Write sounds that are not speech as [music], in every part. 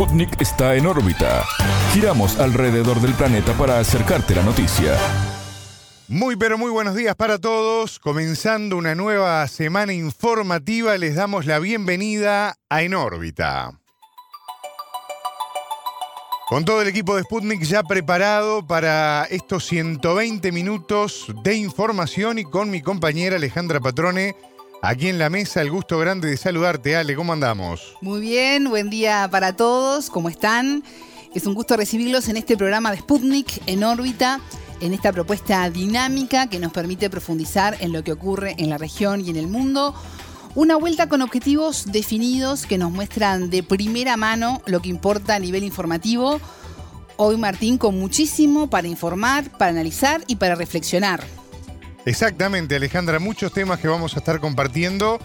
Sputnik está en órbita. Giramos alrededor del planeta para acercarte la noticia. Muy pero muy buenos días para todos. Comenzando una nueva semana informativa, les damos la bienvenida a En órbita. Con todo el equipo de Sputnik ya preparado para estos 120 minutos de información y con mi compañera Alejandra Patrone aquí en la mesa. El gusto grande de saludarte, Ale. ¿Cómo andamos? Muy bien, buen día para todos. ¿Cómo están? Es un gusto recibirlos en este programa de Sputnik en órbita, en esta propuesta dinámica que nos permite profundizar en lo que ocurre en la región y en el mundo. Una vuelta con objetivos definidos que nos muestran de primera mano lo que importa a nivel informativo. Hoy Martín con muchísimo para informar, para analizar y para reflexionar. Exactamente, Alejandra, muchos temas que vamos a estar compartiendo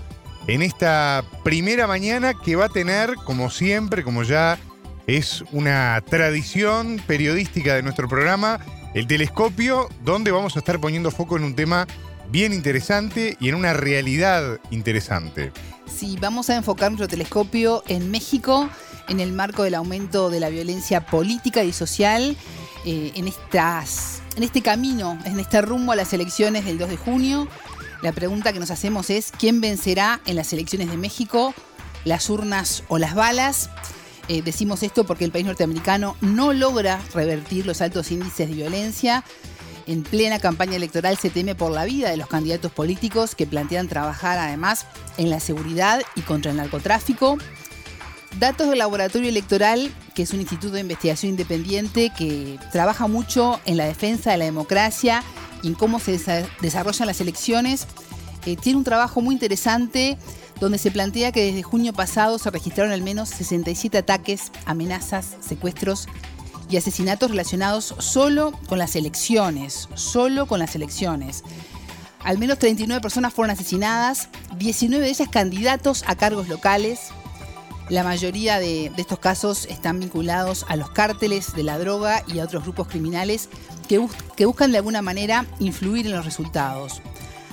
en esta primera mañana que va a tener, como siempre, como ya es una tradición periodística de nuestro programa, el telescopio, donde vamos a estar poniendo foco en un tema bien interesante y en una realidad interesante. Sí, vamos a enfocar nuestro telescopio en México en el marco del aumento de la violencia política y social eh, en, estas, en este camino, en este rumbo a las elecciones del 2 de junio. La pregunta que nos hacemos es, ¿quién vencerá en las elecciones de México? ¿Las urnas o las balas? Eh, decimos esto porque el país norteamericano no logra revertir los altos índices de violencia en plena campaña electoral se teme por la vida de los candidatos políticos que plantean trabajar además en la seguridad y contra el narcotráfico. Datos del Laboratorio Electoral, que es un instituto de investigación independiente que trabaja mucho en la defensa de la democracia y en cómo se desarrollan las elecciones, eh, tiene un trabajo muy interesante donde se plantea que desde junio pasado se registraron al menos 67 ataques, amenazas, secuestros y asesinatos relacionados solo con las elecciones, solo con las elecciones. Al menos 39 personas fueron asesinadas, 19 de ellas candidatos a cargos locales. La mayoría de, estos casos están vinculados a los cárteles de la droga y a otros grupos criminales que, buscan de alguna manera influir en los resultados.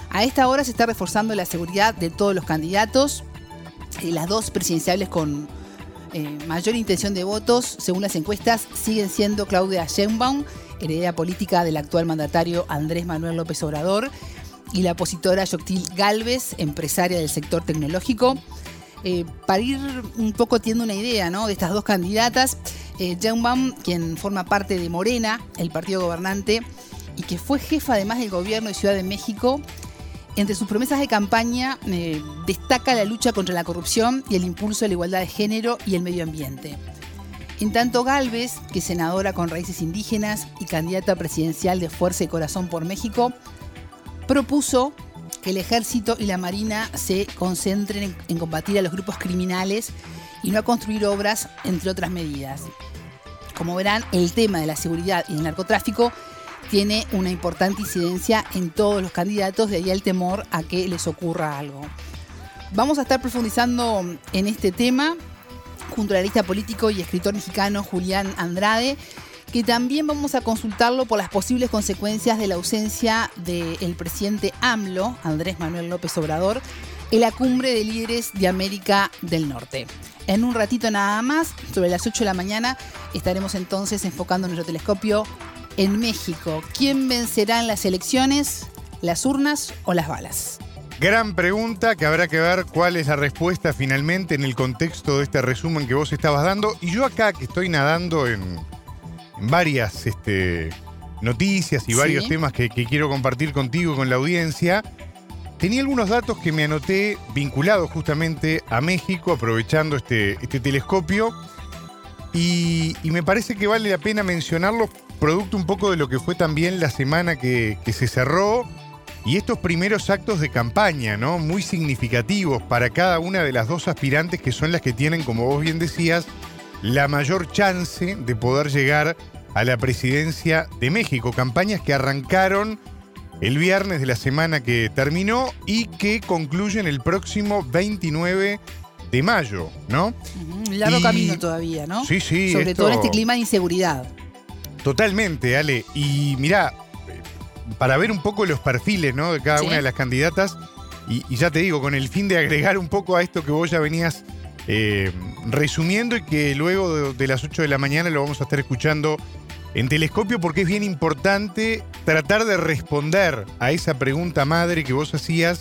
A esta hora se está reforzando la seguridad de todos los candidatos. Eh, las dos presidenciales con, eh, mayor intención de votos, según las encuestas, siguen siendo Claudia Sheinbaum, heredera política del actual mandatario Andrés Manuel López Obrador, y la opositora Yoctil Galvez, empresaria del sector tecnológico. Eh, para ir un poco teniendo una idea ¿no? de estas dos candidatas, eh, quien forma parte de Morena, el partido gobernante, y que fue jefa además del gobierno de Ciudad de México, entre sus promesas de campaña eh, destaca la lucha contra la corrupción y el impulso a la igualdad de género y el medio ambiente. En tanto, Galvez, que es senadora con raíces indígenas y candidata presidencial de Fuerza y Corazón por México, propuso el ejército y la marina se concentren en combatir a los grupos criminales y no a construir obras, entre otras medidas. Como verán, el tema de la seguridad y el narcotráfico tiene una importante incidencia en todos los candidatos, de ahí el temor a que les ocurra algo. Vamos a estar profundizando en este tema junto al analista político y escritor mexicano Julián Andrade, que también vamos a consultarlo por las posibles consecuencias de la ausencia del presidente AMLO, Andrés Manuel López Obrador, en la cumbre de líderes de América del Norte. En un ratito nada más, sobre las 8 de la mañana, estaremos entonces enfocando nuestro telescopio en México. ¿Quién vencerá en las elecciones? ¿Las urnas o las balas? Gran pregunta que habrá que ver cuál es la respuesta finalmente en el contexto de este resumen que vos estabas dando. Y yo acá que estoy nadando en, varias este, noticias y varios temas que, quiero compartir contigo, con la audiencia, tenía algunos datos que me anoté vinculados justamente a México, aprovechando este, este telescopio. Y, y, me parece que vale la pena mencionarlos producto un poco de lo que fue también la semana que, se cerró y estos primeros actos de campaña, ¿no? Muy significativos para cada una de las dos aspirantes que son las que tienen, como vos bien decías, la mayor chance de poder llegar a la presidencia de México. Campañas que arrancaron el viernes de la semana que terminó y que concluyen el próximo 29 de mayo, ¿no? largo camino todavía, ¿no? Sí, sí. Sobre todo en este clima de inseguridad. Totalmente, Ale. Y mirá, para ver un poco los perfiles ¿no? de cada una de las candidatas, y, ya te digo, con el fin de agregar un poco a esto que vos ya venías eh, resumiendo y que luego de, de las 8 de la mañana lo vamos a estar escuchando en telescopio porque es bien importante tratar de responder a esa pregunta madre que vos hacías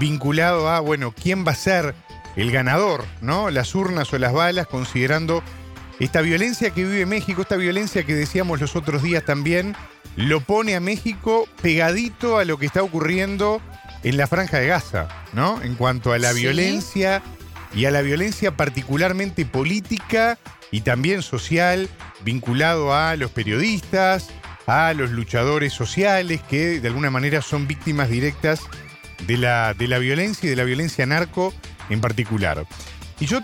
vinculado a, bueno, ¿quién va a ser el ganador, ¿no? Las urnas o las balas, considerando esta violencia que vive México, esta violencia que decíamos los otros días también, lo pone a México pegadito a lo que está ocurriendo en la franja de Gaza, ¿no? En cuanto a la Sí. violencia y a la violencia particularmente política y también social, vinculado a los periodistas, a los luchadores sociales que de alguna manera son víctimas directas de la, de la violencia y de la violencia narco en particular. Y yo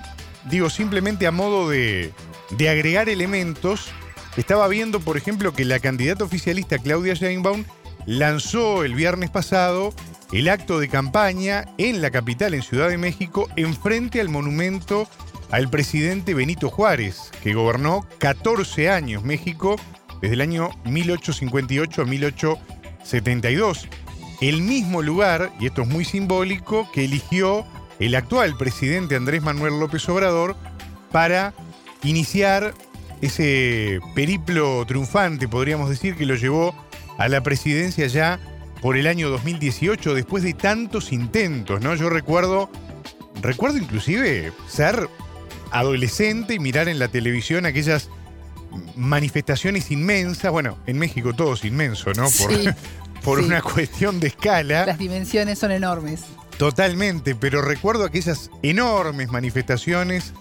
digo simplemente a modo de, de agregar elementos, estaba viendo, por ejemplo, que la candidata oficialista Claudia Sheinbaum lanzó el viernes pasado el acto de campaña en la capital, en Ciudad de México, enfrente al monumento al presidente Benito Juárez, que gobernó 14 años México, desde el año 1858 a 1872. El mismo lugar, y esto es muy simbólico, que eligió el actual presidente Andrés Manuel López Obrador para iniciar ese periplo triunfante, podríamos decir, que lo llevó a la presidencia ya por el año 2018, después de tantos intentos, ¿no? Yo recuerdo, recuerdo inclusive ser adolescente y mirar en la televisión aquellas manifestaciones inmensas, bueno, en México todo es inmenso, ¿no? Por, Sí, [laughs] por sí. una cuestión de escala. Las dimensiones son enormes. Totalmente, pero recuerdo aquellas enormes manifestaciones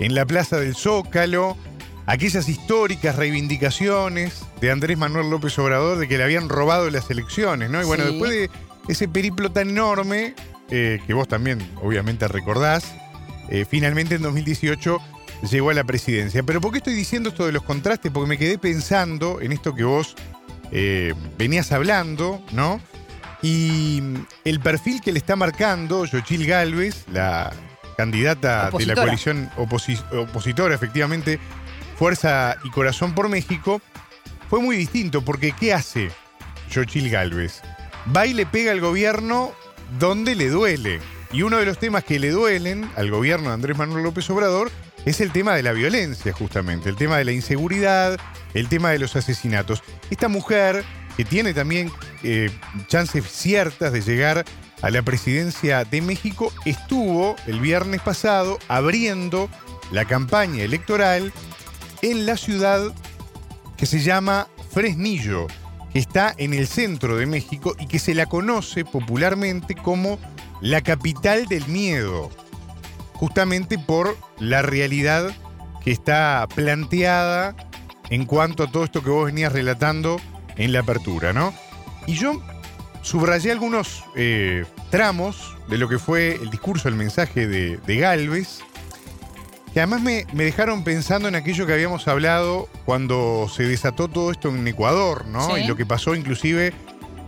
en la Plaza del Zócalo, aquellas históricas reivindicaciones de Andrés Manuel López Obrador de que le habían robado las elecciones, ¿no? Y bueno, Sí. después de ese periplo tan enorme, eh, que vos también obviamente recordás, eh, finalmente en 2018 llegó a la presidencia. Pero ¿por qué estoy diciendo esto de los contrastes? Porque me quedé pensando en esto que vos eh, venías hablando, ¿no? Y el perfil que le está marcando Yochil Gálvez, la candidata de la coalición oposi- opositora, efectivamente, Fuerza y Corazón por México, fue muy distinto, porque ¿qué hace Yochil Gálvez? Va y le pega al gobierno donde le duele. Y uno de los temas que le duelen al gobierno de Andrés Manuel López Obrador es el tema de la violencia, justamente, el tema de la inseguridad, el tema de los asesinatos. Esta mujer, que tiene también eh, chances ciertas de llegar a la presidencia de México, estuvo el viernes pasado abriendo la campaña electoral en la ciudad que se llama Fresnillo, que está en el centro de México y que se la conoce popularmente como la capital del miedo, justamente por la realidad que está planteada en cuanto a todo esto que vos venías relatando en la apertura, ¿no? Y yo subrayé algunos eh, tramos de lo que fue el discurso, el mensaje de, de Galvez, que además me, me dejaron pensando en aquello que habíamos hablado cuando se desató todo esto en Ecuador, ¿no? Sí. Y lo que pasó inclusive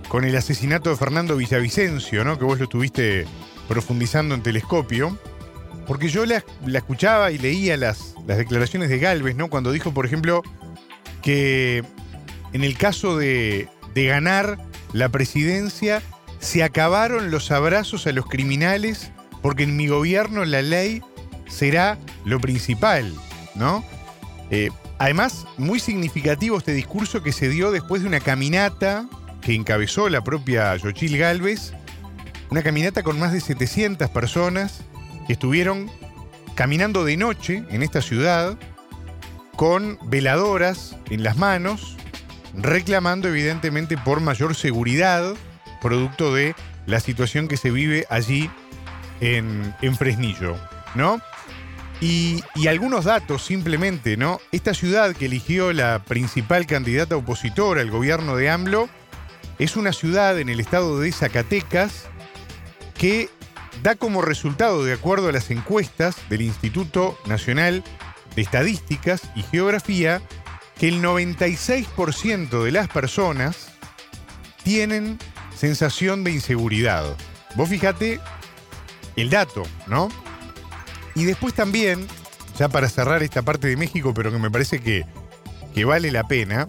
con el asesinato de Fernando Villavicencio, ¿no? Que vos lo estuviste profundizando en telescopio. Porque yo la, la escuchaba y leía las, las declaraciones de Galvez, ¿no? Cuando dijo, por ejemplo, que en el caso de, de ganar la presidencia, se acabaron los abrazos a los criminales porque en mi gobierno la ley será lo principal, ¿no? Eh, además, muy significativo este discurso que se dio después de una caminata que encabezó la propia Yochil Galvez, una caminata con más de 700 personas que estuvieron caminando de noche en esta ciudad con veladoras en las manos, reclamando evidentemente por mayor seguridad, producto de la situación que se vive allí en, en Fresnillo, ¿no? Y, algunos datos simplemente, ¿no? Esta ciudad que eligió la principal candidata opositora al gobierno de AMLO es una ciudad en el estado de Zacatecas que da como resultado, de acuerdo a las encuestas del Instituto Nacional de Estadísticas y Geografía, que el 96% de las personas tienen sensación de inseguridad. Vos fíjate el dato, ¿no? Y después también, ya para cerrar esta parte de México, pero que me parece que, que vale la pena,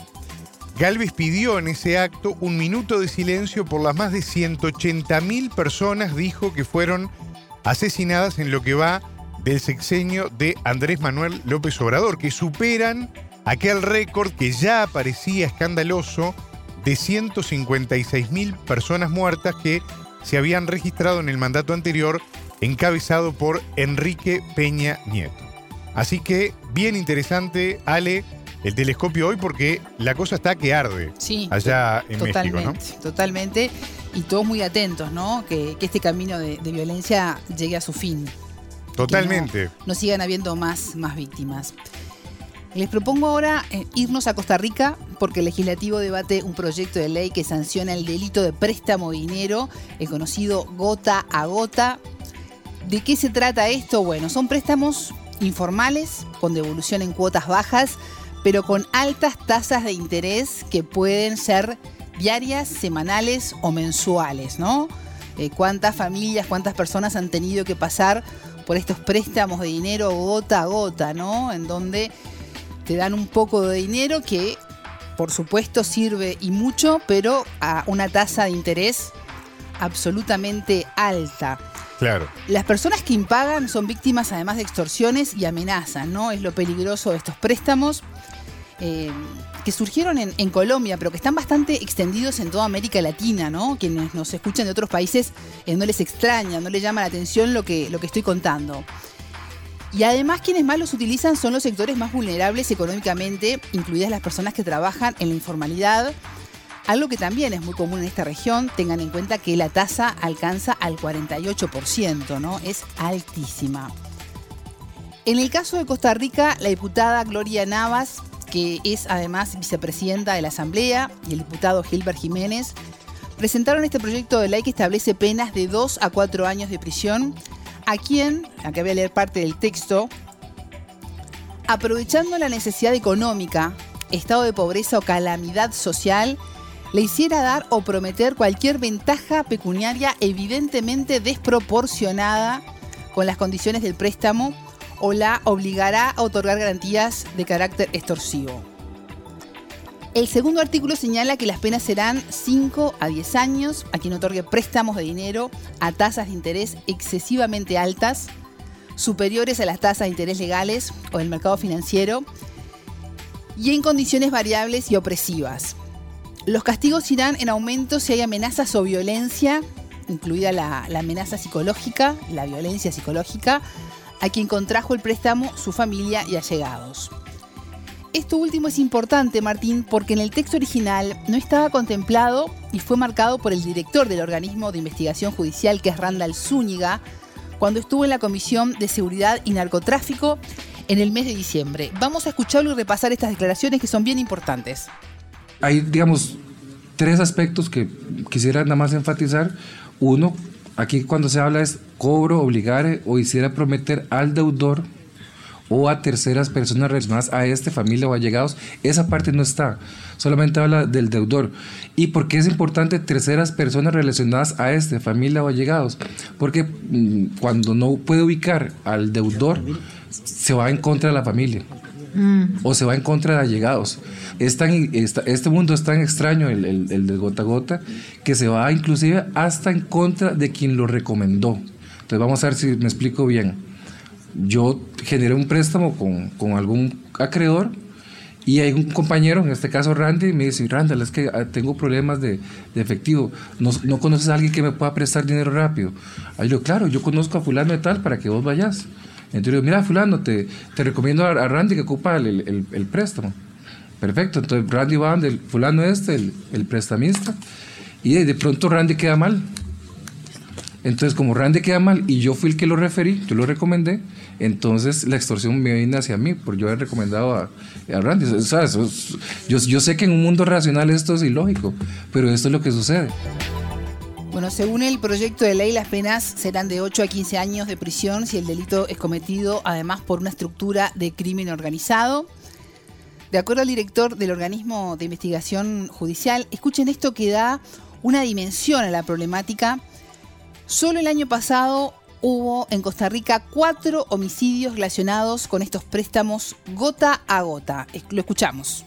Galvez pidió en ese acto un minuto de silencio por las más de 180 mil personas, dijo que fueron asesinadas en lo que va del sexenio de Andrés Manuel López Obrador, que superan aquel récord que ya parecía escandaloso de 156 mil personas muertas que se habían registrado en el mandato anterior encabezado por Enrique Peña Nieto. Así que bien interesante, Ale, el telescopio hoy porque la cosa está que arde Sí, allá en totalmente, México, ¿no? totalmente. Y todos muy atentos, ¿no? Que, que este camino de, de violencia llegue a su fin. Totalmente. no sigan habiendo más, más víctimas. Les propongo ahora eh, irnos a Costa Rica porque el legislativo debate un proyecto de ley que sanciona el delito de préstamo de dinero, el conocido gota a gota. ¿De qué se trata esto? Bueno, son préstamos informales con devolución en cuotas bajas, pero con altas tasas de interés que pueden ser diarias, semanales o mensuales, ¿no? Eh, ¿Cuántas familias, cuántas personas han tenido que pasar por estos préstamos de dinero gota a gota, ¿no? En donde te dan un poco de dinero que, por supuesto, sirve y mucho, pero a una tasa de interés absolutamente alta. Claro. Las personas que impagan son víctimas además de extorsiones y amenazas, ¿no? Es lo peligroso de estos préstamos eh, que surgieron en, Colombia, pero que están bastante extendidos en toda América Latina, ¿no? Quienes nos escuchan de otros países eh, no les extraña, no les llama la atención lo que, lo que estoy contando. Y además quienes más los utilizan son los sectores más vulnerables económicamente, incluidas las personas que trabajan en la informalidad, algo que también es muy común en esta región, tengan en cuenta que la tasa alcanza al 48%, ¿no? Es altísima. En el caso de Costa Rica, la diputada Gloria Navas, que es además vicepresidenta de la Asamblea, y el diputado Gilbert Jiménez, presentaron este proyecto de ley que establece penas de 2 a 4 años de prisión a quien, acá voy a leer parte del texto, aprovechando la necesidad económica, estado de pobreza o calamidad social, le hiciera dar o prometer cualquier ventaja pecuniaria evidentemente desproporcionada con las condiciones del préstamo o la obligará a otorgar garantías de carácter extorsivo. El segundo artículo señala que las penas serán 5 a 10 años a quien otorgue préstamos de dinero a tasas de interés excesivamente altas, superiores a las tasas de interés legales o del mercado financiero, y en condiciones variables y opresivas. Los castigos irán en aumento si hay amenazas o violencia, incluida la, amenaza psicológica, la violencia psicológica, a quien contrajo el préstamo, su familia y allegados. Esto último es importante, Martín, porque en el texto original no estaba contemplado y fue marcado por el director del organismo de investigación judicial, que es Randall Zúñiga, cuando estuvo en la Comisión de Seguridad y Narcotráfico en el mes de diciembre. Vamos a escucharlo y repasar estas declaraciones que son bien importantes. Hay, digamos, tres aspectos que quisiera nada más enfatizar. Uno, aquí cuando se habla es cobro, obligar o hiciera prometer al deudor o a terceras personas relacionadas a este, familia o allegados, esa parte no está. Solamente habla del deudor. ¿Y por qué es importante terceras personas relacionadas a este, familia o allegados? Porque mm, cuando no puede ubicar al deudor, se va en contra de la familia. O se va en contra de allegados. Es tan, este mundo es tan extraño, el, el- el de gota a gota, que se va inclusive hasta en contra de quien lo recomendó. Entonces vamos a ver si me explico bien yo generé un préstamo con, con algún acreedor y hay un compañero, en este caso Randy, me dice, Randall, es que ah, tengo problemas de, de efectivo, ¿No, ¿no conoces a alguien que me pueda prestar dinero rápido? Ahí yo, claro, yo conozco a fulano de tal para que vos vayas. Entonces yo, mira, fulano, te, te recomiendo a, a Randy que ocupa el, el- el préstamo. Perfecto, entonces Randy va donde el fulano este, el, el prestamista, y de, pronto Randy queda mal. Entonces, como Randy queda mal y yo fui el que lo referí, yo lo recomendé, entonces la extorsión me viene hacia mí por yo haber recomendado a, a Randy. O sea, eso es- yo, yo sé que en un mundo racional esto es ilógico, pero esto es lo que sucede. Bueno, según el proyecto de ley, las penas serán de 8 a 15 años de prisión si el delito es cometido además por una estructura de crimen organizado. De acuerdo al director del organismo de investigación judicial, escuchen esto que da una dimensión a la problemática. Solo el año pasado hubo en Costa Rica cuatro homicidios relacionados con estos préstamos gota a gota. Lo escuchamos.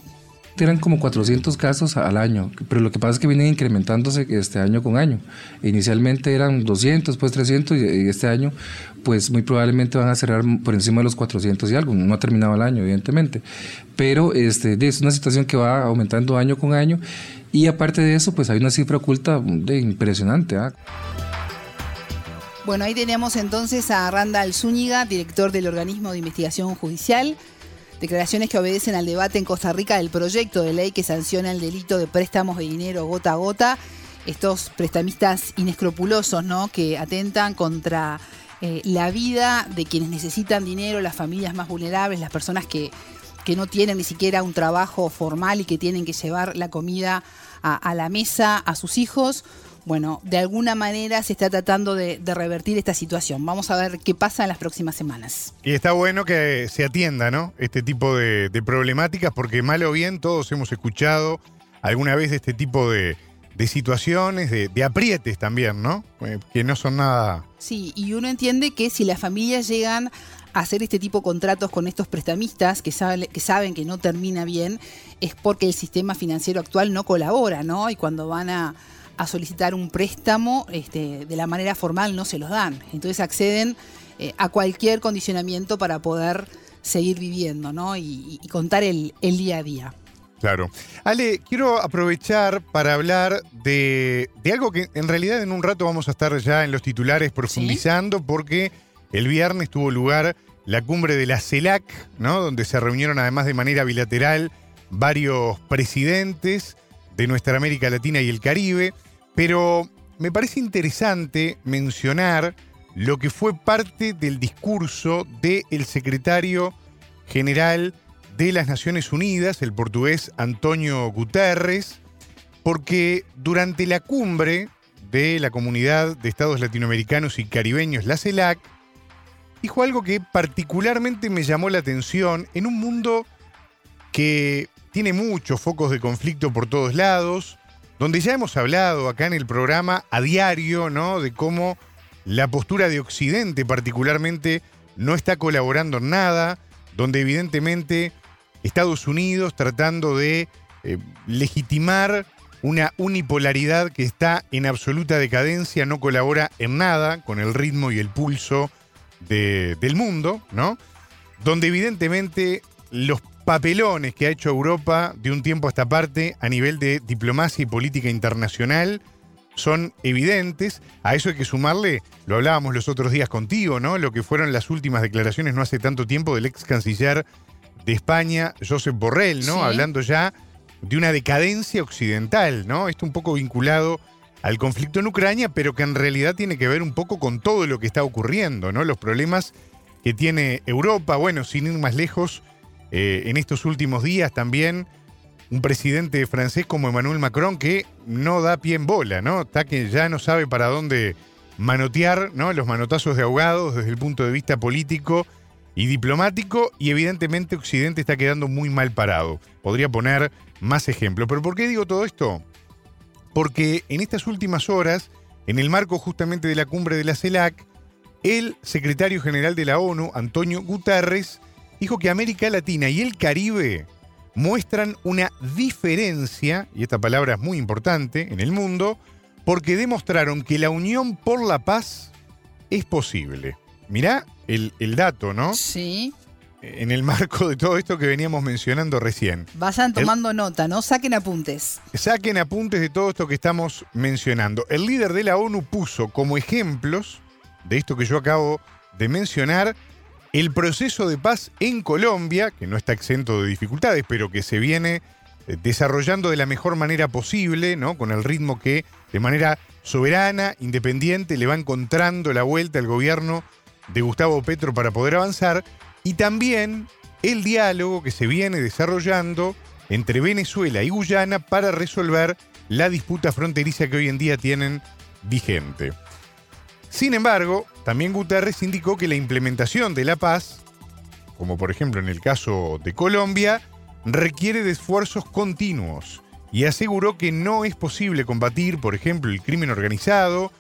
Eran como 400 casos al año, pero lo que pasa es que vienen incrementándose este año con año. Inicialmente eran 200, después 300 y este año pues muy probablemente van a cerrar por encima de los 400 y algo. No ha terminado el año, evidentemente. Pero este, es una situación que va aumentando año con año y aparte de eso, pues hay una cifra oculta impresionante. ¿ah? Bueno, ahí teníamos entonces a Randall Zúñiga, director del organismo de investigación judicial. Declaraciones que obedecen al debate en Costa Rica del proyecto de ley que sanciona el delito de préstamos de dinero gota a gota. Estos prestamistas inescrupulosos, ¿no? Que atentan contra eh, la vida de quienes necesitan dinero, las familias más vulnerables, las personas que, que no tienen ni siquiera un trabajo formal y que tienen que llevar la comida a la mesa a sus hijos bueno, de alguna manera se está tratando de, revertir esta situación. Vamos a ver qué pasa en las próximas semanas. Y está bueno que se atienda, ¿no? Este tipo de, problemáticas, porque mal o bien todos hemos escuchado alguna vez de este tipo de, situaciones, de, aprietes también, ¿no? Eh, que no son nada. Sí, y uno entiende que si las familias llegan a hacer este tipo de contratos con estos prestamistas que, que saben que no termina bien, es porque el sistema financiero actual no colabora, ¿no? Y cuando van a a solicitar un préstamo, este, de la manera formal no se los dan. Entonces acceden eh, a cualquier condicionamiento para poder seguir viviendo ¿no? y, contar el, día a día. Claro. Ale, quiero aprovechar para hablar de, algo que en realidad en un rato vamos a estar ya en los titulares profundizando porque el viernes tuvo lugar la cumbre de la CELAC, ¿no? donde se reunieron además de manera bilateral varios presidentes de nuestra América Latina y el Caribe, pero me parece interesante mencionar lo que fue parte del discurso del secretario general de las Naciones Unidas, el portugués Antonio Guterres, porque durante la cumbre de la Comunidad de Estados Latinoamericanos y Caribeños, la CELAC, dijo algo que particularmente me llamó la atención en un mundo que tiene muchos focos de conflicto por todos lados, donde ya hemos hablado acá en el programa a diario, ¿no? De cómo la postura de Occidente particularmente no está colaborando en nada, donde evidentemente Estados Unidos tratando de eh, legitimar una unipolaridad que está en absoluta decadencia, no colabora en nada con el ritmo y el pulso del mundo, ¿no? Donde evidentemente los papelones que ha hecho Europa de un tiempo a esta parte a nivel de diplomacia y política internacional son evidentes. A eso hay que sumarle, lo hablábamos los otros días contigo, ¿no? Lo que fueron las últimas declaraciones no hace tanto tiempo del ex canciller de España, Josep Borrell, ¿no? Hablando ya de una decadencia occidental, ¿no? Esto un poco vinculado al conflicto en Ucrania, pero que en realidad tiene que ver un poco con todo lo que está ocurriendo, ¿no? Los problemas que tiene Europa, bueno, sin ir más lejos, eh, en estos últimos días también un presidente francés como Emmanuel Macron que no da pie en bola, ¿no? Está que ya no sabe para dónde manotear, ¿no? Los manotazos de ahogados desde el punto de vista político y diplomático y evidentemente Occidente está quedando muy mal parado. Podría poner más ejemplos. Pero ¿por qué digo todo esto? Porque en estas últimas horas, en el marco justamente de la cumbre de la CELAC, el secretario general de la ONU, Antonio Guterres, dijo que América Latina y el Caribe muestran una diferencia, y esta palabra es muy importante en el mundo, porque demostraron que la unión por la paz es posible. Mirá el, dato, ¿no? Sí. En el marco de todo esto que veníamos mencionando recién. Vayan tomando nota, ¿no? Saquen apuntes. Saquen apuntes de todo esto que estamos mencionando. El líder de la ONU puso como ejemplos de esto que yo acabo de mencionar el proceso de paz en Colombia, que no está exento de dificultades, pero que se viene eh, desarrollando de la mejor manera posible, ¿no? Con el ritmo que de manera soberana, independiente, le va encontrando la vuelta al gobierno de Gustavo Petro para poder avanzar, y también el diálogo que se viene desarrollando entre Venezuela y Guyana para resolver la disputa fronteriza que hoy en día tienen vigente. Sin embargo, también Guterres indicó que la implementación de la paz, como por ejemplo en el caso de Colombia, requiere de esfuerzos continuos y aseguró que no es posible combatir, por ejemplo, el crimen organizado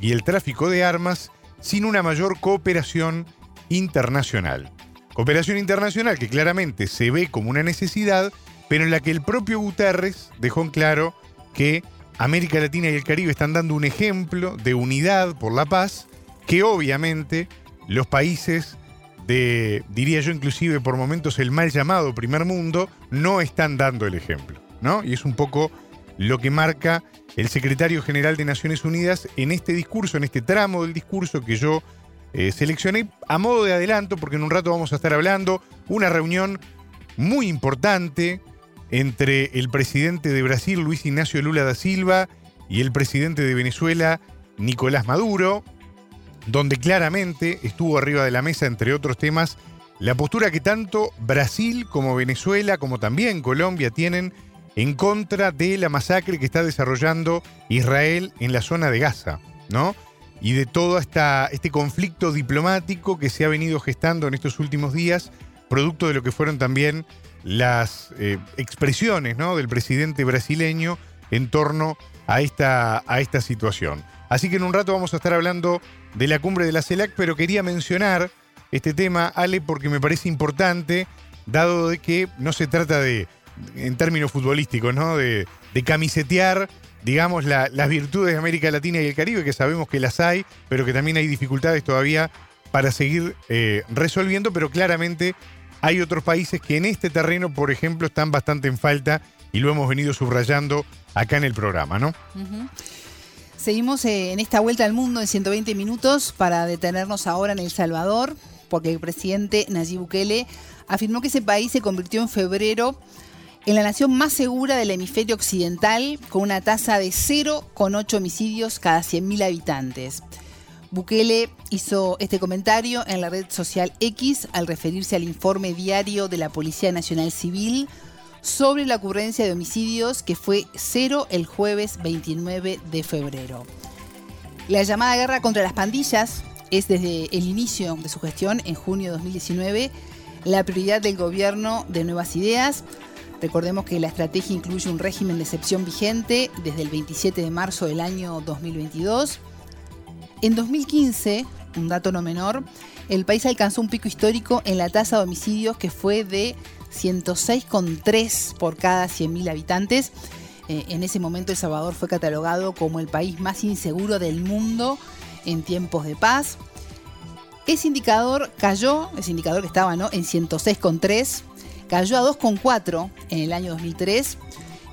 y el tráfico de armas sin una mayor cooperación internacional. Cooperación internacional que claramente se ve como una necesidad pero en la que el propio Guterres dejó en claro que América Latina y el Caribe están dando un ejemplo de unidad por la paz, que obviamente los países de, diría yo inclusive por momentos el mal llamado primer mundo, no están dando el ejemplo, ¿no? Y es un poco lo que marca el secretario general de Naciones Unidas en este discurso, en este tramo del discurso que yo eh, seleccioné a modo de adelanto, porque en un rato vamos a estar hablando, una reunión muy importante entre el presidente de Brasil, Luis Ignacio Lula da Silva, y el presidente de Venezuela, Nicolás Maduro, donde claramente estuvo arriba de la mesa, entre otros temas, la postura que tanto Brasil como Venezuela, como también Colombia tienen en contra de la masacre que está desarrollando Israel en la zona de Gaza, ¿no? Y de todo esta, este conflicto diplomático que se ha venido gestando en estos últimos días, producto de lo que fueron también las eh, expresiones del presidente brasileño en torno a esta, a esta situación. Así que en un rato vamos a estar hablando de la cumbre de la CELAC, pero quería mencionar este tema, Ale, porque me parece importante, dado de que no se trata de, en términos futbolísticos, ¿no? de, camisetear, digamos, las virtudes de América Latina y el Caribe, que sabemos que las hay, pero que también hay dificultades todavía para seguir eh, resolviendo, pero claramente hay otros países que en este terreno, por ejemplo, están bastante en falta y lo hemos venido subrayando acá en el programa, ¿no? Seguimos eh, en esta vuelta al mundo en 120 minutos para detenernos ahora en El Salvador, porque el presidente Nayib Bukele afirmó que ese país se convirtió en febrero en la nación más segura del hemisferio occidental, con una tasa de 0,8 homicidios cada 100.000 habitantes. Bukele hizo este comentario en la red social X al referirse al informe diario de la Policía Nacional Civil sobre la ocurrencia de homicidios que fue cero el jueves 29 de febrero. La llamada guerra contra las pandillas es desde el inicio de su gestión, en junio de 2019, la prioridad del gobierno de Nuevas Ideas. Recordemos que la estrategia incluye un régimen de excepción vigente desde el 27 de marzo del año 2022. En 2015, un dato no menor, el país alcanzó un pico histórico en la tasa de homicidios que fue de 106,3 por cada 100.000 habitantes. Eh, en ese momento El Salvador fue catalogado como el país más inseguro del mundo en tiempos de paz. Ese indicador cayó, ese indicador que estaba en 106,3, cayó a 2,4 en el año 2003,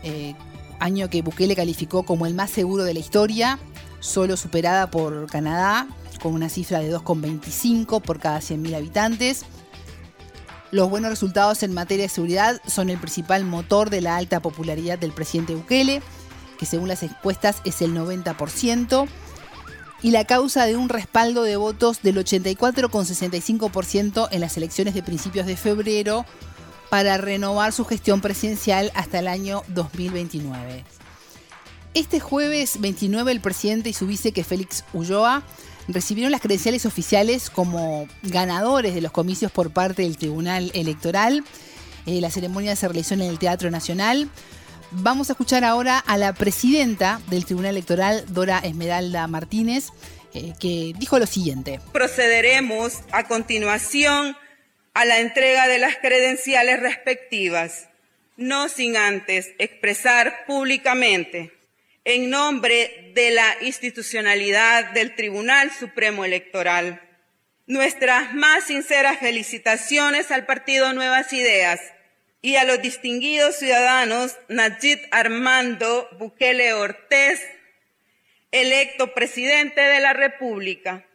eh, año que Bukele calificó como el más seguro de la historia, solo superada por Canadá, con una cifra de 2,25 por cada 100.000 habitantes. Los buenos resultados en materia de seguridad son el principal motor de la alta popularidad del presidente Bukele, que según las encuestas es el 90%, y la causa de un respaldo de votos del 84,65% en las elecciones de principios de febrero para renovar su gestión presidencial hasta el año 2029. Este jueves 29 el presidente y su vice, que Félix Ulloa, recibieron las credenciales oficiales como ganadores de los comicios por parte del Tribunal Electoral. Eh, la ceremonia se realizó en el Teatro Nacional. Vamos a escuchar ahora a la presidenta del Tribunal Electoral, Dora Esmeralda Martínez, eh, que dijo lo siguiente. Procederemos a continuación a la entrega de las credenciales respectivas, no sin antes expresar públicamente en nombre de la institucionalidad del Tribunal Supremo Electoral. Nuestras más sinceras felicitaciones al Partido Nuevas Ideas y a los distinguidos ciudadanos Najid Armando Bukele Ortez, electo presidente de la República,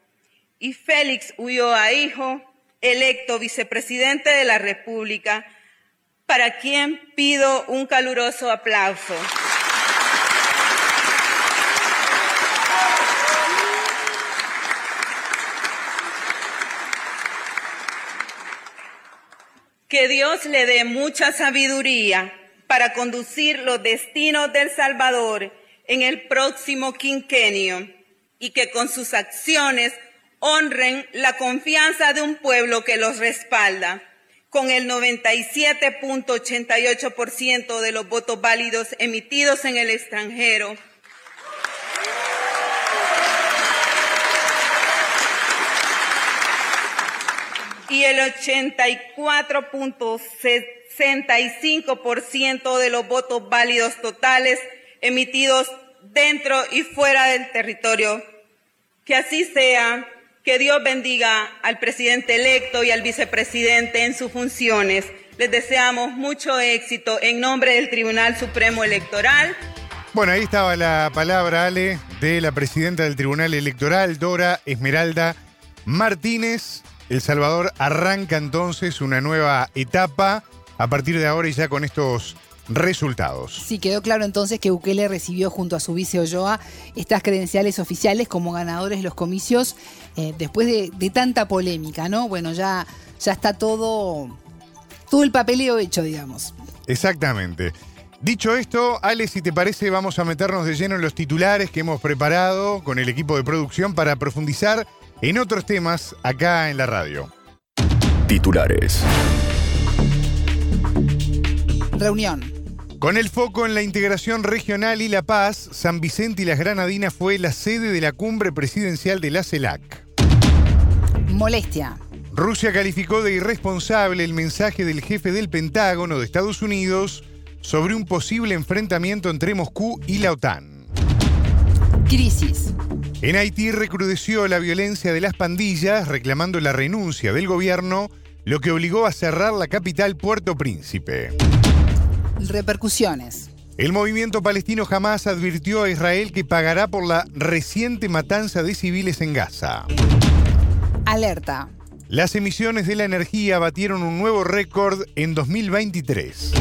y Félix Ulloa Hijo, electo vicepresidente de la República, para quien pido un caluroso aplauso. Que Dios le dé mucha sabiduría para conducir los destinos del Salvador en el próximo quinquenio y que con sus acciones honren la confianza de un pueblo que los respalda, con el 97.88% de los votos válidos emitidos en el extranjero y el 84.65% de los votos válidos totales emitidos dentro y fuera del territorio. Que así sea, que Dios bendiga al presidente electo y al vicepresidente en sus funciones. Les deseamos mucho éxito en nombre del Tribunal Supremo Electoral. Bueno, ahí estaba la palabra, Ale, de la presidenta del Tribunal Electoral, Dora Esmeralda Martínez. El Salvador arranca entonces una nueva etapa a partir de ahora y ya con estos resultados. Sí, quedó claro entonces que Bukele recibió junto a su vice Olloa estas credenciales oficiales como ganadores de los comicios eh, después de, tanta polémica, ¿no? Bueno, ya, ya está todo, todo el papeleo hecho, digamos. Exactamente. Dicho esto, Ale, si te parece, vamos a meternos de lleno en los titulares que hemos preparado con el equipo de producción para profundizar en otros temas acá en la radio. Titulares. Reunión. Con el foco en la integración regional y la paz, San Vicente y las Granadinas fue la sede de la cumbre presidencial de la CELAC. Molestia. Rusia calificó de irresponsable el mensaje del jefe del Pentágono de Estados Unidos sobre un posible enfrentamiento entre Moscú y la OTAN. Crisis. En Haití recrudeció la violencia de las pandillas reclamando la renuncia del gobierno, lo que obligó a cerrar la capital Puerto Príncipe. Repercusiones. El movimiento palestino jamás advirtió a Israel que pagará por la reciente matanza de civiles en Gaza. Alerta. Las emisiones de la energía batieron un nuevo récord en 2023.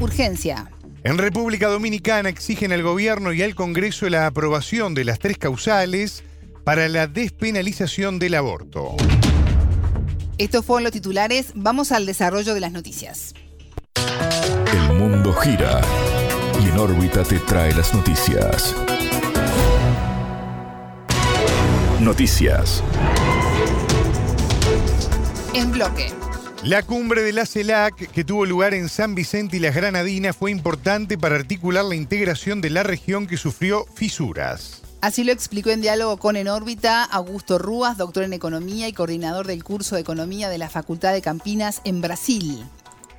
Urgencia. En República Dominicana exigen al gobierno y al Congreso la aprobación de las tres causales para la despenalización del aborto. Estos fueron los titulares. Vamos al desarrollo de las noticias. El mundo gira y en órbita te trae las noticias. Noticias. En bloque. La cumbre de la CELAC, que tuvo lugar en San Vicente y las Granadinas, fue importante para articular la integración de la región que sufrió fisuras. Así lo explicó en diálogo con En órbita Augusto Rúas, doctor en Economía y coordinador del curso de Economía de la Facultad de Campinas en Brasil.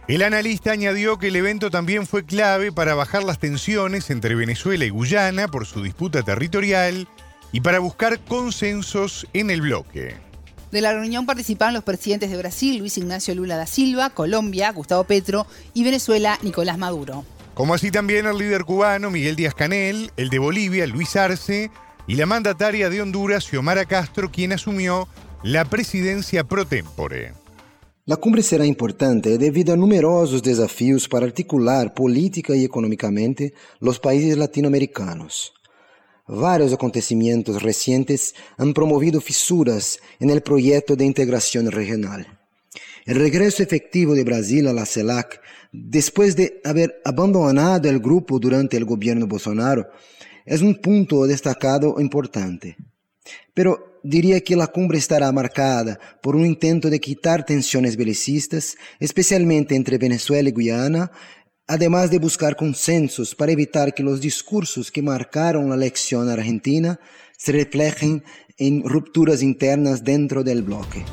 El analista añadió que el evento también fue clave para bajar las tensiones entre Venezuela y Guyana por su disputa territorial y para buscar consensos en el bloque. De la reunión participaron los presidentes de Brasil, Luis Ignacio Lula da Silva, Colombia, Gustavo Petro y Venezuela, Nicolás Maduro. Como así también el líder cubano, Miguel Díaz Canel, el de Bolivia, Luis Arce, y la mandataria de Honduras, Xiomara Castro, quien asumió la presidencia pro tempore. La cumbre será importante debido a numerosos desafíos para articular política y económicamente los países latinoamericanos. Varios acontecimientos recientes han promovido fisuras en el proyecto de integración regional. El regreso efectivo de Brasil a la CELAC, después de haber abandonado el grupo durante el gobierno Bolsonaro, es un punto destacado importante. Pero diría que la cumbre estará marcada por un intento de quitar tensiones belicistas, especialmente entre Venezuela y Guyana, además de buscar consensos para evitar que los discursos que marcaron la elección argentina se reflejen en rupturas internas dentro del bloque.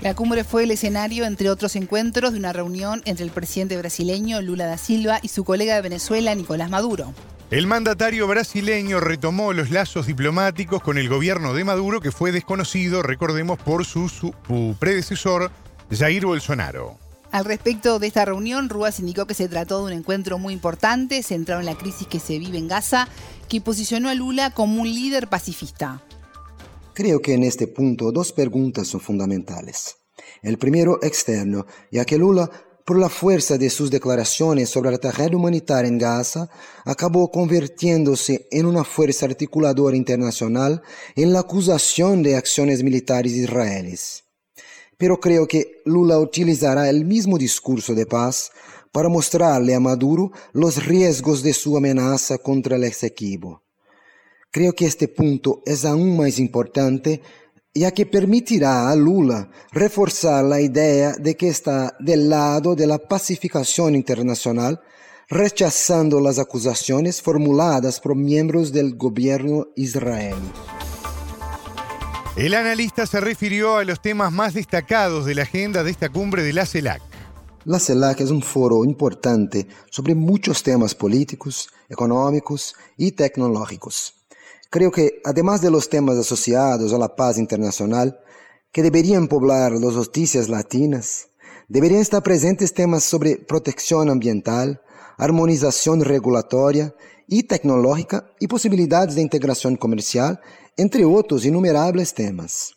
La cumbre fue el escenario, entre otros encuentros, de una reunión entre el presidente brasileño Lula da Silva y su colega de Venezuela, Nicolás Maduro. El mandatario brasileño retomó los lazos diplomáticos con el gobierno de Maduro, que fue desconocido, recordemos, por su, su predecesor, Jair Bolsonaro. Al respecto de esta reunión, Rúas indicó que se trató de un encuentro muy importante, centrado en la crisis que se vive en Gaza, que posicionó a Lula como un líder pacifista. Creo que en este punto dos preguntas son fundamentales. El primero externo, ya que Lula, por la fuerza de sus declaraciones sobre la tragedia humanitaria en Gaza, acabó convirtiéndose en una fuerza articuladora internacional en la acusación de acciones militares israelíes pero creo que Lula utilizará el mismo discurso de paz para mostrarle a Maduro los riesgos de su amenaza contra el Esequibo. Creo que este punto es aún más importante ya que permitirá a Lula reforzar la idea de que está del lado de la pacificación internacional, rechazando las acusaciones formuladas por miembros del gobierno israelí. El analista se refirió a los temas más destacados de la agenda de esta cumbre de la CELAC. La CELAC es un foro importante sobre muchos temas políticos, económicos y tecnológicos. Creo que, además de los temas asociados a la paz internacional, que deberían poblar las noticias latinas, deberían estar presentes temas sobre protección ambiental, armonización regulatoria y tecnológica y posibilidades de integración comercial, entre otros innumerables temas.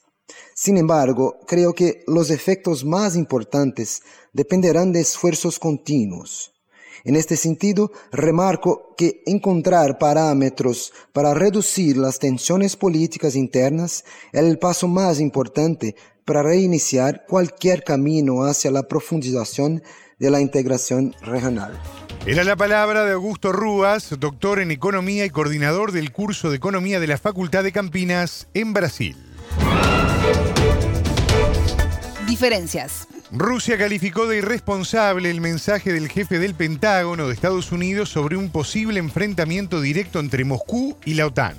Sin embargo, creo que los efectos más importantes dependerán de esfuerzos continuos. En este sentido, remarco que encontrar parámetros para reducir las tensiones políticas internas es el paso más importante para reiniciar cualquier camino hacia la profundización de la integración regional. Era la palabra de Augusto Rúas, doctor en Economía y coordinador del curso de Economía de la Facultad de Campinas en Brasil. Diferencias. Rusia calificó de irresponsable el mensaje del jefe del Pentágono de Estados Unidos sobre un posible enfrentamiento directo entre Moscú y la OTAN.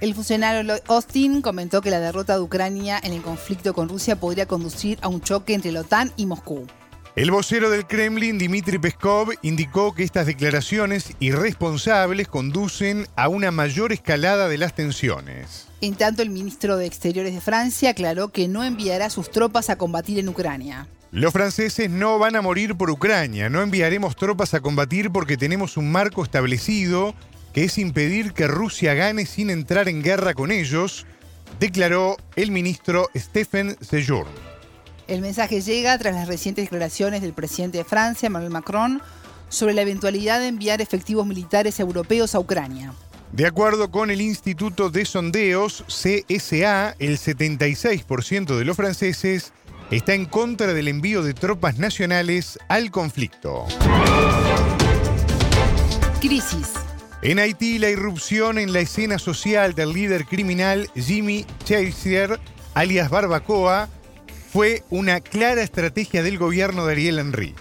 El funcionario Lloyd Austin comentó que la derrota de Ucrania en el conflicto con Rusia podría conducir a un choque entre la OTAN y Moscú. El vocero del Kremlin, Dmitry Peskov, indicó que estas declaraciones irresponsables conducen a una mayor escalada de las tensiones. En tanto, el ministro de Exteriores de Francia aclaró que no enviará sus tropas a combatir en Ucrania. Los franceses no van a morir por Ucrania, no enviaremos tropas a combatir porque tenemos un marco establecido que es impedir que Rusia gane sin entrar en guerra con ellos, declaró el ministro Stephen Sejourne. El mensaje llega tras las recientes declaraciones del presidente de Francia, Emmanuel Macron, sobre la eventualidad de enviar efectivos militares europeos a Ucrania. De acuerdo con el Instituto de Sondeos CSA, el 76% de los franceses está en contra del envío de tropas nacionales al conflicto. Crisis. En Haití, la irrupción en la escena social del líder criminal Jimmy Chaser, alias Barbacoa, fue una clara estrategia del gobierno de Ariel Henry.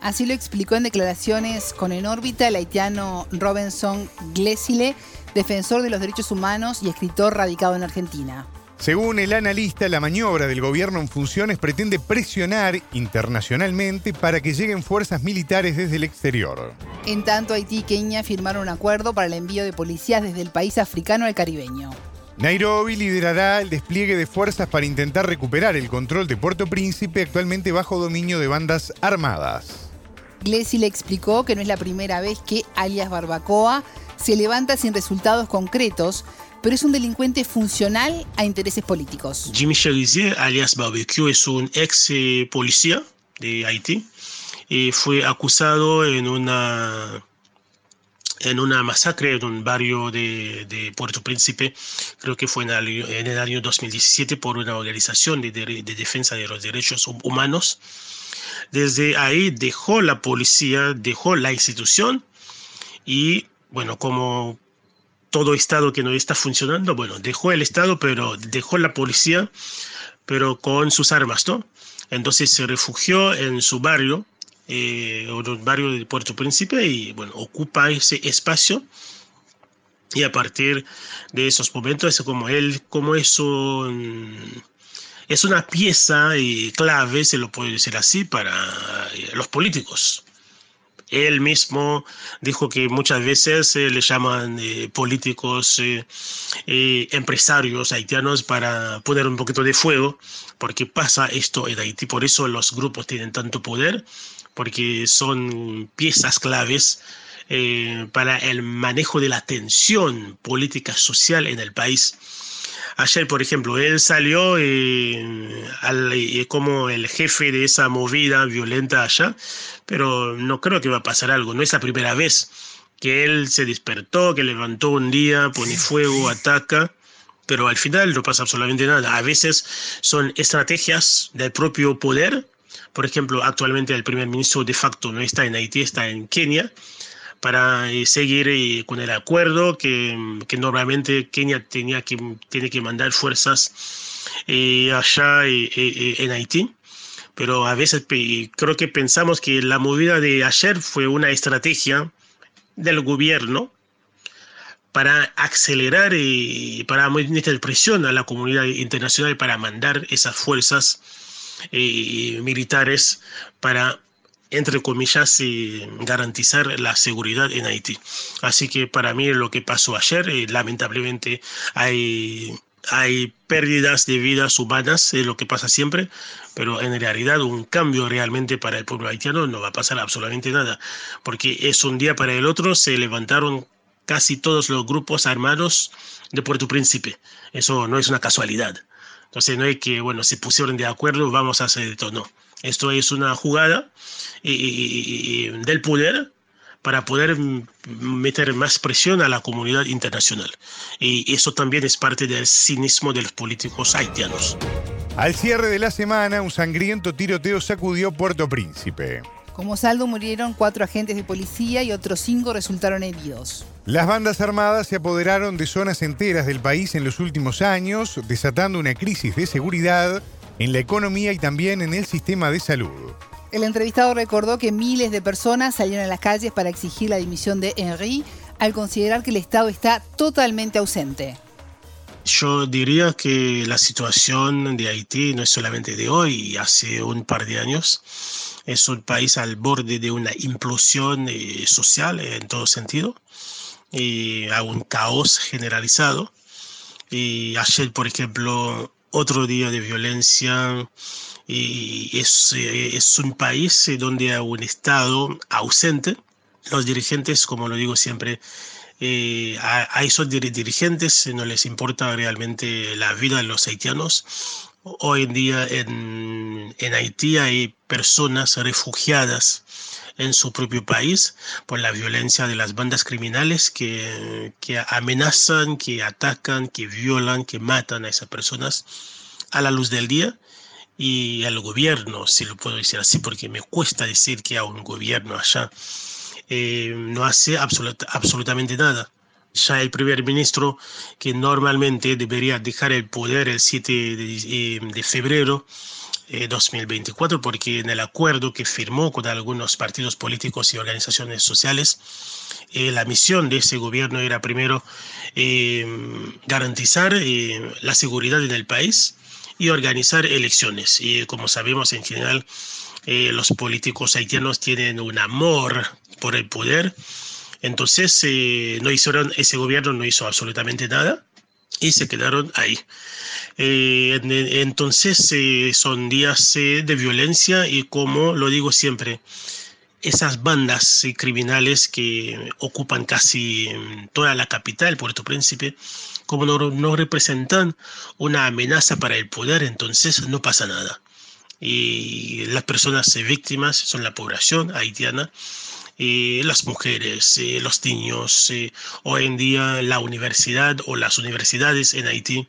Así lo explicó en declaraciones con en órbita el haitiano Robinson Glesile, defensor de los derechos humanos y escritor radicado en Argentina. Según el analista, la maniobra del gobierno en funciones pretende presionar internacionalmente para que lleguen fuerzas militares desde el exterior. En tanto, Haití y Kenia firmaron un acuerdo para el envío de policías desde el país africano al caribeño. Nairobi liderará el despliegue de fuerzas para intentar recuperar el control de Puerto Príncipe, actualmente bajo dominio de bandas armadas. Glesi le explicó que no es la primera vez que alias Barbacoa se levanta sin resultados concretos, pero es un delincuente funcional a intereses políticos. Jimmy Cherizier, alias Barbecue, es un ex eh, policía de Haití y fue acusado en una en una masacre en un barrio de, Puerto Príncipe, creo que fue en el, año 2017, por una organización de, defensa de los derechos humanos. Desde ahí dejó la policía, dejó la institución y, bueno, como todo Estado que no está funcionando, bueno, dejó el Estado, pero dejó la policía, pero con sus armas, ¿no? Entonces se refugió en su barrio, eh, un barrio de Puerto Príncipe, y bueno, ocupa ese espacio. Y a partir de esos momentos, como él, como eso es una pieza clave, se lo puede decir así, para los políticos. Él mismo dijo que muchas veces eh, le llaman eh, políticos, eh, empresarios haitianos para poner un poquito de fuego, porque pasa esto en Haití. Por eso los grupos tienen tanto poder, porque son piezas claves para el manejo de la tensión política social en el país. Ayer, por ejemplo, él salió eh, al, eh, como el jefe de esa movida violenta allá, pero no creo que va a pasar algo. No es la primera vez que él se despertó, que levantó un día, pone fuego, ataca, pero al final no pasa absolutamente nada. A veces son estrategias del propio poder. Por ejemplo, actualmente el primer ministro de facto no está en Haití, está en Kenia para eh, seguir eh, con el acuerdo que, que, normalmente Kenia tenía que, tiene que mandar fuerzas eh, allá en Haití. Pero a veces creo que pensamos que la movida de ayer fue una estrategia del gobierno para acelerar y para meter presión a la comunidad internacional para mandar esas fuerzas eh, militares para entre comillas, garantizar la seguridad en Haití. Así que para mí lo que pasó ayer, eh, lamentablemente hay, hay pérdidas de vidas humanas, es lo que pasa siempre, pero en realidad un cambio realmente para el pueblo haitiano no va a pasar absolutamente nada, porque es un día para el otro, se levantaron casi todos los grupos armados de Puerto Príncipe. Eso no es una casualidad. Entonces no hay que, bueno, se pusieron de acuerdo, vamos a hacer esto, no. Esto es una jugada del poder para poder meter más presión a la comunidad internacional. Y eso también es parte del cinismo de los políticos haitianos. Al cierre de la semana, un sangriento tiroteo sacudió Puerto Príncipe. Como saldo murieron cuatro agentes de policía y otros cinco resultaron heridos. Las bandas armadas se apoderaron de zonas enteras del país en los últimos años, desatando una crisis de seguridad en la economía y también en el sistema de salud. El entrevistado recordó que miles de personas salieron a las calles para exigir la dimisión de Henry al considerar que el Estado está totalmente ausente. Yo diría que la situación de Haití no es solamente de hoy, hace un par de años. Es un país al borde de una implosión eh, social en todo sentido, y a un caos generalizado. Y ayer, por ejemplo, otro día de violencia y es, eh, es un país eh, donde hay un Estado ausente. Los dirigentes, como lo digo siempre, eh, a, esos dirigentes no les importa realmente la vida de los haitianos. Hoy en día en, en Haití hay personas refugiadas en su propio país por la violencia de las bandas criminales que, que amenazan, que atacan, que violan, que matan a esas personas a la luz del día y al gobierno, si lo puedo decir así, porque me cuesta decir que a un gobierno allá eh, no hace absolutamente nada. Ya el primer ministro, que normalmente debería dejar el poder el 7 de, eh, de febrero de 2024, porque en el acuerdo que firmó con algunos partidos políticos y organizaciones sociales, eh, la misión de ese gobierno era primero garantizar la seguridad en el país, y organizar elecciones. Y como sabemos, en general, eh, los políticos haitianos tienen un amor por el poder. Entonces, eh, no hicieron, ese gobierno no hizo absolutamente nada y se quedaron ahí. Eh, entonces, son días de violencia y como lo digo siempre, esas bandas criminales que ocupan casi mm, toda la capital, Puerto Príncipe, como no, representan una amenaza para el poder, entonces no pasa nada. Y las personas víctimas son la población haitiana, y las mujeres, los niños. hoy en día la universidad o las universidades en Haití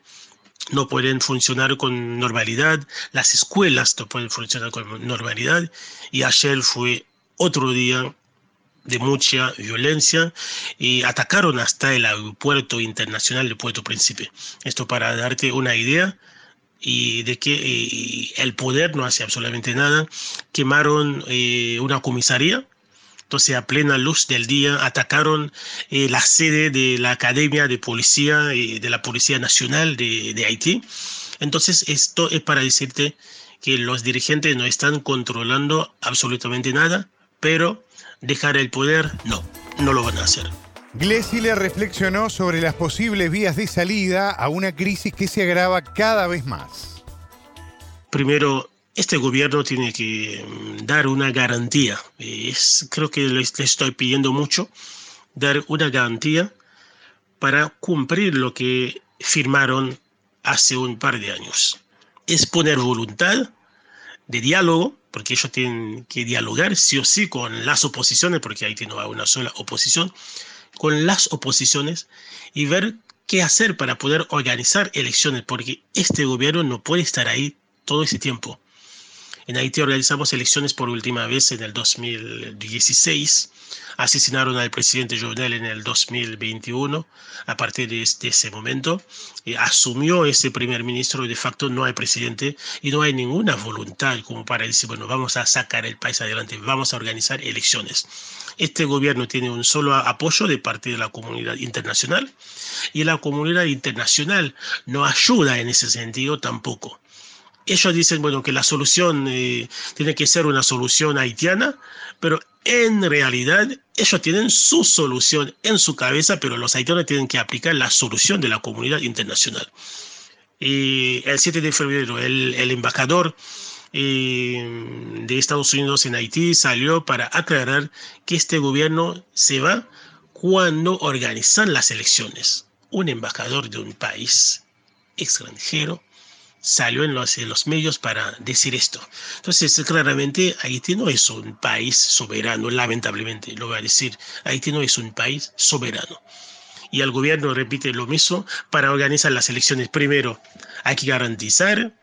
no pueden funcionar con normalidad, las escuelas no pueden funcionar con normalidad y ayer fue otro día de mucha violencia y atacaron hasta el aeropuerto internacional de Puerto Príncipe. Esto para darte una idea y de que eh, el poder no hace absolutamente nada. Quemaron eh, una comisaría. Entonces, a plena luz del día, atacaron eh, la sede de la Academia de Policía, de la Policía Nacional de, de Haití. Entonces, esto es para decirte que los dirigentes no están controlando absolutamente nada, pero dejar el poder, no, no lo van a hacer. le reflexionó sobre las posibles vías de salida a una crisis que se agrava cada vez más. Primero, este gobierno tiene que mm, dar una garantía. Es, creo que le estoy pidiendo mucho, dar una garantía para cumplir lo que firmaron hace un par de años. Es poner voluntad de diálogo, porque ellos tienen que dialogar sí o sí con las oposiciones, porque ahí tiene una sola oposición, con las oposiciones y ver qué hacer para poder organizar elecciones, porque este gobierno no puede estar ahí todo ese tiempo. En Haití organizamos elecciones por última vez en el 2016 asesinaron al presidente Jovenel en el 2021. A partir de, ese momento, eh, asumió ese primer ministro de facto no hay presidente y no hay ninguna voluntad como para decir, bueno, vamos a sacar el país adelante, vamos a organizar elecciones. Este gobierno tiene un solo apoyo de parte de la comunidad internacional y la comunidad internacional no ayuda en ese sentido tampoco ellos dicen, bueno, que la solución eh, tiene que ser una solución haitiana, pero en realidad ellos tienen su solución en su cabeza, pero los haitianos tienen que aplicar la solución de la comunidad internacional. Y el 7 de febrero, el, embajador eh, de Estados Unidos en Haití salió para aclarar que este gobierno se va cuando organizan las elecciones. Un embajador de un país extranjero salió en los, medios para decir esto. Entonces, claramente, Haití no es un país soberano, lamentablemente, lo voy a decir. Haití no es un país soberano. Y el gobierno repite lo mismo para organizar las elecciones. Primero, hay que garantizar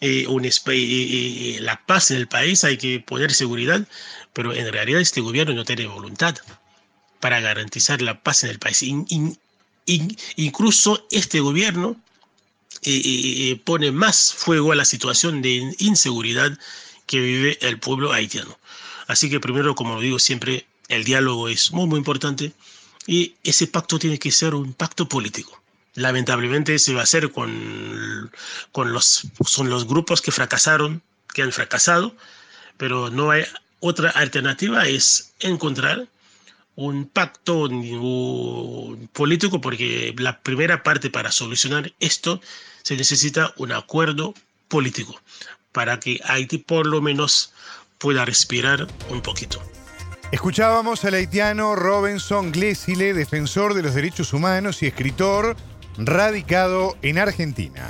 eh, un, eh, eh, la paz en el país, hay que poner seguridad, pero en realidad este gobierno no tiene voluntad para garantizar la paz en el país. incluso este gobierno pone más fuego a la situación de inseguridad que vive el pueblo haitiano. Así que primero, como digo siempre, el diálogo es muy, muy importante y ese pacto tiene que ser un pacto político. Lamentablemente se va a hacer con, con los, son los grupos que fracasaron, que han fracasado, pero no hay otra alternativa, es encontrar un pacto político porque la primera parte para solucionar esto se necesita un acuerdo político para que Haití por lo menos pueda respirar un poquito. Escuchábamos al haitiano Robinson Glesile, defensor de los derechos humanos y escritor radicado en Argentina.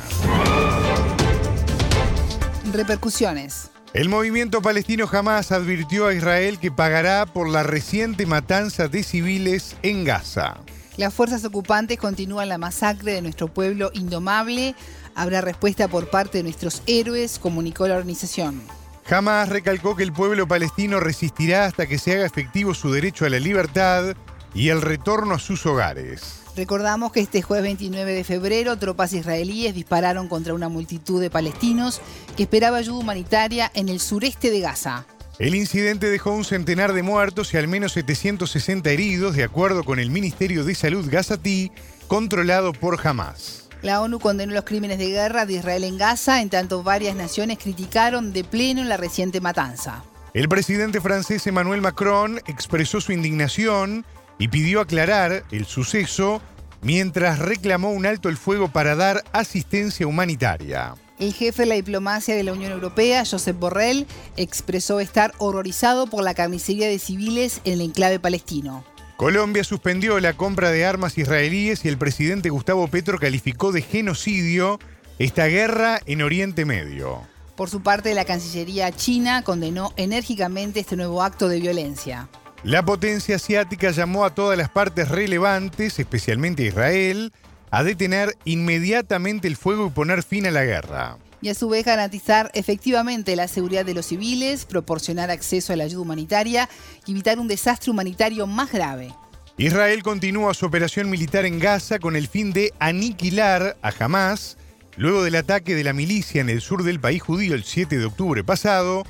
Repercusiones. El movimiento palestino jamás advirtió a Israel que pagará por la reciente matanza de civiles en Gaza. Las fuerzas ocupantes continúan la masacre de nuestro pueblo indomable. Habrá respuesta por parte de nuestros héroes, comunicó la organización. Jamás recalcó que el pueblo palestino resistirá hasta que se haga efectivo su derecho a la libertad y el retorno a sus hogares. Recordamos que este jueves 29 de febrero tropas israelíes dispararon contra una multitud de palestinos que esperaba ayuda humanitaria en el sureste de Gaza. El incidente dejó un centenar de muertos y al menos 760 heridos, de acuerdo con el Ministerio de Salud gazatí, controlado por Hamas. La ONU condenó los crímenes de guerra de Israel en Gaza, en tanto varias naciones criticaron de pleno la reciente matanza. El presidente francés Emmanuel Macron expresó su indignación y pidió aclarar el suceso mientras reclamó un alto el fuego para dar asistencia humanitaria. El jefe de la diplomacia de la Unión Europea, Josep Borrell, expresó estar horrorizado por la carnicería de civiles en el enclave palestino. Colombia suspendió la compra de armas israelíes y el presidente Gustavo Petro calificó de genocidio esta guerra en Oriente Medio. Por su parte, la Cancillería china condenó enérgicamente este nuevo acto de violencia. La potencia asiática llamó a todas las partes relevantes, especialmente a Israel, a detener inmediatamente el fuego y poner fin a la guerra. Y a su vez garantizar efectivamente la seguridad de los civiles, proporcionar acceso a la ayuda humanitaria y evitar un desastre humanitario más grave. Israel continúa su operación militar en Gaza con el fin de aniquilar a Hamas luego del ataque de la milicia en el sur del país judío el 7 de octubre pasado,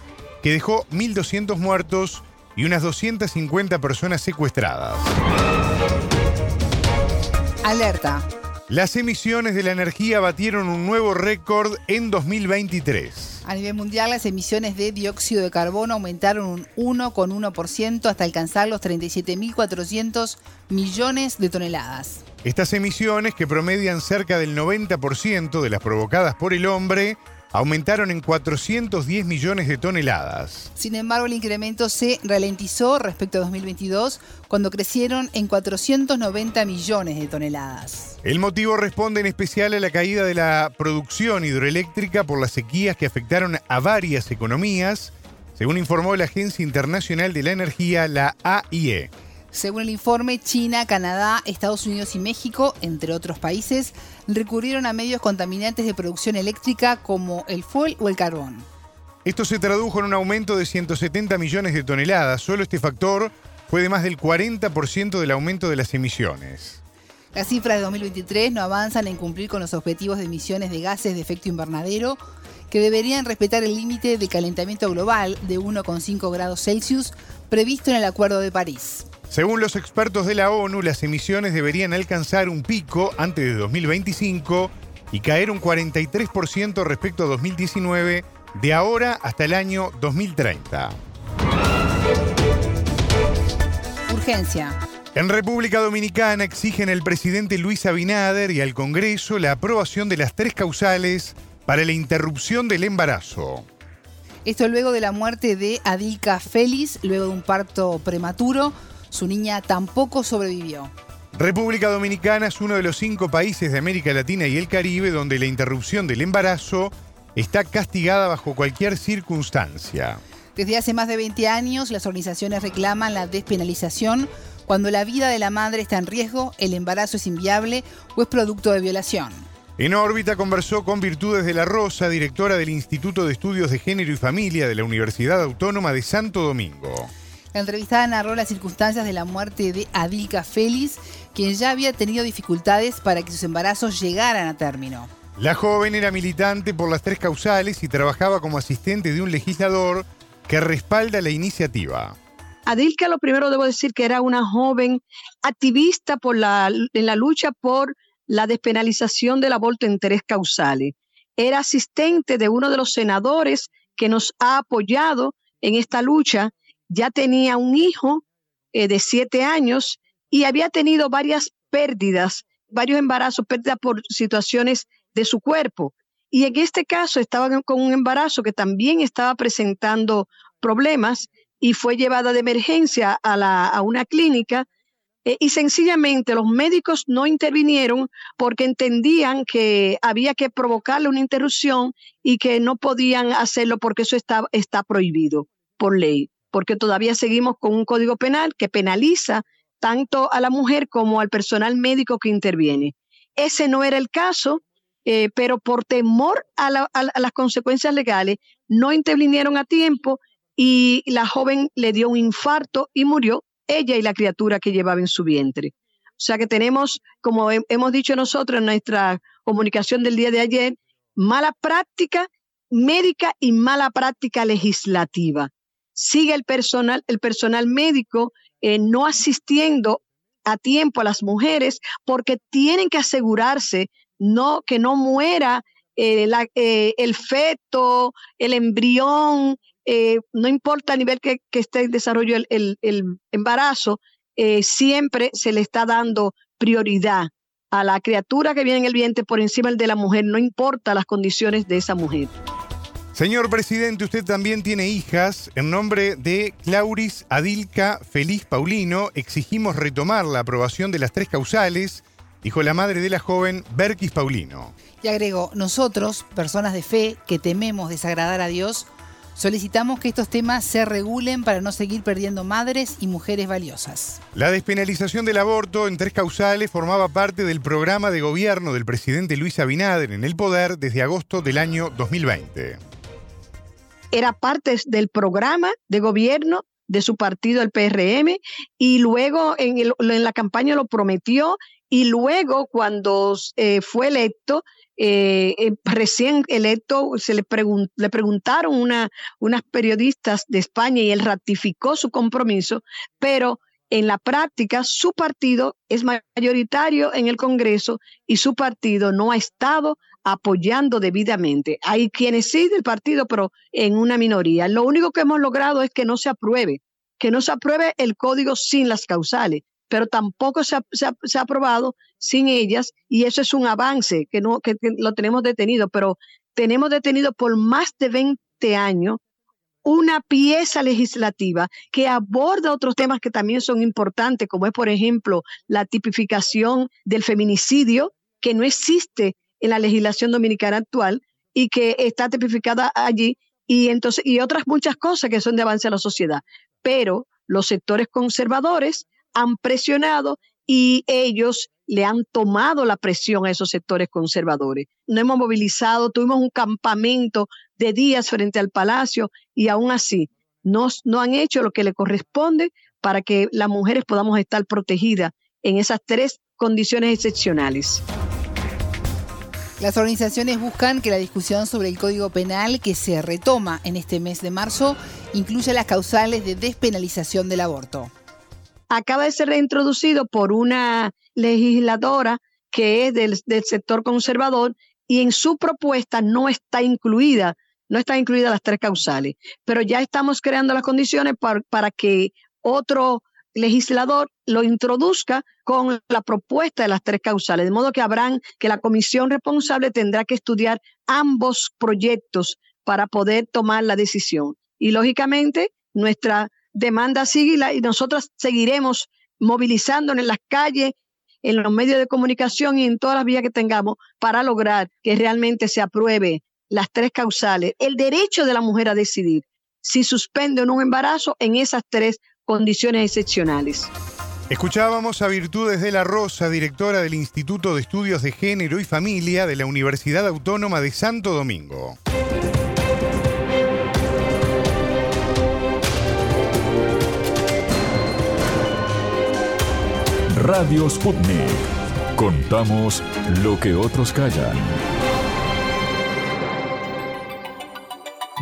que dejó 1.200 muertos y unas 250 personas secuestradas. Alerta. Las emisiones de la energía batieron un nuevo récord en 2023. A nivel mundial, las emisiones de dióxido de carbono aumentaron un 1,1% hasta alcanzar los 37.400 millones de toneladas. Estas emisiones, que promedian cerca del 90% de las provocadas por el hombre, aumentaron en 410 millones de toneladas. Sin embargo, el incremento se ralentizó respecto a 2022, cuando crecieron en 490 millones de toneladas. El motivo responde en especial a la caída de la producción hidroeléctrica por las sequías que afectaron a varias economías, según informó la Agencia Internacional de la Energía, la AIE. Según el informe, China, Canadá, Estados Unidos y México, entre otros países, recurrieron a medios contaminantes de producción eléctrica como el fuel o el carbón. Esto se tradujo en un aumento de 170 millones de toneladas. Solo este factor fue de más del 40% del aumento de las emisiones. Las cifras de 2023 no avanzan en cumplir con los objetivos de emisiones de gases de efecto invernadero que deberían respetar el límite de calentamiento global de 1,5 grados Celsius previsto en el Acuerdo de París. Según los expertos de la ONU, las emisiones deberían alcanzar un pico antes de 2025 y caer un 43% respecto a 2019 de ahora hasta el año 2030. Urgencia. En República Dominicana exigen al presidente Luis Abinader y al Congreso la aprobación de las tres causales para la interrupción del embarazo. Esto luego de la muerte de Adilka Félix, luego de un parto prematuro. Su niña tampoco sobrevivió. República Dominicana es uno de los cinco países de América Latina y el Caribe donde la interrupción del embarazo está castigada bajo cualquier circunstancia. Desde hace más de 20 años, las organizaciones reclaman la despenalización cuando la vida de la madre está en riesgo, el embarazo es inviable o es producto de violación. En órbita conversó con Virtudes de la Rosa, directora del Instituto de Estudios de Género y Familia de la Universidad Autónoma de Santo Domingo. La entrevistada narró las circunstancias de la muerte de Adilka Félix, quien ya había tenido dificultades para que sus embarazos llegaran a término. La joven era militante por las tres causales y trabajaba como asistente de un legislador que respalda la iniciativa. Adilka, lo primero debo decir que era una joven activista por la, en la lucha por la despenalización del aborto en tres causales. Era asistente de uno de los senadores que nos ha apoyado en esta lucha. Ya tenía un hijo eh, de siete años y había tenido varias pérdidas, varios embarazos, pérdidas por situaciones de su cuerpo. Y en este caso estaba con un embarazo que también estaba presentando problemas y fue llevada de emergencia a, una clínica eh, y sencillamente los médicos no intervinieron porque entendían que había que provocarle una interrupción y que no podían hacerlo porque eso está, está prohibido por ley, porque todavía seguimos con un código penal que penaliza tanto a la mujer como al personal médico que interviene. Ese no era el caso eh, pero por temor a, las consecuencias legales no intervinieron a tiempo y la joven le dio un infarto y murió ella y la criatura que llevaba en su vientre. O sea que tenemos, como hemos dicho nosotros en nuestra comunicación del día de ayer, mala práctica médica y mala práctica legislativa. Sigue el personal, el personal médico eh, no asistiendo a tiempo a las mujeres porque tienen que asegurarse no, que no muera eh, eh, el feto, el embrión, eh, no importa el nivel que, esté en desarrollo el, embarazo, siempre se le está dando prioridad a la criatura que viene en el vientre por encima del de la mujer, no importa las condiciones de esa mujer. Señor presidente, usted también tiene hijas. En nombre de Clauris Adilka Feliz Paulino, exigimos retomar la aprobación de las tres causales dijo la madre de la joven Berkis Paulino. Y agregó, nosotros, personas de fe que tememos desagradar a Dios, solicitamos que estos temas se regulen para no seguir perdiendo madres y mujeres valiosas. La despenalización del aborto en tres causales formaba parte del programa de gobierno del presidente Luis Abinader en el poder desde agosto del año 2020. Era parte del programa de gobierno de su partido, el PRM, y luego en, en la campaña lo prometió y luego cuando eh, fue electo, eh, eh, recién electo, se le, le preguntaron una, unas periodistas de España y él ratificó su compromiso, pero en la práctica su partido es mayoritario en el Congreso y su partido no ha estado apoyando debidamente. Hay quienes sí del partido, pero en una minoría. Lo único que hemos logrado es que no se apruebe, que no se apruebe el código sin las causales pero tampoco se ha, aprobado sin ellas y eso es un avance que, no, que, lo tenemos detenido, pero tenemos detenido por más de 20 años una pieza legislativa que aborda otros temas que también son importantes, como es, por ejemplo, la tipificación del feminicidio, que no existe en la legislación dominicana actual y que está tipificada allí, y entonces, y otras muchas cosas que son de avance a la sociedad. Pero los sectores conservadores han presionado y ellos le han tomado la presión a esos sectores conservadores. No hemos movilizado, tuvimos un campamento de días frente al palacio y aún así no, no han hecho lo que le corresponde para que las mujeres podamos estar protegidas en esas tres condiciones excepcionales. Las organizaciones buscan que la discusión sobre el Código Penal que se retoma en este mes de marzo incluya las causales de despenalización del aborto. Acaba de ser reintroducido por una legisladora que es del, sector conservador y en su propuesta no está incluida, no está incluida las tres causales, pero ya estamos creando las condiciones para, para que otro legislador lo introduzca con la propuesta de las tres causales, de modo que habrán que la comisión responsable tendrá que estudiar ambos proyectos para poder tomar la decisión. Y lógicamente nuestra demanda sigue y, nosotros seguiremos movilizándonos en las calles, en los medios de comunicación y en todas las vías que tengamos para lograr que realmente se apruebe las tres causales, el derecho de la mujer a decidir si suspende o no un embarazo en esas tres condiciones excepcionales. Escuchábamos a Virtudes de la Rosa, directora del Instituto de Estudios de Género y Familia de la Universidad Autónoma de Santo Domingo. Radio Sputnik. Contamos lo que otros callan.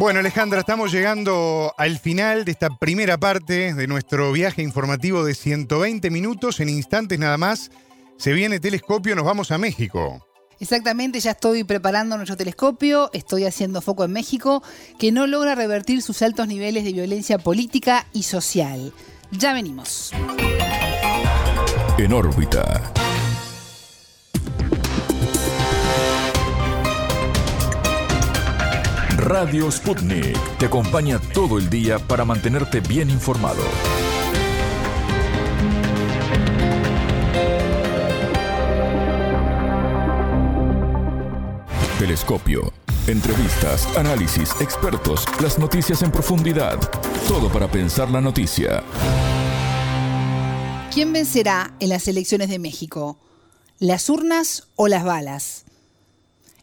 Bueno, Alejandra, estamos llegando al final de esta primera parte de nuestro viaje informativo de 120 minutos. En instantes nada más, se viene telescopio, nos vamos a México. Exactamente, ya estoy preparando nuestro telescopio, estoy haciendo foco en México, que no logra revertir sus altos niveles de violencia política y social. Ya venimos. En órbita. Radio Sputnik te acompaña todo el día para mantenerte bien informado. Telescopio. Entrevistas, análisis, expertos, las noticias en profundidad. Todo para pensar la noticia. ¿Quién vencerá en las elecciones de México? ¿Las urnas o las balas?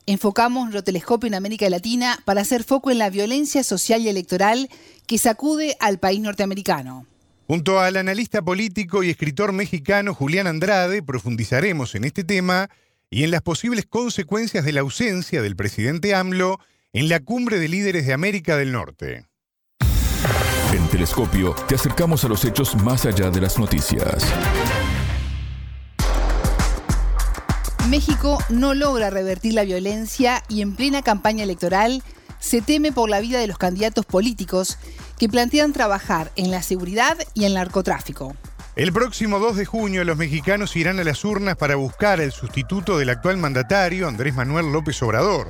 enfocamos nuestro telescopio en América Latina para hacer foco en la violencia social y electoral que sacude al país norteamericano. Junto al analista político y escritor mexicano Julián Andrade profundizaremos en este tema y en las posibles consecuencias de la ausencia del presidente AMLO en la cumbre de líderes de América del Norte. En Telescopio te acercamos a los hechos más allá de las noticias. México no logra revertir la violencia y en plena campaña electoral se teme por la vida de los candidatos políticos que plantean trabajar en la seguridad y el narcotráfico. El próximo 2 de junio los mexicanos irán a las urnas para buscar el sustituto del actual mandatario Andrés Manuel López Obrador.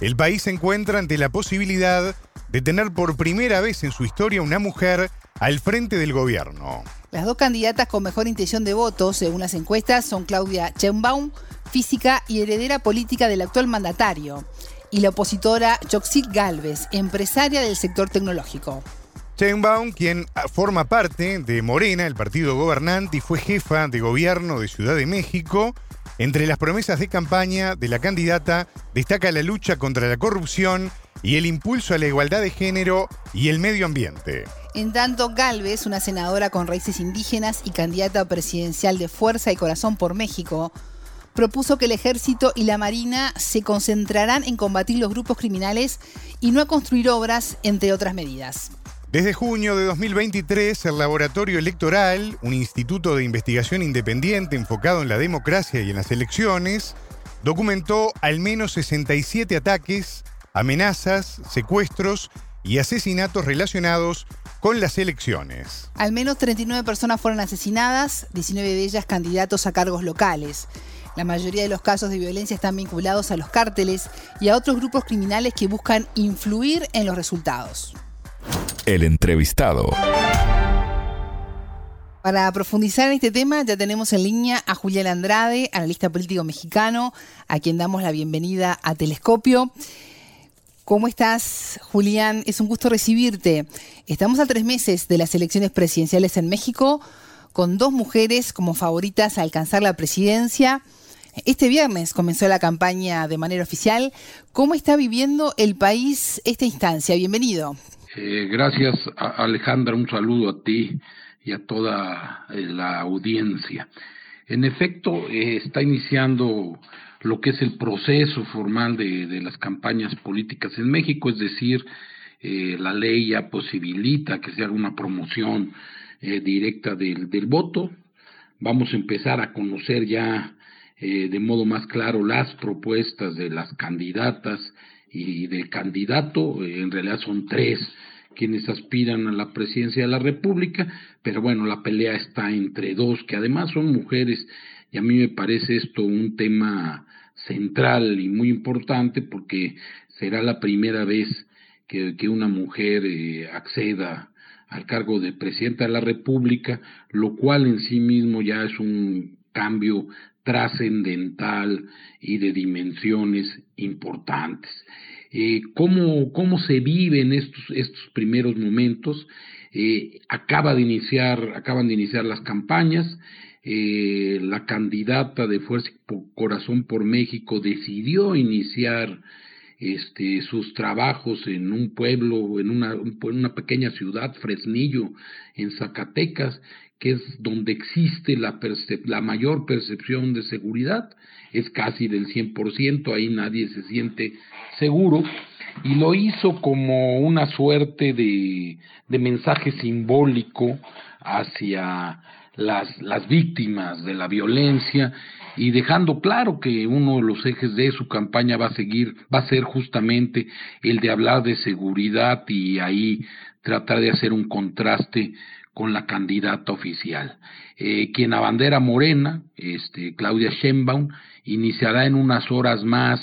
El país se encuentra ante la posibilidad de tener por primera vez en su historia una mujer al frente del gobierno. Las dos candidatas con mejor intención de voto, según las encuestas, son Claudia Sheinbaum física y heredera política del actual mandatario, y la opositora Yoxit Galvez, empresaria del sector tecnológico. Sheinbaum, quien forma parte de Morena, el partido gobernante, y fue jefa de gobierno de Ciudad de México, entre las promesas de campaña de la candidata destaca la lucha contra la corrupción y el impulso a la igualdad de género y el medio ambiente. En tanto, Galvez, una senadora con raíces indígenas y candidata presidencial de Fuerza y Corazón por México, propuso que el ejército y la marina se concentrarán en combatir los grupos criminales y no a construir obras, entre otras medidas. Desde junio de 2023, el Laboratorio Electoral, un instituto de investigación independiente enfocado en la democracia y en las elecciones, documentó al menos 67 ataques, amenazas, secuestros y asesinatos relacionados con las elecciones. Al menos 39 personas fueron asesinadas, 19 de ellas candidatos a cargos locales. La mayoría de los casos de violencia están vinculados a los cárteles y a otros grupos criminales que buscan influir en los resultados. El entrevistado. Para profundizar en este tema ya tenemos en línea a Julián Andrade, analista político mexicano, a quien damos la bienvenida a Telescopio. ¿Cómo estás, Julián? Es un gusto recibirte. Estamos a tres meses de las elecciones presidenciales en México con dos mujeres como favoritas a alcanzar la presidencia. Este viernes comenzó la campaña de manera oficial. ¿Cómo está viviendo el país esta instancia? Bienvenido. Eh, gracias, Alejandra. Un saludo a ti y a toda eh, la audiencia. En efecto, eh, está iniciando lo que es el proceso formal de, de las campañas políticas en México, es decir, eh, la ley ya posibilita que se haga una promoción eh, directa del, del, voto. Vamos a empezar a conocer ya eh, de modo más claro las propuestas de las candidatas y del candidato. en realidad son tres quienes aspiran a la presidencia de la República, pero bueno, la pelea está entre dos, que además son mujeres, y a mí me parece esto un tema central y muy importante porque será la primera vez que, una mujer eh, acceda al cargo de presidenta de la República, lo cual en sí mismo ya es un cambio trascendental y de dimensiones importantes. Eh, ¿cómo, ¿Cómo se viven estos, estos primeros momentos? Eh, acaba de iniciar, acaban de iniciar las campañas, eh, la candidata de Fuerza y Corazón por México decidió iniciar este, sus trabajos en un pueblo, en una, en una pequeña ciudad, Fresnillo, en Zacatecas, que es donde existe la, la mayor percepción de seguridad, es casi del 100%, ahí nadie se siente seguro, y lo hizo como una suerte de, de mensaje simbólico hacia las, las víctimas de la violencia y dejando claro que uno de los ejes de su campaña va a seguir, va a ser justamente el de hablar de seguridad y ahí tratar de hacer un contraste con la candidata oficial. Eh, quien abandera Morena, este, Claudia Sheinbaum, iniciará en unas horas más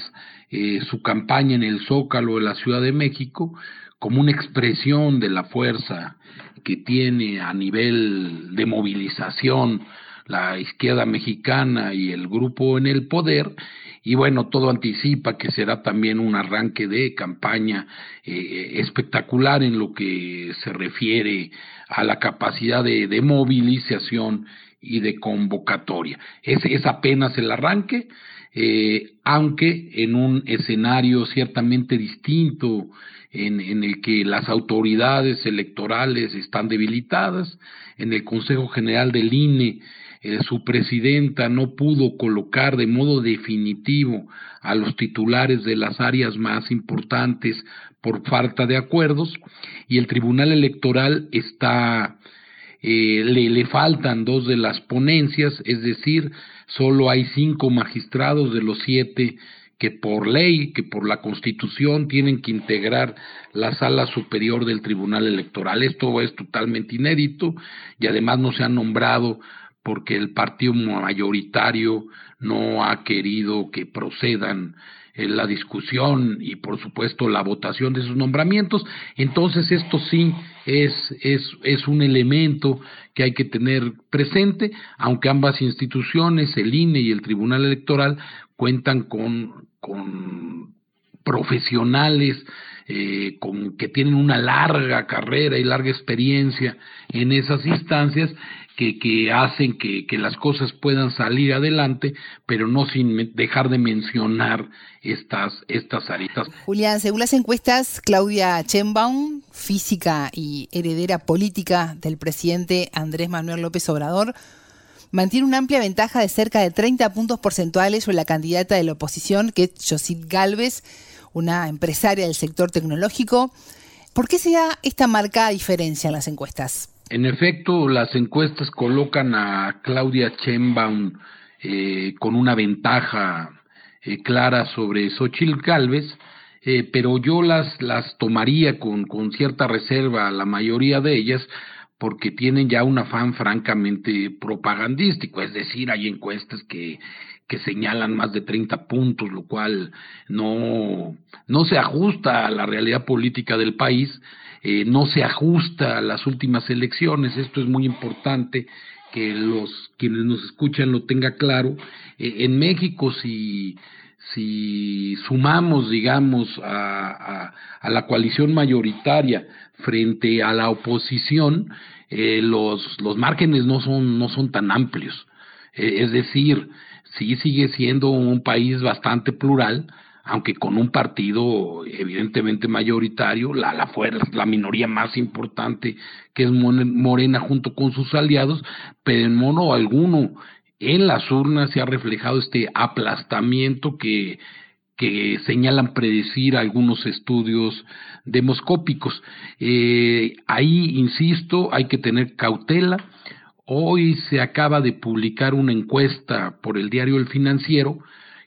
eh, su campaña en el Zócalo de la Ciudad de México como una expresión de la fuerza que tiene a nivel de movilización la izquierda mexicana y el grupo en el poder, y bueno, todo anticipa que será también un arranque de campaña eh, espectacular en lo que se refiere a la capacidad de, movilización y de convocatoria. Es, es apenas el arranque, eh, aunque en un escenario ciertamente distinto en, el que las autoridades electorales están debilitadas, en el Consejo General del INE eh, su presidenta no pudo colocar de modo definitivo a los titulares de las áreas más importantes por falta de acuerdos y el Tribunal Electoral está eh, le, le faltan dos de las ponencias, es decir, solo hay cinco magistrados de los siete que por ley, que por la Constitución tienen que integrar la sala superior del Tribunal Electoral. Esto es totalmente inédito y además no se han nombrado porque el partido mayoritario no ha querido que procedan en la discusión y por supuesto la votación de sus nombramientos, entonces esto sí es, es, es un elemento que hay que tener presente, aunque ambas instituciones, el INE y el Tribunal Electoral, cuentan con, con profesionales eh, con, que tienen una larga carrera y larga experiencia en esas instancias que, que hacen que, que, las cosas puedan salir adelante, pero no sin dejar de mencionar estas, estas aristas. Julián, según las encuestas, Claudia Chenbaum, física y heredera política del presidente Andrés Manuel López Obrador, mantiene una amplia ventaja de cerca de 30 puntos porcentuales sobre la candidata de la oposición, que es Josit Galvez, una empresaria del sector tecnológico. ¿Por qué se da esta marcada diferencia en las encuestas? En efecto, las encuestas colocan a Claudia Chembaum eh, con una ventaja eh, clara sobre Xochitl Galvez, eh, pero yo las, las tomaría con, con cierta reserva, la mayoría de ellas, porque tienen ya un afán francamente propagandístico, es decir, hay encuestas que, que señalan más de 30 puntos, lo cual no, no se ajusta a la realidad política del país, eh, no se ajusta a las últimas elecciones, esto es muy importante que los quienes nos escuchan lo tenga claro. Eh, en México, si, si sumamos, digamos, a, a, a, la coalición mayoritaria frente a la oposición, eh, los, los márgenes no son, no son tan amplios. Eh, es decir, sí sigue siendo un país bastante plural, aunque con un partido evidentemente mayoritario, la, la fuerza, la minoría más importante que es Morena junto con sus aliados, pero en mono alguno en las urnas se ha reflejado este aplastamiento que, que señalan predecir algunos estudios demoscópicos. Eh, ahí, insisto, hay que tener cautela. Hoy se acaba de publicar una encuesta por el diario El Financiero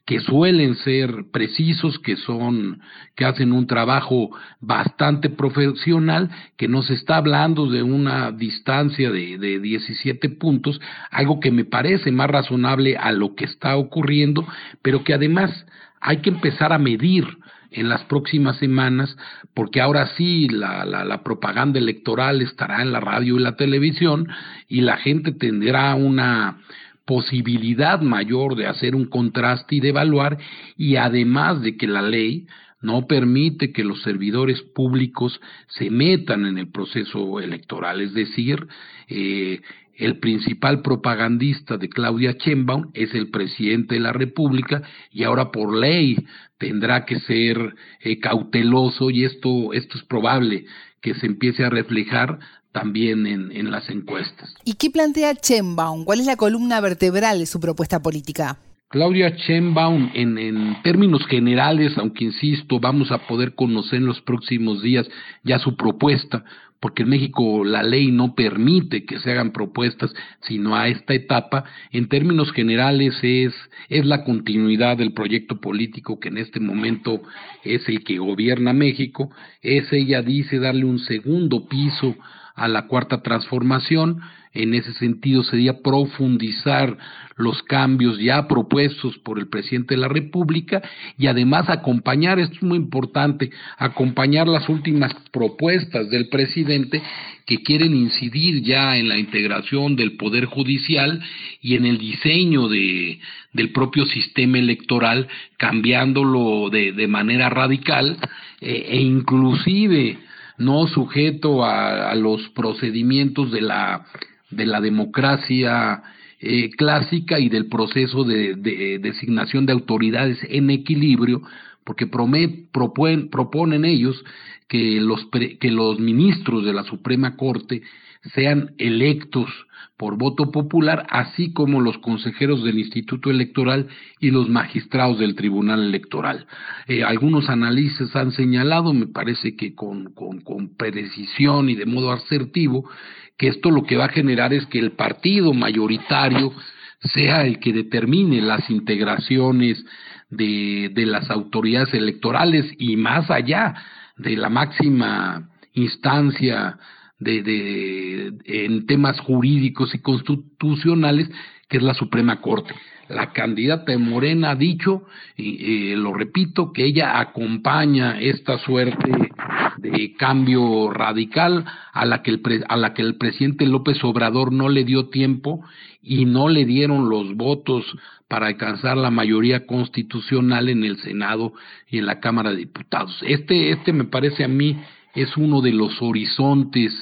que suelen ser precisos, que son, que hacen un trabajo bastante profesional, que nos está hablando de una distancia de, de 17 puntos, algo que me parece más razonable a lo que está ocurriendo, pero que además hay que empezar a medir en las próximas semanas, porque ahora sí la, la, propaganda electoral estará en la radio y la televisión y la gente tendrá una posibilidad mayor de hacer un contraste y de evaluar, y además de que la ley no permite que los servidores públicos se metan en el proceso electoral, es decir, eh, el principal propagandista de Claudia Sheinbaum es el presidente de la República y ahora por ley tendrá que ser eh, cauteloso y esto, esto es probable que se empiece a reflejar también en, en las encuestas. ¿Y qué plantea Sheinbaum? ¿Cuál es la columna vertebral de su propuesta política? Claudia Sheinbaum, en, en, términos generales, aunque insisto, vamos a poder conocer en los próximos días ya su propuesta, porque en México la ley no permite que se hagan propuestas sino a esta etapa, en términos generales es, es la continuidad del proyecto político que en este momento es el que gobierna México, es ella dice darle un segundo piso a la cuarta transformación. En ese sentido sería profundizar los cambios ya propuestos por el presidente de la República y además acompañar, esto es muy importante, acompañar las últimas propuestas del presidente que quieren incidir ya en la integración del Poder Judicial y en el diseño de, del propio sistema electoral, cambiándolo de, de manera radical eh, e inclusive no sujeto a, los procedimientos de la, de la democracia eh, clásica y del proceso de, designación de autoridades en equilibrio, porque proponen, ellos que los, que los ministros de la Suprema Corte sean electos por voto popular, así como los consejeros del Instituto Electoral y los magistrados del Tribunal Electoral. Eh, algunos analistas han señalado, me parece que con, con, con precisión y de modo asertivo, que esto lo que va a generar es que el partido mayoritario sea el que determine las integraciones de, de las autoridades electorales y más allá de la máxima instancia de, de, en temas jurídicos y constitucionales, que es la Suprema Corte. La candidata de Morena ha dicho, y lo repito, que ella acompaña esta suerte de cambio radical a la, que el a la que el presidente López Obrador no le dio tiempo y no le dieron los votos para alcanzar la mayoría constitucional en el Senado y en la Cámara de Diputados. Este, este me parece a mí es uno de los horizontes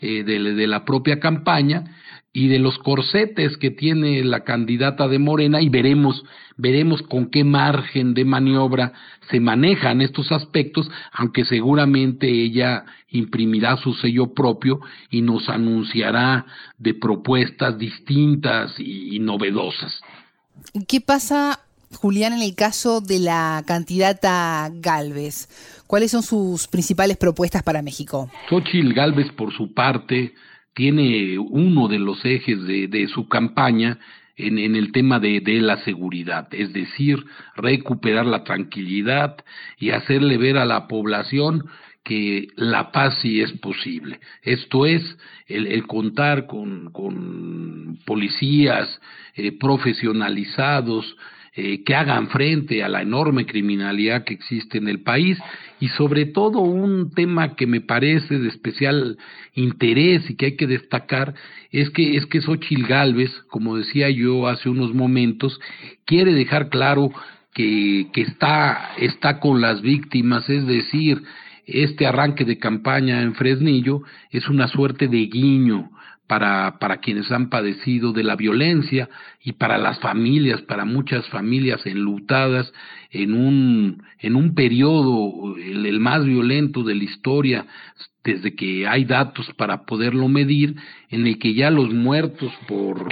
eh, de, la propia campaña y de los corsetes que tiene la candidata de Morena y veremos veremos con qué margen de maniobra se manejan estos aspectos, aunque seguramente ella imprimirá su sello propio y nos anunciará de propuestas distintas y, y novedosas. ¿Qué pasa Julián, en el caso de la candidata Galvez, ¿cuáles son sus principales propuestas para México? Xochitl Galvez, por su parte, tiene uno de los ejes de, su campaña en, en, el tema de, de, la seguridad, es decir, recuperar la tranquilidad y hacerle ver a la población que la paz sí es posible. Esto es el, el contar con, con policías eh, profesionalizados, eh, que hagan frente a la enorme criminalidad que existe en el país. Y sobre todo un tema que me parece de especial interés y que hay que destacar es que es que Xochitl Galvez, como decía yo hace unos momentos, quiere dejar claro que, que está, está con las víctimas, es decir, este arranque de campaña en Fresnillo es una suerte de guiño para, para quienes han padecido de la violencia y para las familias, para muchas familias enlutadas en un, en un periodo, el, más violento de la historia, desde que hay datos para poderlo medir, en el que ya los muertos por,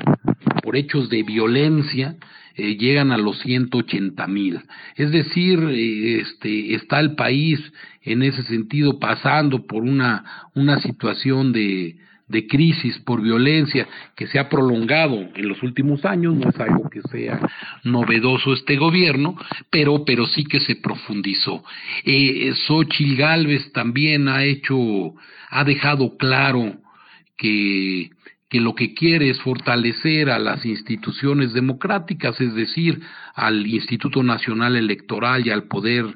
por hechos de violencia eh, llegan a los 180 mil. Es decir, eh, este, está el país en ese sentido pasando por una, una situación de, de crisis por violencia que se ha prolongado en los últimos años, no es algo que sea novedoso este gobierno, pero, pero sí que se profundizó. Eh, Xochitl Galvez también ha hecho, ha dejado claro que, que lo que quiere es fortalecer a las instituciones democráticas, es decir, al Instituto Nacional Electoral y al Poder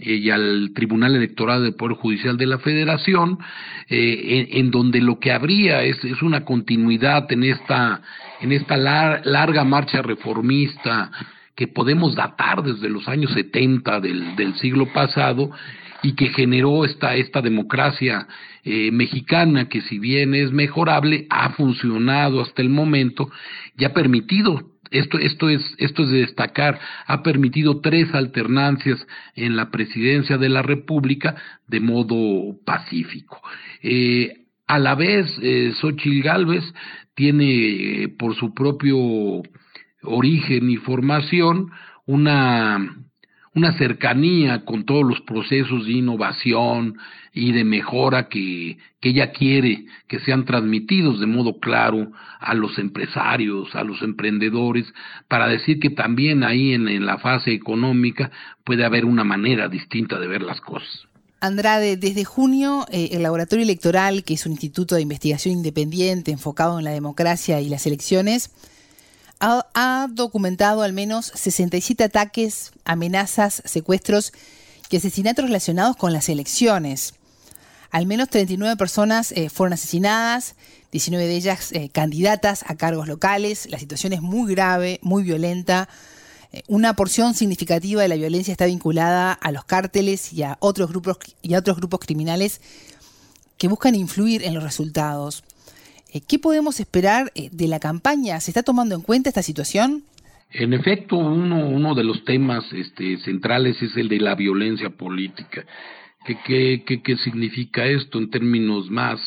eh, y al Tribunal Electoral del Poder Judicial de la Federación, eh, en, donde lo que habría es, es, una continuidad en esta, en esta larga marcha reformista que podemos datar desde los años 70 del, siglo pasado y que generó esta, esta democracia eh, mexicana que si bien es mejorable, ha funcionado hasta el momento y ha permitido esto, esto, es, esto es de destacar, ha permitido tres alternancias en la presidencia de la República de modo pacífico. Eh, a la vez, eh, Xochitl Gálvez tiene por su propio origen y formación una una cercanía con todos los procesos de innovación y de mejora que, que ella quiere que sean transmitidos de modo claro a los empresarios, a los emprendedores, para decir que también ahí en, la fase económica puede haber una manera distinta de ver las cosas. Andrade, desde junio eh, el Laboratorio Electoral, que es un instituto de investigación independiente enfocado en la democracia y las elecciones, ha, documentado al menos 67 ataques, amenazas, secuestros y asesinatos relacionados con las elecciones. Al menos 39 personas eh, fueron asesinadas, 19 de ellas eh, candidatas a cargos locales. La situación es muy grave, muy violenta. Eh, una porción significativa de la violencia está vinculada a los cárteles y a otros grupos y a otros grupos criminales que buscan influir en los resultados. Eh, ¿Qué podemos esperar eh, de la campaña? ¿Se está tomando en cuenta esta situación? En efecto, uno, uno de los temas este, centrales es el de la violencia política. ¿Qué, qué, qué, significa esto en términos más,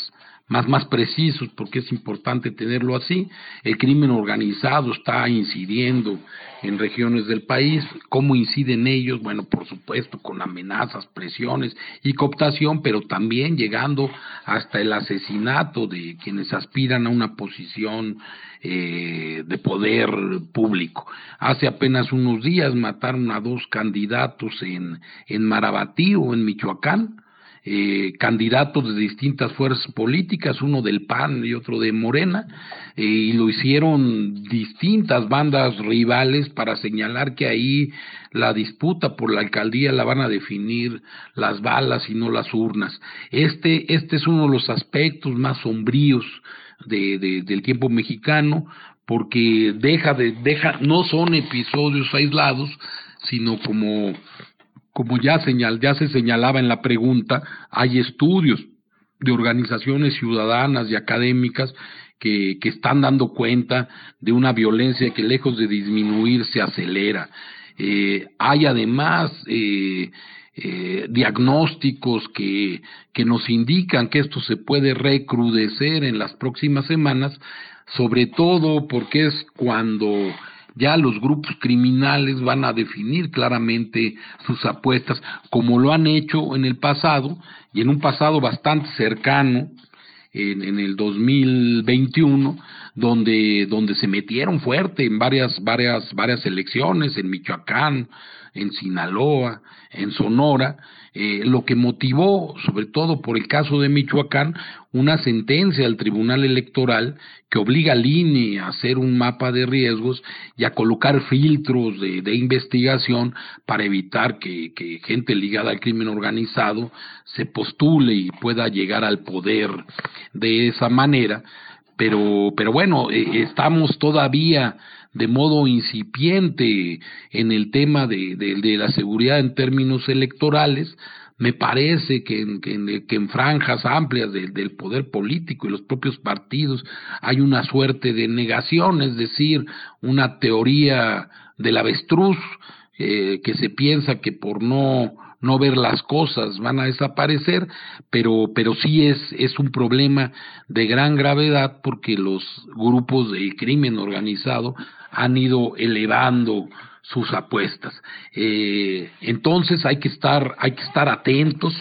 más, más precisos? Porque es importante tenerlo así. El crimen organizado está incidiendo en regiones del país. ¿Cómo inciden ellos? Bueno, por supuesto, con amenazas, presiones y cooptación, pero también llegando hasta el asesinato de quienes aspiran a una posición eh, de poder público. Hace apenas unos días mataron a dos candidatos en, en Marabatío, en Michoacán, eh, candidatos de distintas fuerzas políticas, uno del PAN y otro de Morena, eh, y lo hicieron distintas bandas rivales para señalar que ahí la disputa por la alcaldía la van a definir las balas y no las urnas. Este, este es uno de los aspectos más sombríos de, de, del tiempo mexicano, porque deja de, deja, no son episodios aislados, sino como como ya, se señalaba en la pregunta, hay estudios de organizaciones ciudadanas y académicas que, están dando cuenta de una violencia que lejos de disminuir se acelera. Eh, hay además eh, eh, diagnósticos que nos indican que esto se puede recrudecer en las próximas semanas, sobre todo porque es cuando ya los grupos criminales van a definir claramente sus apuestas, como lo han hecho en el pasado y en un pasado bastante cercano, en, en el 2021, donde, donde se metieron fuerte en varias, varias, varias elecciones, en Michoacán, en Sinaloa, en Sonora, eh, lo que motivó, sobre todo por el caso de Michoacán, una sentencia al Tribunal Electoral que obliga al INE a hacer un mapa de riesgos y a colocar filtros de, de investigación para evitar que, que, gente ligada al crimen organizado se postule y pueda llegar al poder de esa manera. Pero, pero bueno, eh, estamos todavía de modo incipiente en el tema de, de, la seguridad en términos electorales, me parece que en, que en, franjas amplias del poder político y los propios partidos hay una suerte de negación, es decir, una teoría del avestruz eh, que se piensa que por no no ver las cosas van a desaparecer, pero, pero sí es, es un problema de gran gravedad porque los grupos de crimen organizado han ido elevando sus apuestas. Eh, entonces hay que estar, hay que estar atentos.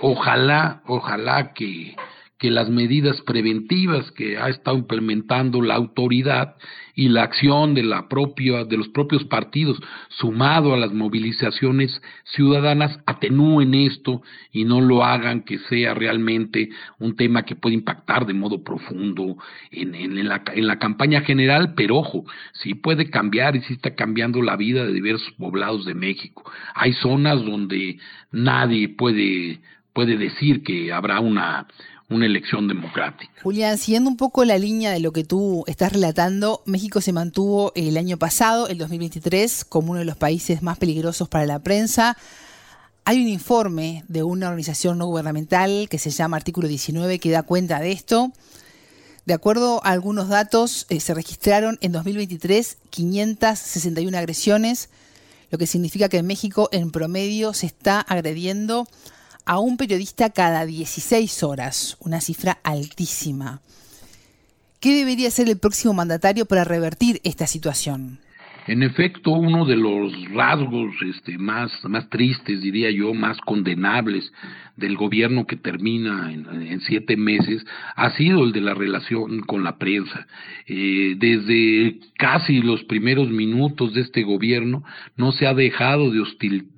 Ojalá, ojalá que, que las medidas preventivas que ha estado implementando la autoridad y la acción de la propia de los propios partidos sumado a las movilizaciones ciudadanas atenúen esto y no lo hagan que sea realmente un tema que puede impactar de modo profundo en, en, la, en la campaña general, pero ojo, sí puede cambiar y sí está cambiando la vida de diversos poblados de México. Hay zonas donde nadie puede puede decir que habrá una una elección democrática. Julián, siguiendo un poco la línea de lo que tú estás relatando, México se mantuvo el año pasado, el 2023, como uno de los países más peligrosos para la prensa. Hay un informe de una organización no gubernamental que se llama Artículo 19 que da cuenta de esto. De acuerdo a algunos datos, eh, se registraron en 2023 561 agresiones, lo que significa que en México en promedio se está agrediendo a un periodista cada 16 horas, una cifra altísima. ¿Qué debería hacer el próximo mandatario para revertir esta situación? En efecto, uno de los rasgos este, más, más tristes, diría yo, más condenables del gobierno que termina en, siete meses ha sido el de la relación con la prensa. Eh, desde casi los primeros minutos de este gobierno no se ha dejado de,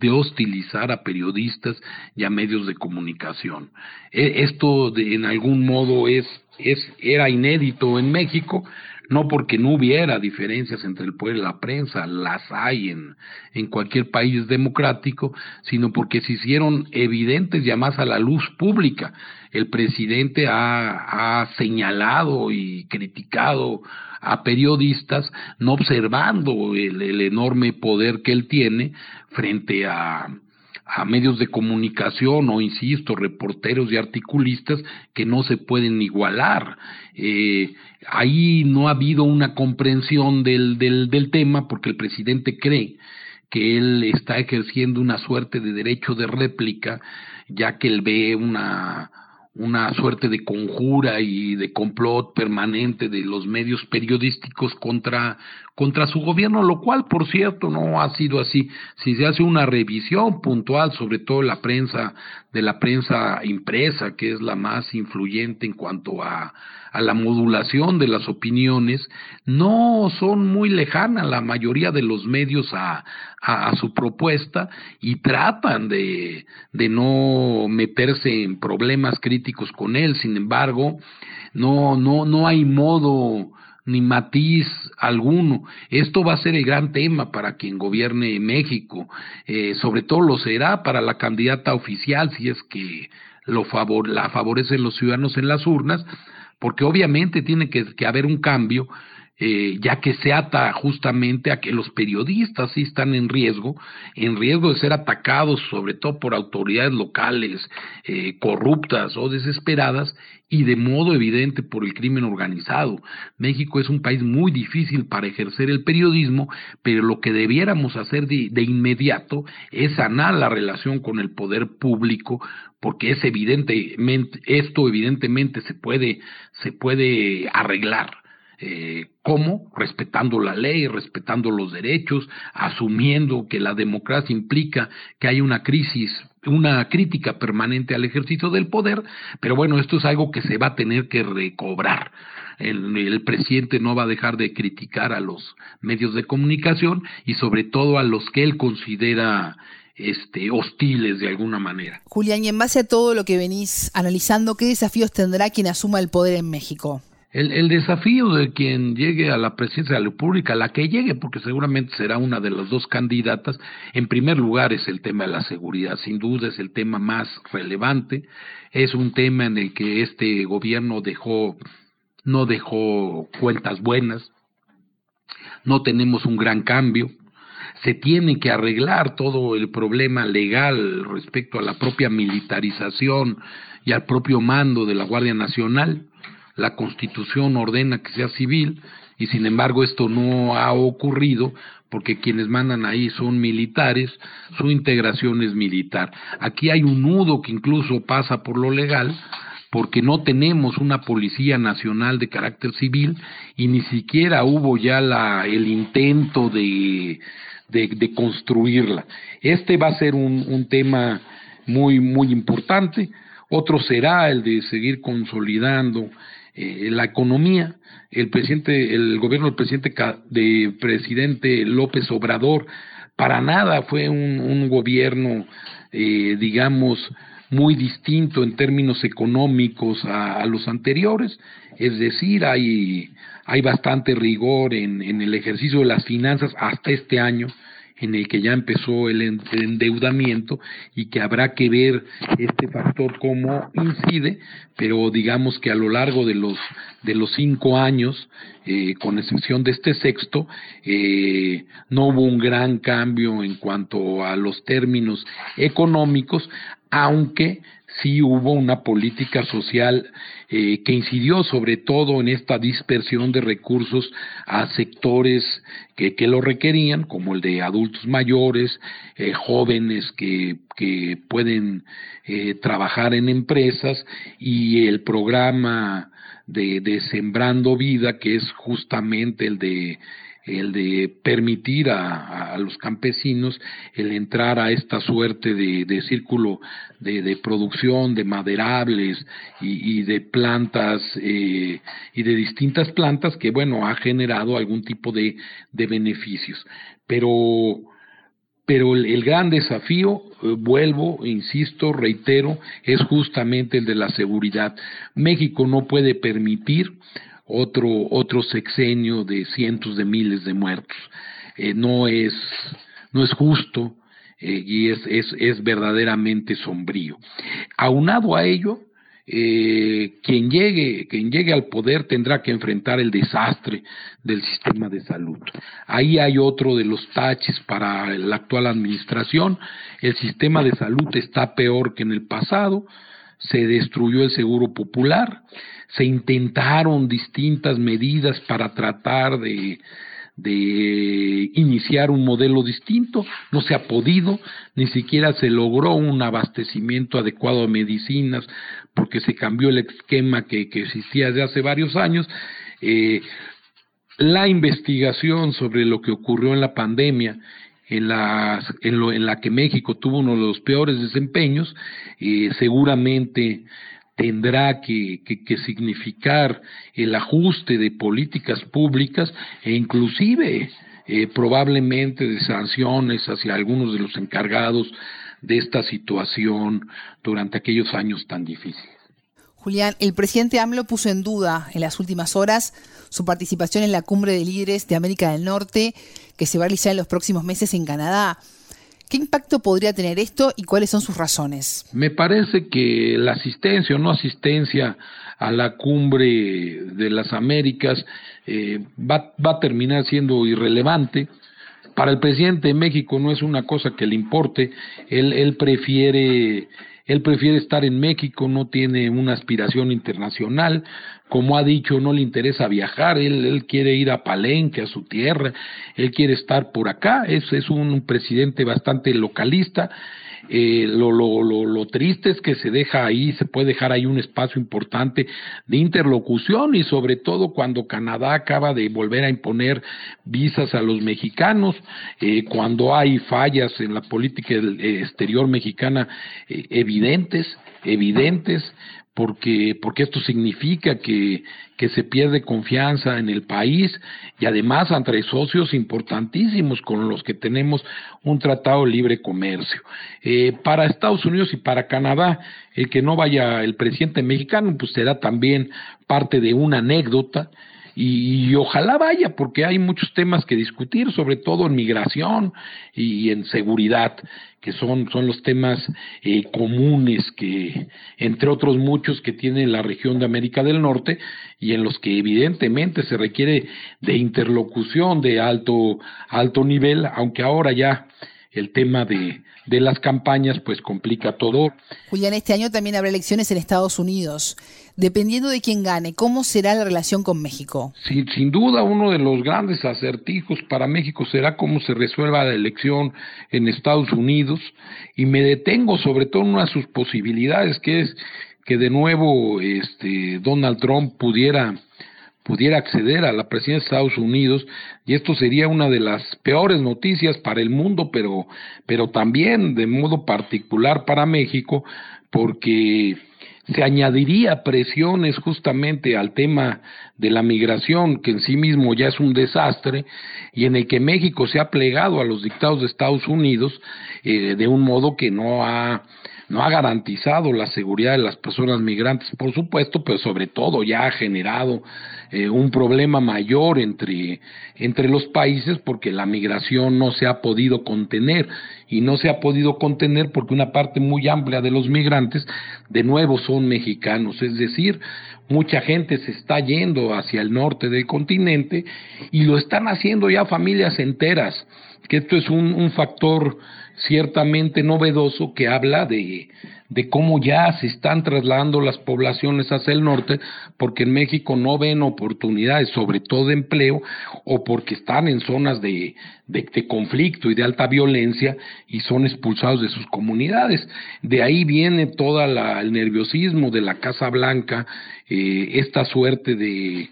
de hostilizar a periodistas y a medios de comunicación. E, esto de, en algún modo es, es, era inédito en México, no porque no hubiera diferencias entre el poder y la prensa, las hay en, cualquier país democrático, sino porque se hicieron evidentes ya más a la luz pública. El presidente ha, señalado y criticado a periodistas, no observando el enorme poder que él tiene frente a, a medios de comunicación o, insisto, reporteros y articulistas que no se pueden igualar. Eh, ahí no ha habido una comprensión del, del, del tema porque el presidente cree que él está ejerciendo una suerte de derecho de réplica, ya que él ve una una suerte de conjura y de complot permanente de los medios periodísticos contra, contra su gobierno, lo cual, por cierto, no ha sido así. Si se hace una revisión puntual, sobre todo la prensa, de la prensa impresa, que es la más influyente en cuanto a, a la modulación de las opiniones, no son muy lejanas la mayoría de los medios a, su propuesta y tratan de, no meterse en problemas críticos con él. Sin embargo, no, no, no hay modo ni matiz alguno. Esto va a ser el gran tema para quien gobierne México. Eh, sobre todo lo será para la candidata oficial, si es que lo la favorecen los ciudadanos en las urnas, porque obviamente tiene que, haber un cambio, eh, ya que se ata justamente a que los periodistas sí están en riesgo, en riesgo de ser atacados sobre todo por autoridades locales eh, corruptas o desesperadas y de modo evidente por el crimen organizado. México es un país muy difícil para ejercer el periodismo, pero lo que debiéramos hacer de, de inmediato es sanar la relación con el poder público porque es evidentemente, esto evidentemente se puede, se puede arreglar. Eh, ¿Cómo? Respetando la ley, respetando los derechos, asumiendo que la democracia implica que hay una crisis, una crítica permanente al ejercicio del poder, pero bueno, esto es algo que se va a tener que recobrar. El, el, presidente no va a dejar de criticar a los medios de comunicación y sobre todo a los que él considera este, hostiles de alguna manera. Julián, y en base a todo lo que venís analizando, ¿qué desafíos tendrá quien asuma el poder en México? El, el, desafío de quien llegue a la presidencia de la República, la que llegue, porque seguramente será una de las dos candidatas, en primer lugar es el tema de la seguridad, sin duda es el tema más relevante, es un tema en el que este gobierno dejó, no dejó cuentas buenas, no tenemos un gran cambio, se tiene que arreglar todo el problema legal respecto a la propia militarización y al propio mando de la Guardia Nacional. La Constitución ordena que sea civil y sin embargo esto no ha ocurrido porque quienes mandan ahí son militares, su integración es militar. Aquí hay un nudo que incluso pasa por lo legal, porque no tenemos una policía nacional de carácter civil y ni siquiera hubo ya la, el intento de, de, construirla. Este va a ser un, un tema muy, muy importante. Otro será el de seguir consolidando eh, la economía. El presidente, el gobierno del presidente, de presidente López Obrador, para nada fue un, un gobierno, eh, digamos, muy distinto en términos económicos a, los anteriores, es decir, hay, hay bastante rigor en, en el ejercicio de las finanzas hasta este año, en el que ya empezó el endeudamiento y que habrá que ver este factor cómo incide, pero digamos que a lo largo de los de los cinco años, eh, con excepción de este sexto, eh, no hubo un gran cambio en cuanto a los términos económicos, aunque sí hubo una política social eh, que incidió sobre todo en esta dispersión de recursos a sectores que, que lo requerían, como el de adultos mayores, eh, jóvenes que, que pueden eh, trabajar en empresas y el programa de, de Sembrando Vida, que es justamente el de el de permitir a, los campesinos el entrar a esta suerte de, círculo de, producción de maderables y, de plantas eh, y de distintas plantas que bueno ha generado algún tipo de, beneficios pero pero el, gran desafío, eh, vuelvo, insisto, reitero, es justamente el de la seguridad. México no puede permitir otro, otro sexenio de cientos de miles de muertos. Eh, no, es, no es justo eh, y es, es, es, verdaderamente sombrío. Aunado a ello, eh, quien llegue, quien llegue al poder tendrá que enfrentar el desastre del sistema de salud. Ahí hay otro de los taches para la actual administración. El sistema de salud está peor que en el pasado. Se destruyó el seguro popular se intentaron distintas medidas para tratar de, de iniciar un modelo distinto, no se ha podido, ni siquiera se logró un abastecimiento adecuado de medicinas porque se cambió el esquema que, que existía desde hace varios años. Eh, la investigación sobre lo que ocurrió en la pandemia, en la, en, lo, en la que México tuvo uno de los peores desempeños, eh, seguramente tendrá que, que, significar el ajuste de políticas públicas e inclusive eh, probablemente de sanciones hacia algunos de los encargados de esta situación durante aquellos años tan difíciles. Julián, el presidente AMLO puso en duda en las últimas horas su participación en la cumbre de líderes de América del Norte que se va a realizar en los próximos meses en Canadá. ¿Qué impacto podría tener esto y cuáles son sus razones? Me parece que la asistencia o no asistencia a la cumbre de las Américas eh, va, va a terminar siendo irrelevante. Para el presidente de México no es una cosa que le importe, él, él prefiere él prefiere estar en México, no tiene una aspiración internacional, como ha dicho, no le interesa viajar, él, él quiere ir a Palenque, a su tierra, él quiere estar por acá, es, es un presidente bastante localista, eh, lo, lo, lo, triste es que se deja ahí, se puede dejar ahí un espacio importante de interlocución y sobre todo cuando Canadá acaba de volver a imponer visas a los mexicanos, eh, cuando hay fallas en la política exterior mexicana eh, evidentes, evidentes, porque, porque esto significa que, que se pierde confianza en el país y además entre socios importantísimos con los que tenemos un tratado de libre comercio. Eh, para Estados Unidos y para Canadá, el que no vaya el presidente mexicano, pues será también parte de una anécdota y, ojalá vaya, porque hay muchos temas que discutir, sobre todo en migración y, en seguridad, que son, son los temas eh, comunes que, entre otros muchos que tiene la región de América del Norte y en los que evidentemente se requiere de interlocución de alto, alto nivel, aunque ahora ya el tema de, de las campañas pues complica todo. Julián, este año también habrá elecciones en Estados Unidos. Dependiendo de quién gane, ¿cómo será la relación con México? Sin, sin duda, uno de los grandes acertijos para México será cómo se resuelva la elección en Estados Unidos. Y me detengo sobre todo en una de sus posibilidades, que es que de nuevo este, Donald Trump pudiera pudiera acceder a la presidencia de Estados Unidos y esto sería una de las peores noticias para el mundo, pero, pero también de modo particular para México, porque se añadiría presiones justamente al tema de la migración, que en sí mismo ya es un desastre, y en el que México se ha plegado a los dictados de Estados Unidos eh, de un modo que no ha no ha garantizado la seguridad de las personas migrantes, por supuesto, pero sobre todo ya ha generado eh, un problema mayor entre, entre los países porque la migración no se ha podido contener. Y no se ha podido contener porque una parte muy amplia de los migrantes de nuevo son mexicanos, es decir, mucha gente se está yendo hacia el norte del continente y lo están haciendo ya familias enteras, que esto es un, un factor ciertamente novedoso que habla de, de cómo ya se están trasladando las poblaciones hacia el norte, porque en México no ven oportunidades, sobre todo de empleo, o porque están en zonas de, de, conflicto y de alta violencia y son expulsados de sus comunidades. De ahí viene todo el nerviosismo de la Casa Blanca, eh, esta suerte de,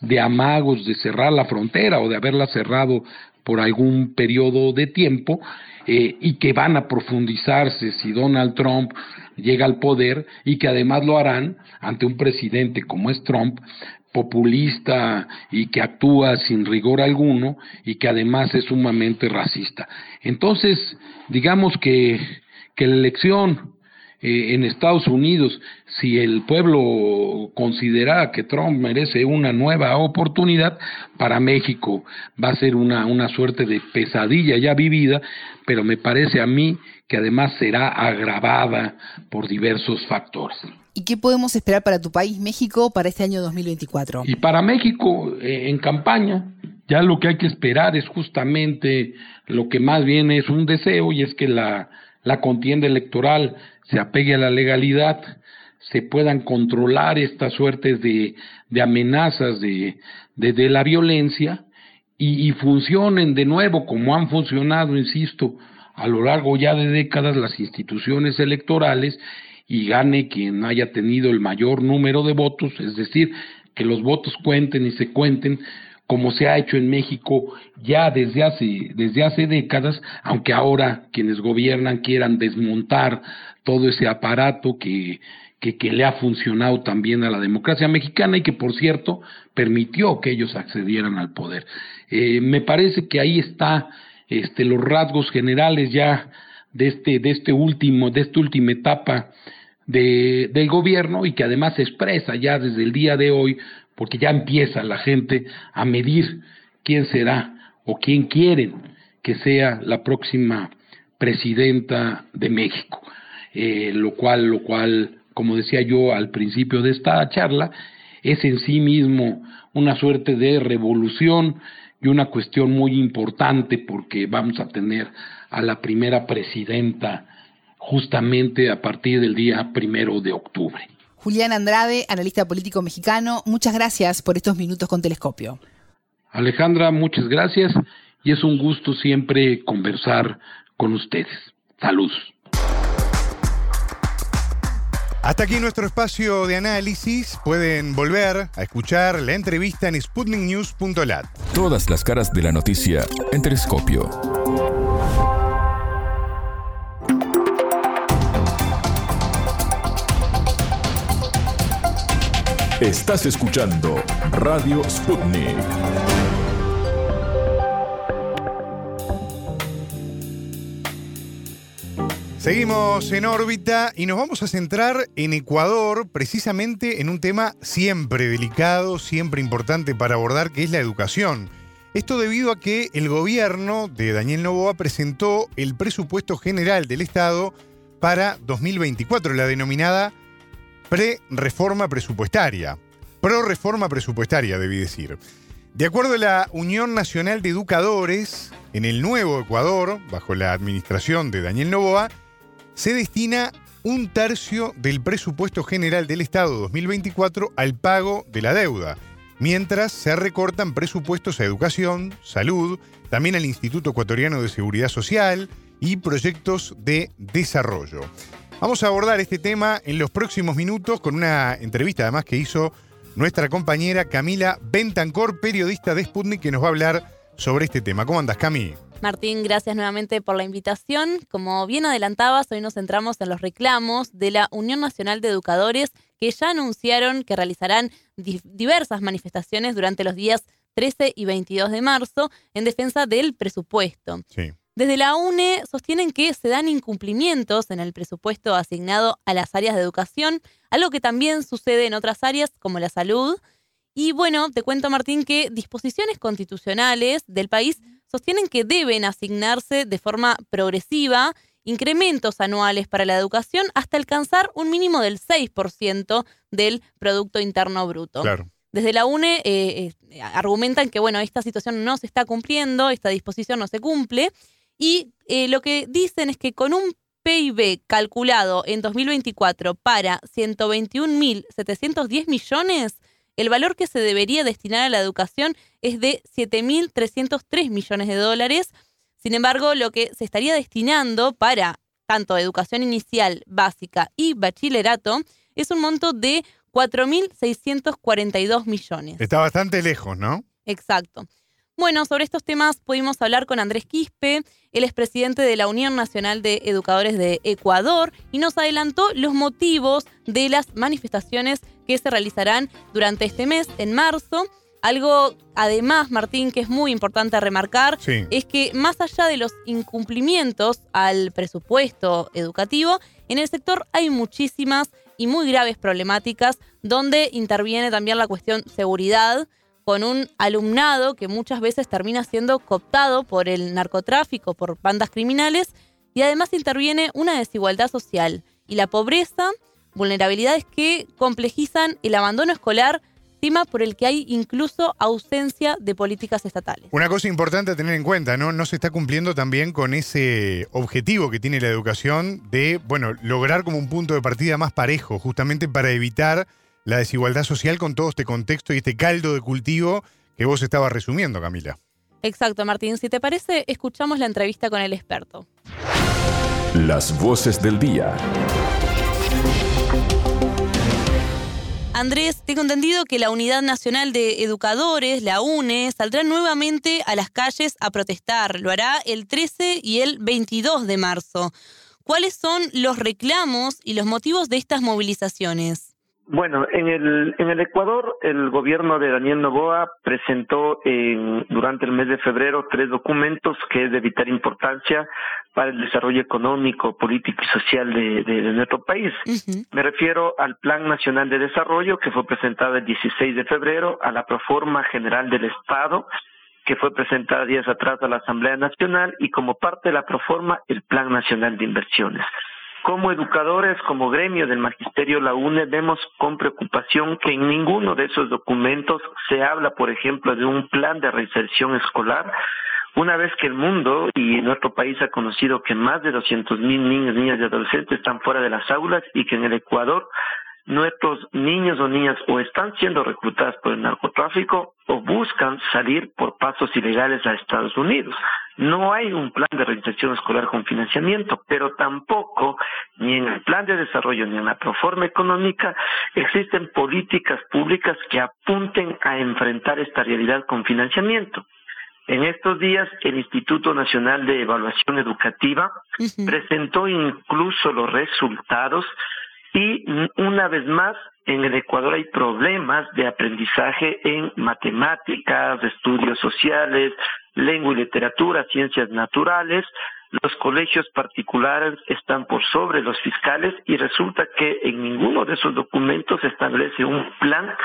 de amagos de cerrar la frontera o de haberla cerrado por algún periodo de tiempo eh, y que van a profundizarse si Donald Trump llega al poder y que además lo harán ante un presidente como es Trump, populista y que actúa sin rigor alguno y que además es sumamente racista. Entonces, digamos que, que la elección eh, en Estados Unidos, si el pueblo considera que Trump merece una nueva oportunidad, para México va a ser una, una suerte de pesadilla ya vivida, pero me parece a mí que además será agravada por diversos factores. ¿Y qué podemos esperar para tu país, México, para este año 2024? Y para México, eh, en campaña, ya lo que hay que esperar es justamente lo que más bien es un deseo, y es que la, la contienda electoral se apegue a la legalidad, se puedan controlar estas suertes de, de amenazas de, de, la violencia y, funcionen de nuevo como han funcionado, insisto, a lo largo ya de décadas las instituciones electorales y gane quien haya tenido el mayor número de votos, es decir, que los votos cuenten y se cuenten como se ha hecho en México ya desde hace, desde hace décadas, aunque ahora quienes gobiernan quieran desmontar todo ese aparato que, que, que, le ha funcionado también a la democracia mexicana y que, por cierto, permitió que ellos accedieran al poder. Eh, me parece que ahí está este, los rasgos generales ya de este, de este último, de esta última etapa de, del gobierno y que además se expresa ya desde el día de hoy, porque ya empieza la gente a medir quién será o quién quieren que sea la próxima presidenta de México. Eh, lo cual, lo cual, como decía yo al principio de esta charla, es en sí mismo una suerte de revolución y una cuestión muy importante porque vamos a tener a la primera presidenta justamente a partir del día primero de octubre. Julián Andrade, analista político mexicano, muchas gracias por estos minutos con Telescopio. Alejandra, muchas gracias y es un gusto siempre conversar con ustedes. Salud. Hasta aquí nuestro espacio de análisis. Pueden volver a escuchar la entrevista en sputniknews.lat. Todas las caras de la noticia en Telescopio. Estás escuchando Radio Sputnik. Seguimos en órbita y nos vamos a centrar en Ecuador, precisamente en un tema siempre delicado, siempre importante para abordar, que es la educación. Esto debido a que el gobierno de Daniel Novoa presentó el presupuesto general del Estado para 2024, la denominada pre-reforma presupuestaria. Pro-reforma presupuestaria, debí decir. De acuerdo a la Unión Nacional de Educadores, en el nuevo Ecuador, bajo la administración de Daniel Novoa, se destina un tercio del presupuesto general del Estado 2024 al pago de la deuda, mientras se recortan presupuestos a educación, salud, también al Instituto Ecuatoriano de Seguridad Social y proyectos de desarrollo. Vamos a abordar este tema en los próximos minutos con una entrevista además que hizo nuestra compañera Camila Bentancor, periodista de Sputnik, que nos va a hablar sobre este tema. ¿Cómo andas, Cami? Martín, gracias nuevamente por la invitación. Como bien adelantabas, hoy nos centramos en los reclamos de la Unión Nacional de Educadores que ya anunciaron que realizarán diversas manifestaciones durante los días 13 y 22 de marzo en defensa del presupuesto. Desde la UNE sostienen que se dan incumplimientos en el presupuesto asignado a las áreas de educación, algo que también sucede en otras áreas como la salud. Y bueno, te cuento Martín que disposiciones constitucionales del país sostienen que deben asignarse de forma progresiva incrementos anuales para la educación hasta alcanzar un mínimo del 6% del Producto Interno Bruto. Desde la UNE eh, eh, argumentan que bueno, esta situación no se está cumpliendo, esta disposición no se cumple, y eh, lo que dicen es que con un PIB calculado en 2024 para 121.710 millones, el valor que se debería destinar a la educación es de 7.303 millones de dólares. Sin embargo, lo que se estaría destinando para tanto educación inicial, básica y bachillerato es un monto de 4.642 millones. Está bastante lejos, ¿no? Exacto. Bueno, sobre estos temas pudimos hablar con Andrés Quispe, él es presidente de la Unión Nacional de Educadores de Ecuador y nos adelantó los motivos de las manifestaciones que se realizarán durante este mes, en marzo. Algo, además, Martín, que es muy importante remarcar, es que más allá de los incumplimientos al presupuesto educativo, en el sector hay muchísimas y muy graves problemáticas donde interviene también la cuestión seguridad, con un alumnado que muchas veces termina siendo cooptado por el narcotráfico, por bandas criminales, y además interviene una desigualdad social y la pobreza, vulnerabilidades que complejizan el abandono escolar, tema por el que hay incluso ausencia de políticas estatales. Una cosa importante a tener en cuenta, ¿no? No se está cumpliendo también con ese objetivo que tiene la educación de, bueno, lograr como un punto de partida más parejo, justamente para evitar la desigualdad social con todo este contexto y este caldo de cultivo que vos estabas resumiendo, Camila. Exacto, Martín. Si te parece, escuchamos la entrevista con el experto. Las voces del día. Andrés, tengo entendido que la Unidad Nacional de Educadores, la UNE, saldrá nuevamente a las calles a protestar. Lo hará el 13 y el 22 de marzo. ¿Cuáles son los reclamos y los motivos de estas movilizaciones? Bueno, en el, en el Ecuador, el gobierno de Daniel Novoa presentó en, durante el mes de febrero tres documentos que es de vital importancia para el desarrollo económico, político y social de, de, nuestro país. Me refiero al Plan Nacional de Desarrollo que fue presentado el 16 de febrero, a la Proforma General del Estado que fue presentada días atrás a la Asamblea Nacional y como parte de la Proforma el Plan Nacional de Inversiones. Como educadores, como gremio del Magisterio La UNE, vemos con preocupación que en ninguno de esos documentos se habla, por ejemplo, de un plan de reinserción escolar, una vez que el mundo y nuestro país ha conocido que más de 200 mil niños, niñas y adolescentes están fuera de las aulas y que en el Ecuador nuestros niños o niñas o están siendo reclutados por el narcotráfico o buscan salir por pasos ilegales a Estados Unidos. No hay un plan de reinserción escolar con financiamiento, pero tampoco ni en el plan de desarrollo ni en la proforma económica existen políticas públicas que apunten a enfrentar esta realidad con financiamiento. En estos días, el Instituto Nacional de Evaluación Educativa presentó incluso los resultados y una vez más en el Ecuador hay problemas de aprendizaje en matemáticas, estudios sociales, lengua y literatura, ciencias naturales, los colegios particulares están por sobre los fiscales y resulta que en ninguno de esos documentos se establece un plan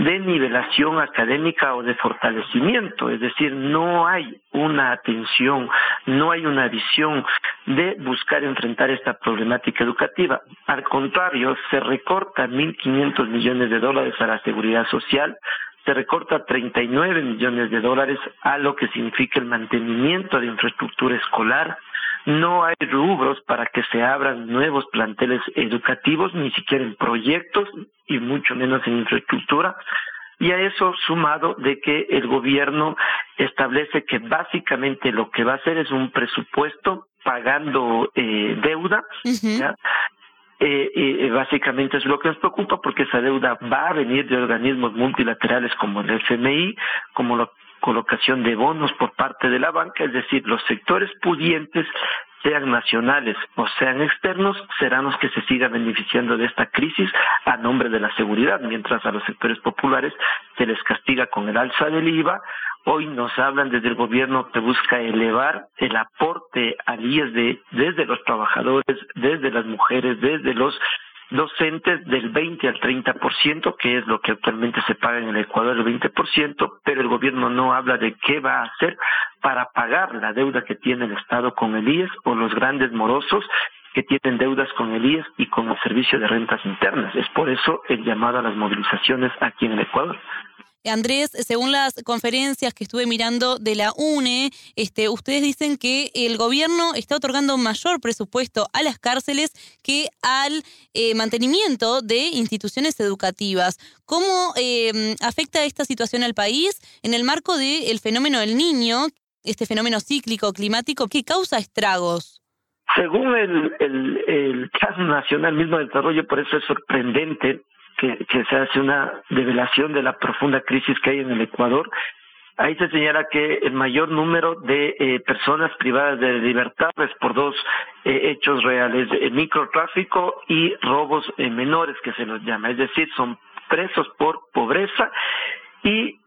de nivelación académica o de fortalecimiento, es decir, no hay una atención, no hay una visión de buscar enfrentar esta problemática educativa. Al contrario, se recorta 1.500 millones de dólares a la seguridad social, se recorta 39 millones de dólares a lo que significa el mantenimiento de infraestructura escolar, no hay rubros para que se abran nuevos planteles educativos, ni siquiera en proyectos y mucho menos en infraestructura. Y a eso sumado de que el gobierno establece que básicamente lo que va a hacer es un presupuesto pagando eh, deuda, eh, y básicamente es lo que nos preocupa porque esa deuda va a venir de organismos multilaterales como el FMI, como la colocación de bonos por parte de la banca, es decir, los sectores pudientes sean nacionales o sean externos, serán los que se sigan beneficiando de esta crisis a nombre de la seguridad, mientras a los sectores populares se les castiga con el alza del IVA. Hoy nos hablan desde el gobierno que busca elevar el aporte al IES desde los trabajadores, desde las mujeres, desde los docentes del 20 al 30%, que es lo que actualmente se paga en el Ecuador, el 20%, pero el gobierno no habla de qué va a hacer para pagar la deuda que tiene el Estado con el IES o los grandes morosos que tienen deudas con el IES y con el Servicio de Rentas Internas. Es por eso el llamado a las movilizaciones aquí en el Ecuador. Andrés, según las conferencias que estuve mirando de la UNE, este, ustedes dicen que el gobierno está otorgando mayor presupuesto a las cárceles que al eh, mantenimiento de instituciones educativas. ¿Cómo em, afecta esta situación al país en el marco del fenómeno del niño, este fenómeno cíclico climático que causa estragos? Según el, el, el Plan Nacional mismo de Desarrollo, por eso es sorprendente que, se hace una revelación de la profunda crisis que hay en el Ecuador. Ahí se señala que el mayor número de eh, personas privadas de libertad es por dos eh, hechos reales, microtráfico y robos eh, menores que se los llama, es decir, son presos por pobreza y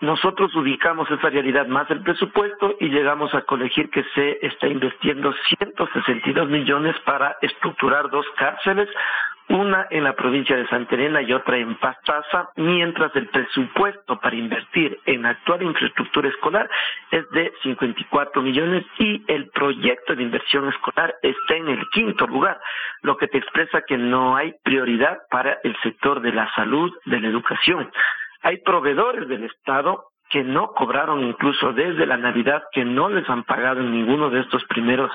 nosotros ubicamos esa realidad más el presupuesto y llegamos a colegir que se está invirtiendo 162 millones para estructurar dos cárceles, una en la provincia de Santa Elena y otra en Pastaza, mientras el presupuesto para invertir en actual infraestructura escolar es de 54 millones y el proyecto de inversión escolar está en el quinto lugar, lo que te expresa que no hay prioridad para el sector de la salud, de la educación. Hay proveedores del Estado que no cobraron incluso desde la Navidad, que no les han pagado en ninguno de estos primeros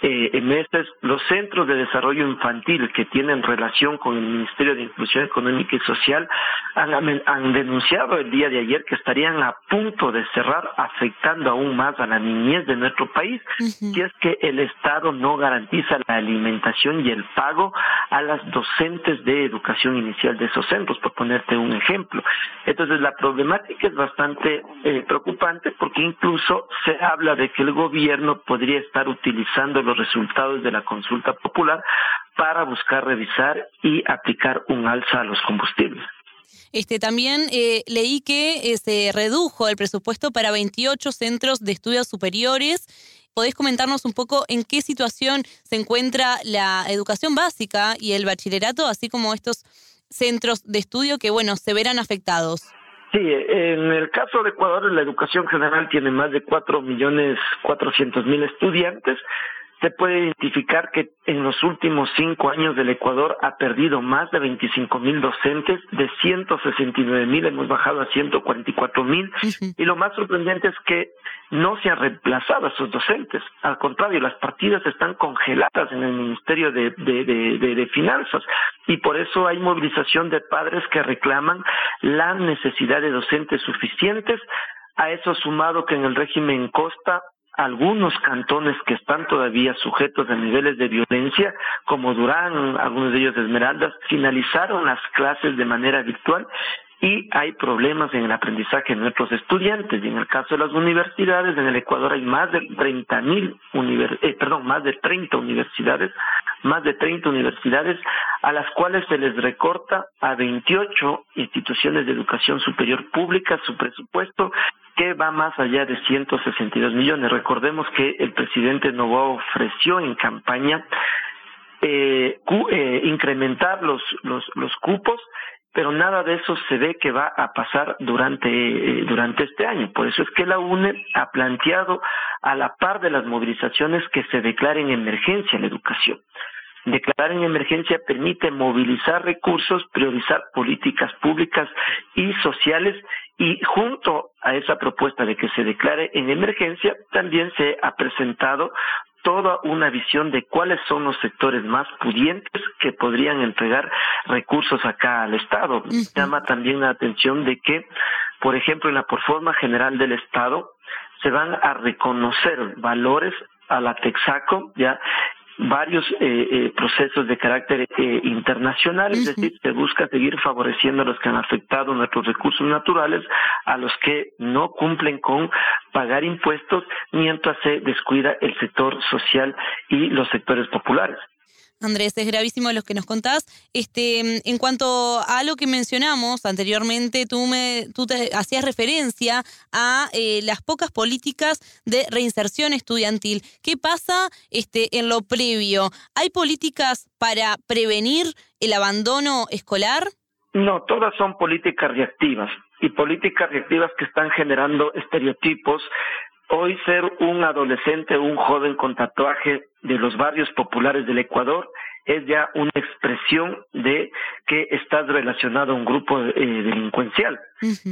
eh, meses, los centros de desarrollo infantil que tienen relación con el Ministerio de Inclusión Económica y Social han, han, denunciado el día de ayer que estarían a punto de cerrar, afectando aún más a la niñez de nuestro país, si es que el Estado no garantiza la alimentación y el pago a las docentes de educación inicial de esos centros, por ponerte un ejemplo. Entonces, la problemática es bastante eh, preocupante porque incluso se habla de que el gobierno podría estar utilizando los resultados de la consulta popular para buscar revisar y aplicar un alza a los combustibles. Este, también eh, leí que eh, se redujo el presupuesto para 28 centros de estudios superiores. ¿Podés comentarnos un poco en qué situación se encuentra la educación básica y el bachillerato, así como estos centros de estudio que, bueno, se verán afectados? Sí, en el caso de Ecuador, la educación general tiene más de 4 millones 400 mil estudiantes se puede identificar que en los últimos cinco años del Ecuador ha perdido más de 25 mil docentes, de 169 mil hemos bajado a 144 mil, y lo más sorprendente es que no se han reemplazado a esos docentes, al contrario, las partidas están congeladas en el Ministerio de, de, de, de Finanzas, y por eso hay movilización de padres que reclaman la necesidad de docentes suficientes, a eso sumado que en el régimen Costa algunos cantones que están todavía sujetos a niveles de violencia, como Durán, algunos de ellos Esmeraldas, finalizaron las clases de manera virtual y hay problemas en el aprendizaje de nuestros estudiantes. Y en el caso de las universidades, en el Ecuador hay más de 30 mil, eh, perdón, más de 30 universidades, más de 30 universidades a las cuales se les recorta a 28 instituciones de educación superior pública su presupuesto que va más allá de 162 millones. Recordemos que el presidente Novoa ofreció en campaña eh, eh, incrementar los, los, los cupos pero nada de eso se ve que va a pasar durante, eh, durante este año. Por eso es que la UNE ha planteado a la par de las movilizaciones que se declaren emergencia en la educación. Declarar en emergencia permite movilizar recursos, priorizar políticas públicas y sociales y junto a esa propuesta de que se declare en emergencia, también se ha presentado toda una visión de cuáles son los sectores más pudientes que podrían entregar recursos acá al Estado. Llama también la atención de que, por ejemplo, en la forma general del Estado se van a reconocer valores a la Texaco, ya varios eh, eh, procesos de carácter eh, internacional, es decir, se busca seguir favoreciendo a los que han afectado nuestros recursos naturales, a los que no cumplen con pagar impuestos, mientras se descuida el sector social y los sectores populares. Andrés, es gravísimo lo que nos contás. Este, en cuanto a lo que mencionamos anteriormente, tú, me, tú te hacías referencia a eh, las pocas políticas de reinserción estudiantil. ¿Qué pasa este, en lo previo? ¿Hay políticas para prevenir el abandono escolar? No, todas son políticas reactivas y políticas reactivas que están generando estereotipos Hoy ser un adolescente o un joven con tatuaje de los barrios populares del Ecuador es ya una expresión de que estás relacionado a un grupo eh, delincuencial.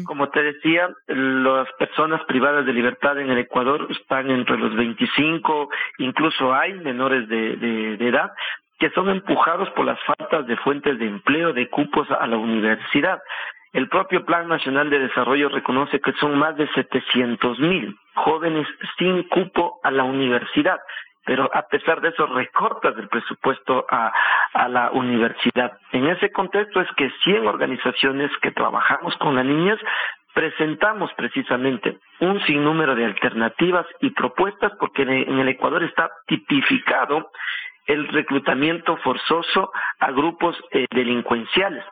Como te decía, las personas privadas de libertad en el Ecuador están entre los 25, incluso hay menores de, de edad, que son empujados por las faltas de fuentes de empleo, de cupos a la universidad. El propio Plan Nacional de Desarrollo reconoce que son más de 700 mil jóvenes sin cupo a la universidad, pero a pesar de eso recortas el presupuesto a, la universidad. En ese contexto es que 100 organizaciones que trabajamos con las niñas presentamos precisamente un sinnúmero de alternativas y propuestas porque en el Ecuador está tipificado el reclutamiento forzoso a grupos eh, delincuenciales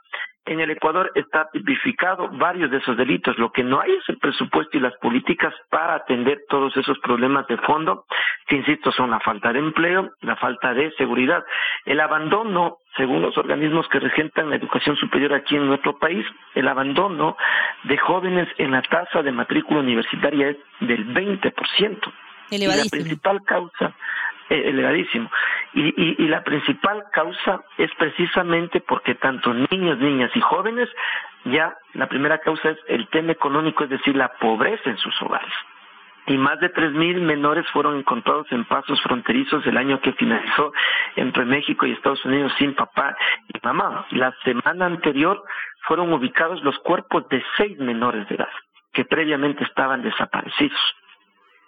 en el Ecuador está tipificado varios de esos delitos. Lo que no hay es el presupuesto y las políticas para atender todos esos problemas de fondo, que insisto son la falta de empleo, la falta de seguridad, el abandono, según los organismos que regentan la educación superior aquí en nuestro país, el abandono de jóvenes en la tasa de matrícula universitaria es del 20%. Y la principal causa elevadísimo. Y, la principal causa es precisamente porque tanto niños, niñas y jóvenes, ya la primera causa es el tema económico, es decir, la pobreza en sus hogares. Y más de 3.000 menores fueron encontrados en pasos fronterizos el año que finalizó entre México y Estados Unidos sin papá y mamá. La semana anterior fueron ubicados los cuerpos de seis menores de edad que previamente estaban desaparecidos.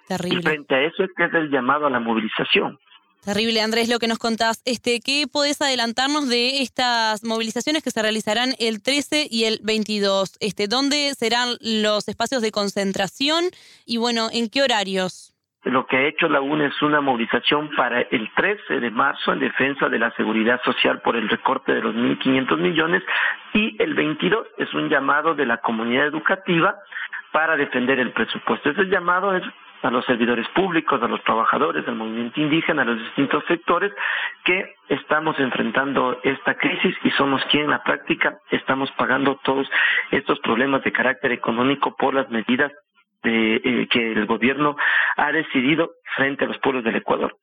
Terrible. Y frente a eso es que es el llamado a la movilización. Terrible, Andrés, lo que nos contás. Este, ¿Qué podés adelantarnos de estas movilizaciones que se realizarán el 13 y el 22? Este, ¿Dónde serán los espacios de concentración y, bueno, en qué horarios? Lo que ha hecho la UNE es una movilización para el 13 de marzo en defensa de la seguridad social por el recorte de los 1.500 millones y el 22 es un llamado de la comunidad educativa para defender el presupuesto. Ese llamado es a los servidores públicos, a los trabajadores, al movimiento indígena, a los distintos sectores que estamos enfrentando esta crisis y somos quien en la práctica estamos pagando todos estos problemas de carácter económico por las medidas de, eh, que el gobierno ha decidido frente a los pueblos del Ecuador.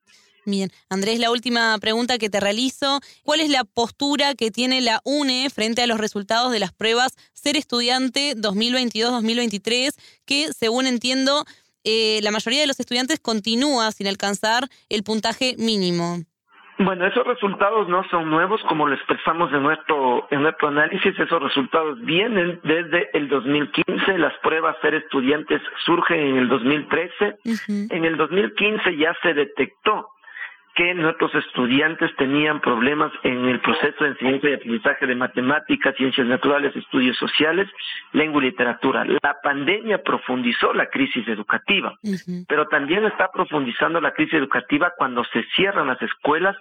Bien, Andrés, la última pregunta que te realizo. ¿Cuál es la postura que tiene la UNE frente a los resultados de las pruebas Ser Estudiante 2022-2023, que según entiendo eh, la mayoría de los estudiantes continúa sin alcanzar el puntaje mínimo. Bueno, esos resultados no son nuevos, como lo expresamos en nuestro, en nuestro análisis. Esos resultados vienen desde el 2015. Las pruebas ser estudiantes surgen en el 2013. En el 2015 ya se detectó que nuestros estudiantes tenían problemas en el proceso de enseñanza y aprendizaje de matemáticas, ciencias naturales, estudios sociales, lengua y literatura. La pandemia profundizó la crisis educativa, pero también está profundizando la crisis educativa cuando se cierran las escuelas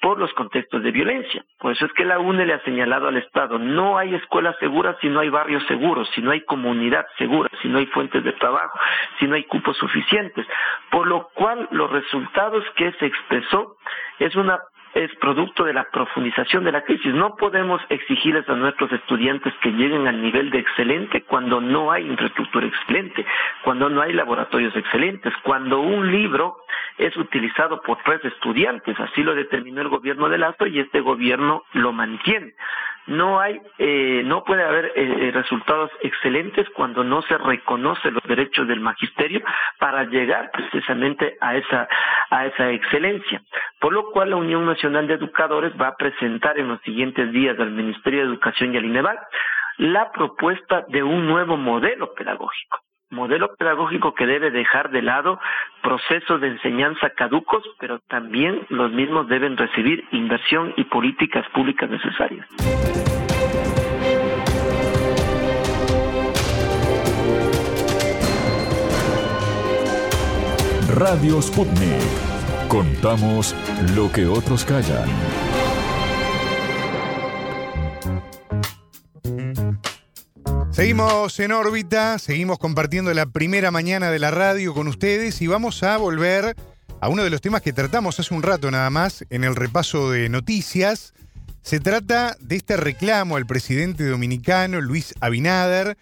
por los contextos de violencia. Por eso es que la UNE le ha señalado al Estado, no hay escuelas seguras si no hay barrios seguros, si no hay comunidad segura, si no hay fuentes de trabajo, si no hay cupos suficientes. Por lo cual los resultados que se expresó es una es producto de la profundización de la crisis. No podemos exigirles a nuestros estudiantes que lleguen al nivel de excelente cuando no hay infraestructura excelente, cuando no hay laboratorios excelentes, cuando un libro es utilizado por tres estudiantes. Así lo determinó el gobierno de Lazo y este gobierno lo mantiene no hay, eh, no puede haber eh, resultados excelentes cuando no se reconoce los derechos del magisterio para llegar precisamente a esa, a esa excelencia. Por lo cual la Unión Nacional de Educadores va a presentar en los siguientes días al Ministerio de Educación y al INEVAL la propuesta de un nuevo modelo pedagógico modelo pedagógico que debe dejar de lado procesos de enseñanza caducos, pero también los mismos deben recibir inversión y políticas públicas necesarias. Radio Sputnik. Contamos lo que otros callan. Seguimos en órbita, seguimos compartiendo la primera mañana de la radio con ustedes y vamos a volver a uno de los temas que tratamos hace un rato nada más en el repaso de noticias. Se trata de este reclamo al presidente dominicano Luis Abinader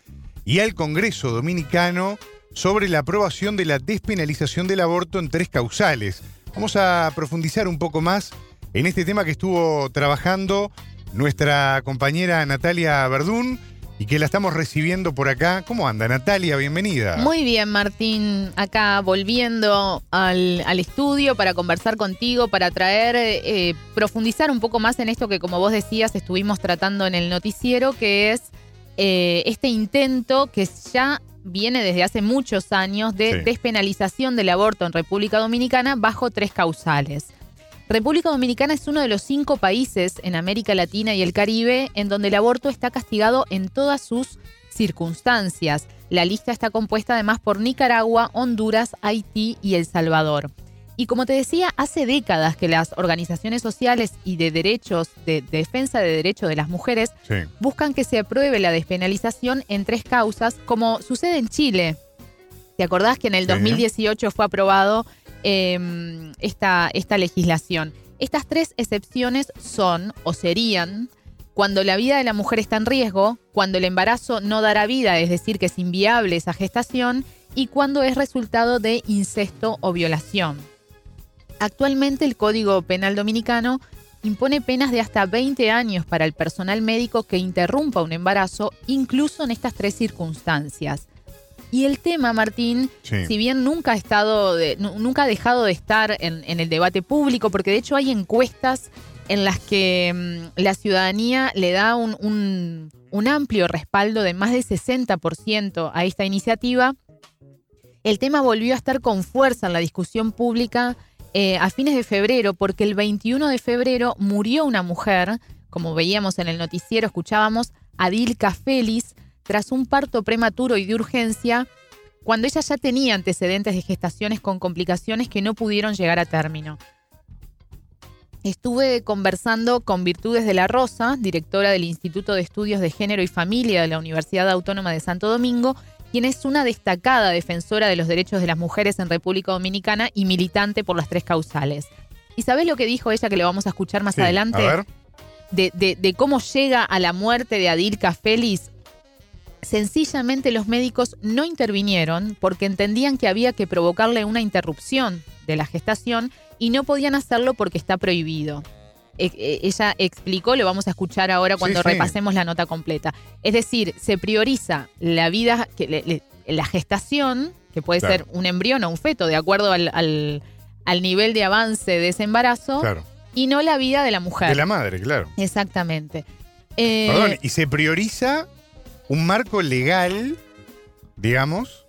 y al Congreso dominicano sobre la aprobación de la despenalización del aborto en tres causales. Vamos a profundizar un poco más en este tema que estuvo trabajando nuestra compañera Natalia Verdún y que la estamos recibiendo por acá. ¿Cómo anda Natalia? Bienvenida. Muy bien, Martín. Acá volviendo al, estudio para conversar contigo, para traer, eh, profundizar un poco más en esto que como vos decías estuvimos tratando en el noticiero, que es eh, este intento que ya viene desde hace muchos años de despenalización del aborto en República Dominicana bajo tres causales. República Dominicana es uno de los cinco países en América Latina y el Caribe en donde el aborto está castigado en todas sus circunstancias. La lista está compuesta además por Nicaragua, Honduras, Haití y El Salvador. Y como te decía, hace décadas que las organizaciones sociales y de derechos, de, defensa de derechos de las mujeres, buscan que se apruebe la despenalización en tres causas, como sucede en Chile. ¿Te acordás que en el 2018 fue aprobado Em, esta, esta legislación. Estas tres excepciones son o serían cuando la vida de la mujer está en riesgo, cuando el embarazo no dará vida, es decir, que es inviable esa gestación, y cuando es resultado de incesto o violación. Actualmente el Código Penal Dominicano impone penas de hasta 20 años para el personal médico que interrumpa un embarazo, incluso en estas tres circunstancias. Y el tema, Martín, si bien nunca ha estado, nunca ha dejado de estar en, el debate público, porque de hecho hay encuestas en las que mm, la ciudadanía le da un, amplio respaldo de más del 60% a esta iniciativa, el tema volvió a estar con fuerza en la discusión pública eh, a fines de febrero, porque el 21 de febrero murió una mujer, como veíamos en el noticiero, escuchábamos, Adilka Félix, tras un parto prematuro y de urgencia, cuando ella ya tenía antecedentes de gestaciones con complicaciones que no pudieron llegar a término. Estuve conversando con Virtudes de la Rosa, directora del Instituto de Estudios de Género y Familia de la Universidad Autónoma de Santo Domingo, quien es una destacada defensora de los derechos de las mujeres en República Dominicana y militante por las tres causales. ¿Y sabes lo que dijo ella que le vamos a escuchar más adelante? De, de, cómo llega a la muerte de Adilka Félix sencillamente los médicos no intervinieron porque entendían que había que provocarle una interrupción de la gestación y no podían hacerlo porque está prohibido. E, e, ella explicó, lo vamos a escuchar ahora cuando repasemos la nota completa. Es decir, se prioriza la vida, la gestación, que puede ser un embrión o un feto, de acuerdo al, nivel de avance de ese embarazo, y no la vida de la mujer. De la madre, claro. Exactamente. Perdón, eh, y se prioriza un marco legal, digamos,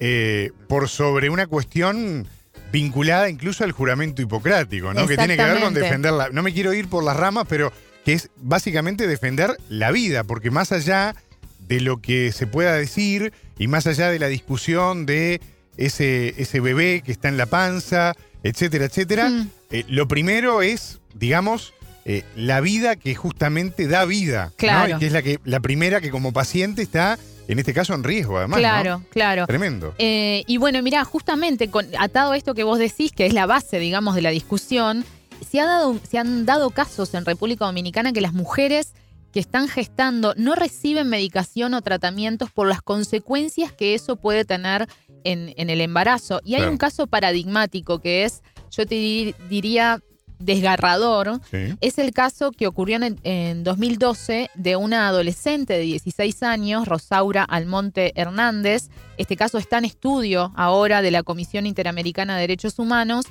eh, por sobre una cuestión vinculada incluso al juramento hipocrático, ¿no? Que tiene que ver con defender la. No me quiero ir por las ramas, pero que es básicamente defender la vida, porque más allá de lo que se pueda decir y más allá de la discusión de ese, ese bebé que está en la panza, etcétera, etcétera, mm. eh, lo primero es digamos, eh, la vida que justamente da vida. ¿no? Claro. Y que es la, que, la primera que como paciente está, en este caso, en riesgo, además. ¿no? claro, claro. Tremendo. Eh, y bueno, mira, justamente con, atado a esto que vos decís, que es la base, digamos, de la discusión, se, ha dado, se han dado casos en República Dominicana que las mujeres que están gestando no reciben medicación o tratamientos por las consecuencias que eso puede tener en, en el embarazo. Y hay Claro. un caso paradigmático que es, yo te di- diría, desgarrador. Sí. Es el caso que ocurrió en, en 2012 de una adolescente de 16 años, Rosaura Almonte Hernández. Este caso está en estudio ahora de la Comisión Interamericana de Derechos Humanos.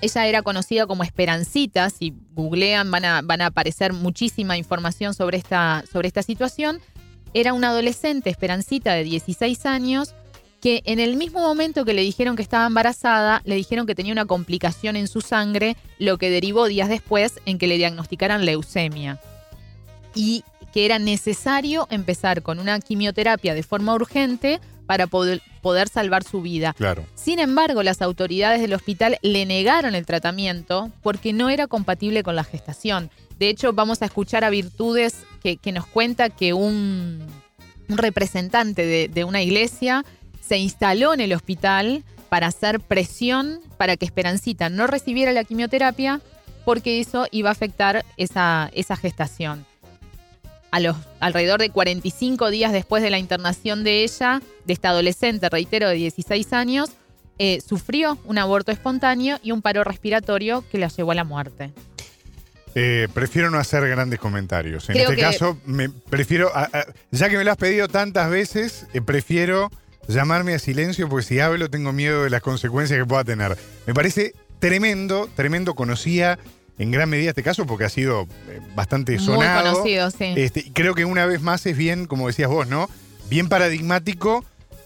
Ella era conocida como Esperancita. Si googlean van a, van a aparecer muchísima información sobre esta, sobre esta situación. Era una adolescente, Esperancita, de 16 años, que en el mismo momento que le dijeron que estaba embarazada, le dijeron que tenía una complicación en su sangre, lo que derivó días después en que le diagnosticaran leucemia. Y que era necesario empezar con una quimioterapia de forma urgente para poder, poder salvar su vida. Claro. Sin embargo, las autoridades del hospital le negaron el tratamiento porque no era compatible con la gestación. De hecho, vamos a escuchar a Virtudes que, que nos cuenta que un, un representante de, de una iglesia se instaló en el hospital para hacer presión para que Esperancita no recibiera la quimioterapia porque eso iba a afectar esa, esa gestación. A los alrededor de 45 días después de la internación de ella, de esta adolescente, reitero, de 16 años, eh, sufrió un aborto espontáneo y un paro respiratorio que la llevó a la muerte. Eh, prefiero no hacer grandes comentarios. En Creo este que- caso, me prefiero, a- a- ya que me lo has pedido tantas veces, eh, prefiero llamarme a silencio porque si hablo tengo miedo de las consecuencias que pueda tener. Me parece tremendo, tremendo. Conocía en gran medida este caso porque ha sido eh, bastante Muy sonado. conocido, sí. Este, creo que una vez más es bien, como decías vos, ¿no? Bien paradigmático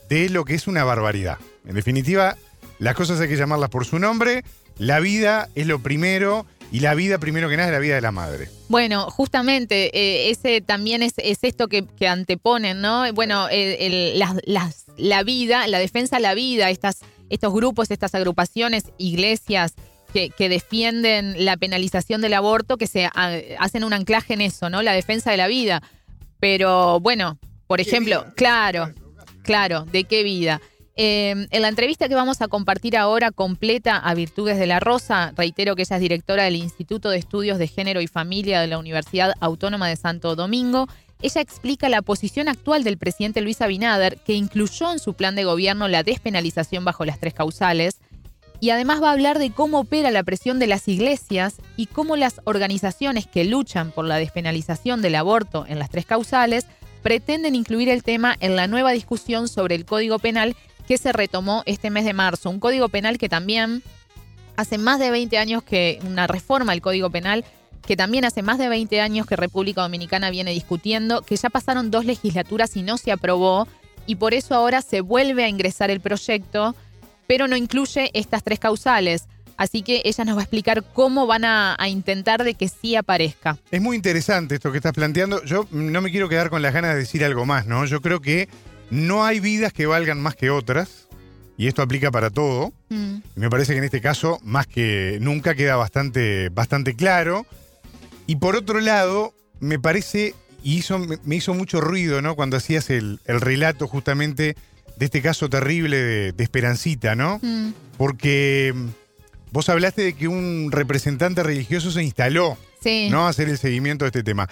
de lo que es una barbaridad. En definitiva, las cosas hay que llamarlas por su nombre. La vida es lo primero y la vida, primero que nada, es la vida de la madre. Bueno, justamente, eh, ese también es, es esto que, que anteponen, ¿no? Bueno, el- el- las- las- la vida, la defensa a la vida, estas, estos grupos, estas agrupaciones, iglesias que, que defienden la penalización del aborto, que se a- hacen un anclaje en eso, ¿no? La defensa de la vida. Pero bueno, por ejemplo, claro, claro, ¿de qué vida? Eh, en la entrevista que vamos a compartir ahora completa a Virtudes de la Rosa, reitero que ella es directora del Instituto de Estudios de Género y Familia de la Universidad Autónoma de Santo Domingo. Ella explica la posición actual del presidente Luis Abinader, que incluyó en su plan de gobierno la despenalización bajo las tres causales, y además va a hablar de cómo opera la presión de las iglesias y cómo las organizaciones que luchan por la despenalización del aborto en las tres causales pretenden incluir el tema en la nueva discusión sobre el Código Penal que se retomó este mes de marzo. Un Código Penal que también hace más de 20 años que una reforma del Código Penal que también hace más de 20 años que República Dominicana viene discutiendo, que ya pasaron dos legislaturas y no se aprobó, y por eso ahora se vuelve a ingresar el proyecto, pero no incluye estas tres causales. Así que ella nos va a explicar cómo van a, a intentar de que sí aparezca. Es muy interesante esto que estás planteando. Yo no me quiero quedar con las ganas de decir algo más, ¿no? Yo creo que no hay vidas que valgan más que otras, y esto aplica para todo. Mm. Me parece que en este caso, más que nunca, queda bastante, bastante claro. Y por otro lado, me parece, y hizo, me hizo mucho ruido, ¿no? Cuando hacías el, el relato justamente de este caso terrible de, de Esperancita, ¿no? Mm. Porque mm, vos hablaste de que un representante religioso se instaló, Sí. ¿no? A hacer el seguimiento de este tema.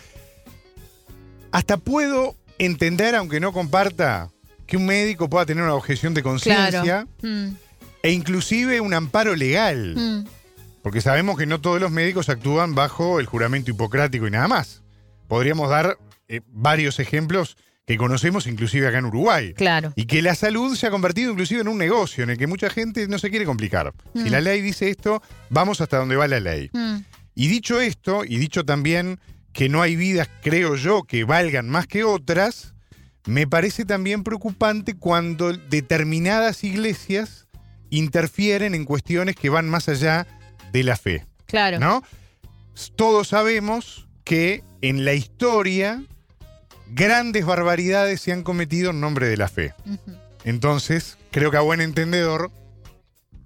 Hasta puedo entender, aunque no comparta, que un médico pueda tener una objeción de conciencia Claro. Mm, e inclusive un amparo legal. mm. Porque sabemos que no todos los médicos actúan bajo el juramento hipocrático y nada más. Podríamos dar eh, varios ejemplos que conocemos inclusive acá en Uruguay. Claro. Y que la salud se ha convertido inclusive en un negocio en el que mucha gente no se quiere complicar. Si Mm. la ley dice esto, vamos hasta donde va la ley. Y dicho esto, y dicho también que no hay vidas, creo yo, que valgan más que otras, me parece también preocupante cuando determinadas iglesias interfieren en cuestiones que van más allá de la fe. Claro. ¿No? Todos sabemos que en la historia grandes barbaridades se han cometido en nombre de la fe. Entonces, creo que a buen entendedor,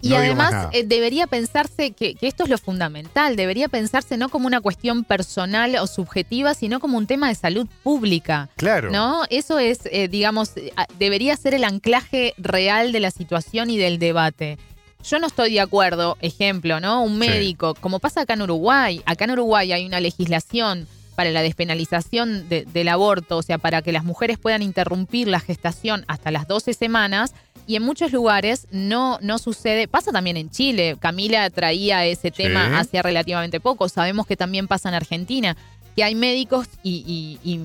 Y No además eh, debería pensarse que, que esto es lo fundamental, debería pensarse no como una cuestión personal o subjetiva, sino como un tema de salud pública. Claro. ¿No? Eso es, eh, digamos, eh, debería ser el anclaje real de la situación y del debate. Yo no estoy de acuerdo, ejemplo, ¿no? Un Sí. médico, como pasa acá en Uruguay, acá en Uruguay hay una legislación para la despenalización de- del aborto, o sea, para que las mujeres puedan interrumpir la gestación hasta las 12 semanas, y en muchos lugares no, no sucede, pasa también en Chile, Camila traía ese tema hace relativamente poco, sabemos que también pasa en Argentina, que hay médicos y, y- y,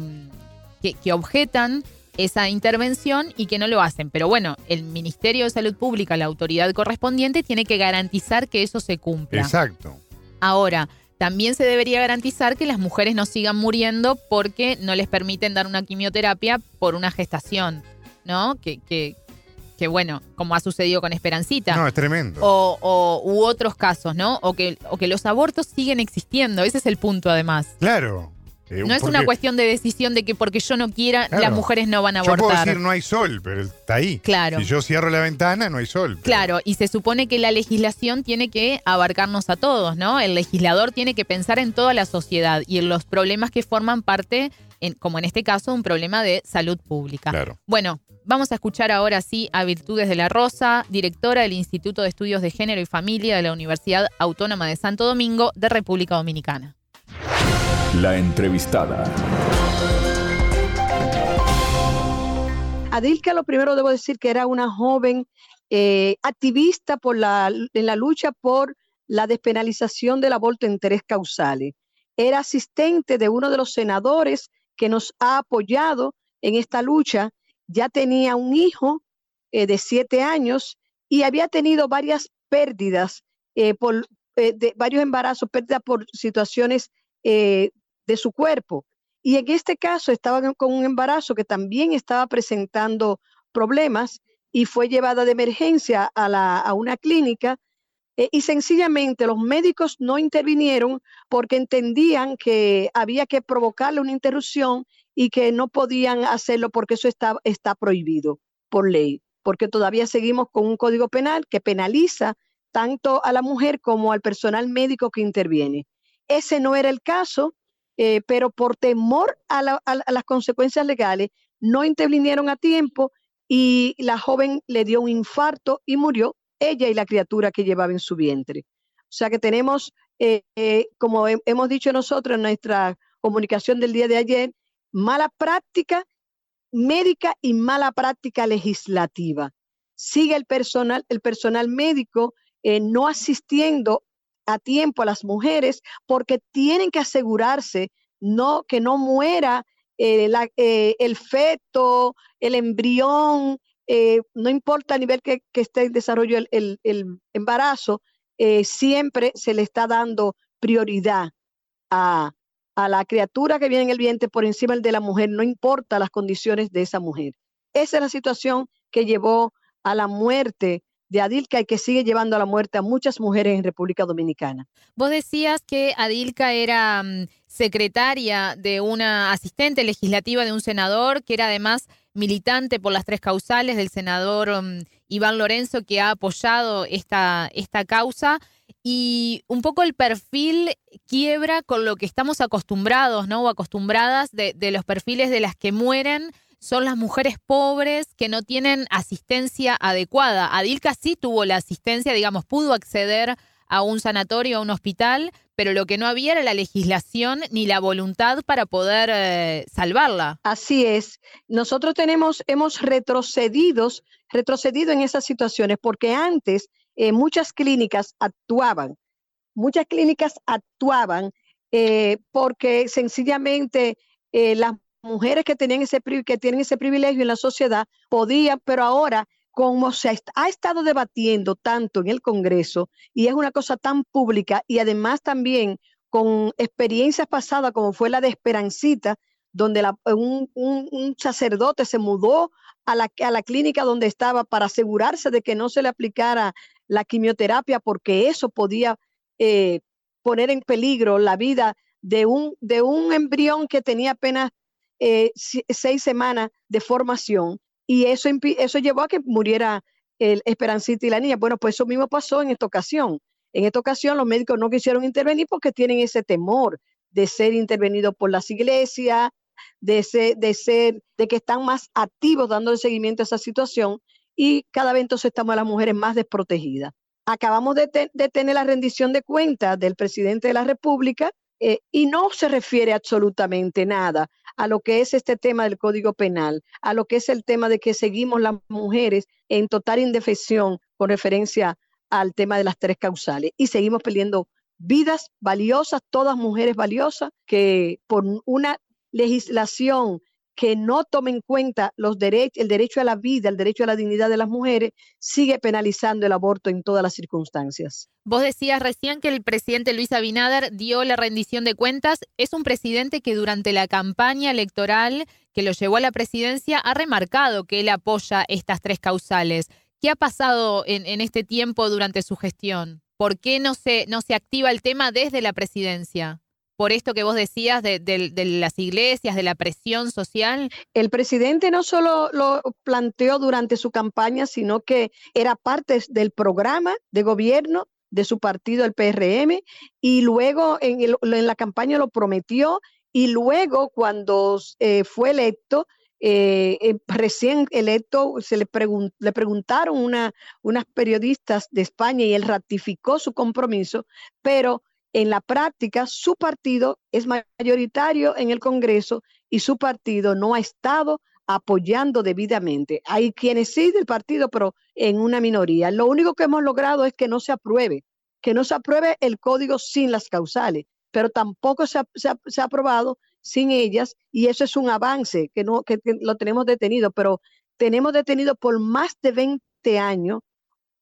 que, que objetan esa intervención y que no lo hacen. Pero bueno, el Ministerio de Salud Pública, la autoridad correspondiente, tiene que garantizar que eso se cumpla. Exacto. Ahora, también se debería garantizar que las mujeres no sigan muriendo porque no les permiten dar una quimioterapia por una gestación, ¿no? Que, que, que bueno, como ha sucedido con Esperancita. No, es tremendo. O, o- u otros casos, ¿no? O que, o que los abortos siguen existiendo. Ese es el punto, además. Claro. Eh, No es una cuestión de decisión de que porque yo no quiera, Claro. las mujeres no van a Yo puedo abortar. decir no hay sol, pero está ahí. Claro. Si yo cierro la ventana, no hay sol. pero- Claro, y se supone que la legislación tiene que abarcarnos a todos, ¿no? El legislador tiene que pensar en toda la sociedad y en los problemas que forman parte, en- como en este caso, un problema de salud pública. Claro. Bueno, vamos a escuchar ahora sí a Virtudes de la Rosa, directora del Instituto de Estudios de Género y Familia de la Universidad Autónoma de Santo Domingo de República Dominicana. La entrevistada. Adilka, lo primero debo decir que era una joven eh, activista por la, en la lucha por la despenalización del aborto en tres causales. Era asistente de uno de los senadores que nos ha apoyado en esta lucha. Ya tenía un hijo eh, de siete años y había tenido varias pérdidas eh, por eh, varios embarazos, pérdidas por situaciones de su cuerpo. Y en este caso estaba con un embarazo que también estaba presentando problemas y fue llevada de emergencia a, a una clínica y sencillamente los médicos no intervinieron porque entendían que había que provocarle una interrupción y que no podían hacerlo porque eso está, está prohibido por ley, porque todavía seguimos con un código penal que penaliza tanto a la mujer como al personal médico que interviene. Ese no era el caso, eh, pero por temor a, la- a- a las consecuencias legales, no intervinieron a tiempo y la joven le dio un infarto y murió ella y la criatura que llevaba en su vientre. O sea que tenemos, eh, eh, como he- hemos dicho nosotros en nuestra comunicación del día de ayer, mala práctica médica y mala práctica legislativa. Sigue el personal, el personal médico eh, no asistiendo a tiempo a las mujeres porque tienen que asegurarse no, que no muera eh, la- eh, el feto, el embrión, no importa el nivel que, que esté en desarrollo el, el- embarazo, siempre se le está dando prioridad a, a la criatura que viene en el vientre por encima de la mujer, no importa las condiciones de esa mujer. Esa es la situación que llevó a la muerte de Adilka y que sigue llevando a la muerte a muchas mujeres en República Dominicana. Vos decías que Adilka era mm, secretaria de una asistente legislativa de un senador, que era además militante por las tres causales del senador mm, Iván Lorenzo, que ha apoyado esta, esta causa. Y un poco el perfil quiebra con lo que estamos acostumbrados, ¿no? O acostumbradas de, los perfiles de las que mueren son las mujeres pobres que no tienen asistencia adecuada. Adilka sí tuvo la asistencia, digamos, pudo acceder a un sanatorio, a un hospital, pero lo que no había era la legislación ni la voluntad para poder eh, salvarla. Así es. Nosotros tenemos, hemos retrocedido, retrocedido en esas situaciones porque antes eh, muchas clínicas actuaban, muchas clínicas actuaban eh, porque sencillamente eh, las mujeres que tenían ese que tienen ese privilegio en la sociedad podían, pero ahora como se ha estado debatiendo tanto en el Congreso y es una cosa tan pública y además también con experiencias pasadas como fue la de Esperancita, donde la- un, un- un sacerdote se mudó a la, a la clínica donde estaba para asegurarse de que no se le aplicara la quimioterapia porque eso podía eh, poner en peligro la vida de un, de un embrión que tenía apenas eh, seis semanas de formación y eso, eso llevó a que muriera el Esperancita y la niña. Bueno, pues eso mismo pasó en esta ocasión. En esta ocasión los médicos no quisieron intervenir porque tienen ese temor de ser intervenidos por las iglesias, de ser, de ser, de que están más activos dando seguimiento a esa situación y cada vez entonces estamos las mujeres más desprotegidas. Acabamos de, tener la rendición de cuentas del presidente de la República eh, y no se refiere absolutamente nada a lo que es este tema del Código Penal, a lo que es el tema de que seguimos las mujeres en total indefensión con referencia al tema de las tres causales y seguimos perdiendo vidas valiosas, todas mujeres valiosas, que por una legislación que no tome en cuenta los derechos, el derecho a la vida, el derecho a la dignidad de las mujeres, sigue penalizando el aborto en todas las circunstancias. Vos decías recién que el presidente Luis Abinader dio la rendición de cuentas. Es un presidente que durante la campaña electoral que lo llevó a la presidencia ha remarcado que él apoya estas tres causales. ¿Qué ha pasado en, en este tiempo durante su gestión? ¿Por qué no se, no se activa el tema desde la presidencia? Por esto que vos decías de, las iglesias, de la presión social? El presidente no solo lo planteó durante su campaña, sino que era parte del programa de gobierno de su partido, el PRM, y luego en, la campaña lo prometió, y luego cuando eh, fue electo, eh, eh, recién electo, se le, le preguntaron una, unas periodistas de España y él ratificó su compromiso, pero en la práctica su partido es mayoritario en el Congreso y su partido no ha estado apoyando debidamente. Hay quienes sí del partido, pero en una minoría. Lo único que hemos logrado es que no se apruebe, que no se apruebe el código sin las causales, pero tampoco se ha, aprobado sin ellas y eso es un avance que, no, que lo tenemos detenido, pero tenemos detenido por más de 20 años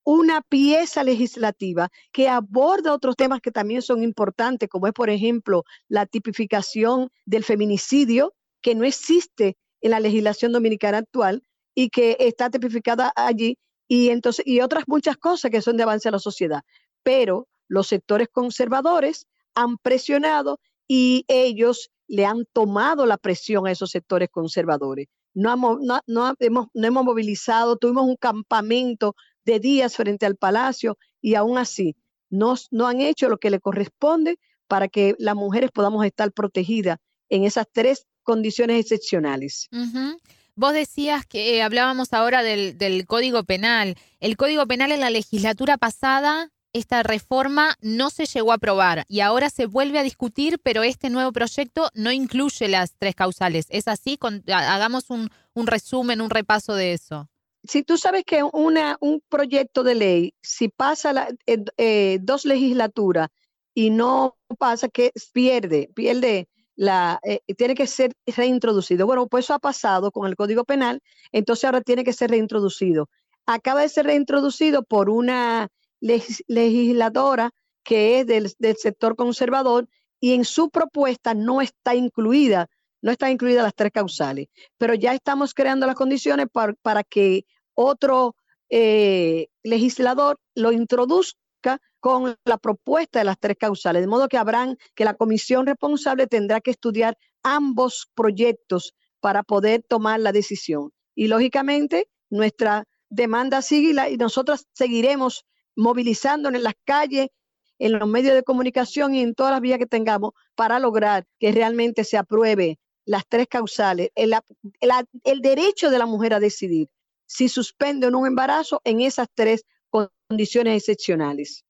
una pieza legislativa que aborda otros temas que también son importantes, como es, por ejemplo, la tipificación del feminicidio, que no existe en la legislación dominicana actual y que está tipificada allí, y, entonces, y otras muchas cosas que son de avance a la sociedad. Pero los sectores conservadores han presionado y ellos le han tomado la presión a esos sectores conservadores. No, no, no, hemos, no hemos movilizado, tuvimos un campamento de días frente al palacio y aún así no, han hecho lo que le corresponde para que las mujeres podamos estar protegidas en esas tres condiciones excepcionales. Vos decías que eh, hablábamos ahora del, Código Penal. El Código Penal en la legislatura pasada, esta reforma no se llegó a aprobar y ahora se vuelve a discutir, pero este nuevo proyecto no incluye las tres causales. ¿Es así? hagamos un, un resumen, un repaso de eso si tú sabes que un proyecto de ley, si pasa eh, eh, dos legislaturas y no pasa, que pierde, pierde la, eh, tiene que ser reintroducido. Bueno, pues eso ha pasado con el Código Penal, entonces ahora tiene que ser reintroducido. Acaba de ser reintroducido por una legisladora que es del, del sector conservador y en su propuesta no está incluida no están incluidas las tres causales, pero ya estamos creando las condiciones para, que otro eh, legislador lo introduzca con la propuesta de las tres causales, de modo que habrán que la comisión responsable tendrá que estudiar ambos proyectos para poder tomar la decisión. Y lógicamente nuestra demanda sigue y, y nosotras seguiremos movilizándonos en las calles, en los medios de comunicación y en todas las vías que tengamos para lograr que realmente se apruebe las tres causales, el, derecho de la mujer a decidir si suspende o no un embarazo en esas tres condiciones excepcionales.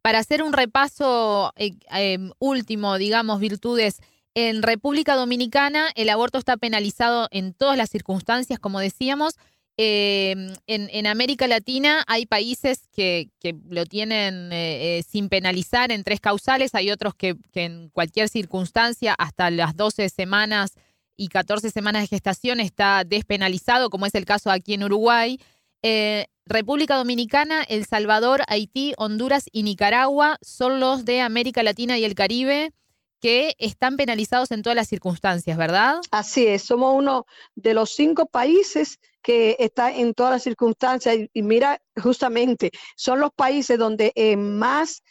Para hacer un repaso eh, em, último, digamos, virtudes, en República Dominicana el aborto está penalizado en todas las circunstancias, como decíamos, Em, en, América Latina hay países que, lo tienen eh, eh, sin penalizar en tres causales, hay otros que, en cualquier circunstancia, hasta las 12 semanas y 14 semanas de gestación, está despenalizado, como es el caso aquí en Uruguay. Eh, República Dominicana, El Salvador, Haití, Honduras y Nicaragua son los de América Latina y el Caribe que están penalizados en todas las circunstancias, ¿verdad? Así es, somos uno de los cinco países que está en todas las circunstancias y, mira, justamente son los países donde eh, más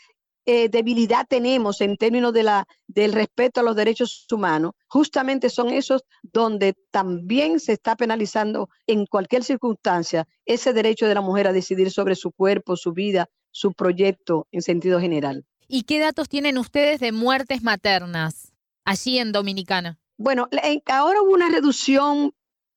eh, debilidad tenemos en términos de la, del respeto a los derechos humanos, justamente son esos donde también se está penalizando en cualquier circunstancia ese derecho de la mujer a decidir sobre su cuerpo, su vida, su proyecto en sentido general. ¿Y qué datos tienen ustedes de muertes maternas allí en Dominicana? Bueno, ahora hubo una reducción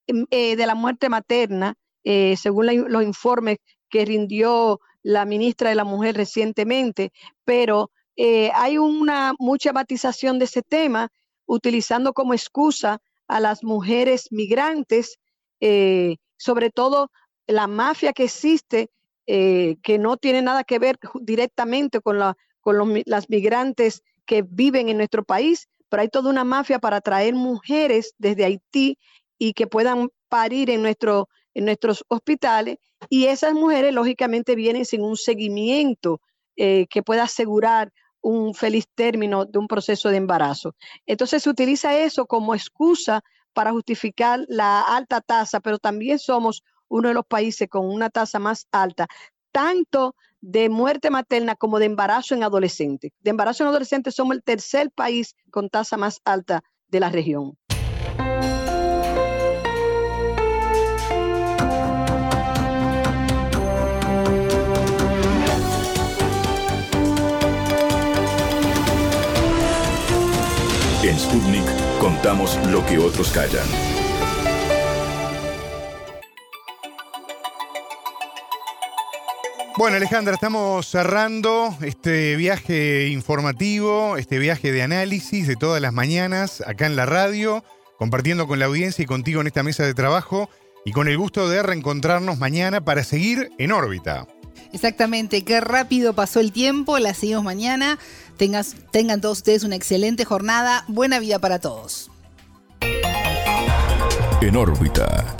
em, eh, de la muerte materna, eh, según los informes que rindió la ministra de la Mujer recientemente, pero eh, hay una mucha matización de ese tema, utilizando como excusa a las mujeres migrantes, eh, sobre todo la mafia que existe, eh, que no tiene nada que ver directamente con, la, con las migrantes que viven en nuestro país, pero hay toda una mafia para traer mujeres desde Haití y que puedan parir en nuestros hospitales y esas mujeres lógicamente vienen sin un seguimiento eh, que pueda asegurar un feliz término de un proceso de embarazo. Entonces se utiliza eso como excusa para justificar la alta tasa, pero también somos uno de los países con una tasa más alta, tanto de muerte materna como de embarazo en adolescentes. De embarazo en adolescentes somos el tercer país con tasa más alta de la región. Sputnik contamos lo que otros callan. Bueno, Alejandra, estamos cerrando este viaje informativo, este viaje de análisis de todas las mañanas acá en la radio, compartiendo con la audiencia y contigo en esta mesa de trabajo y con el gusto de reencontrarnos mañana para seguir en órbita. Exactamente, qué rápido pasó el tiempo, la seguimos mañana. Tengan todos ustedes una excelente jornada, buena vida para todos. En órbita.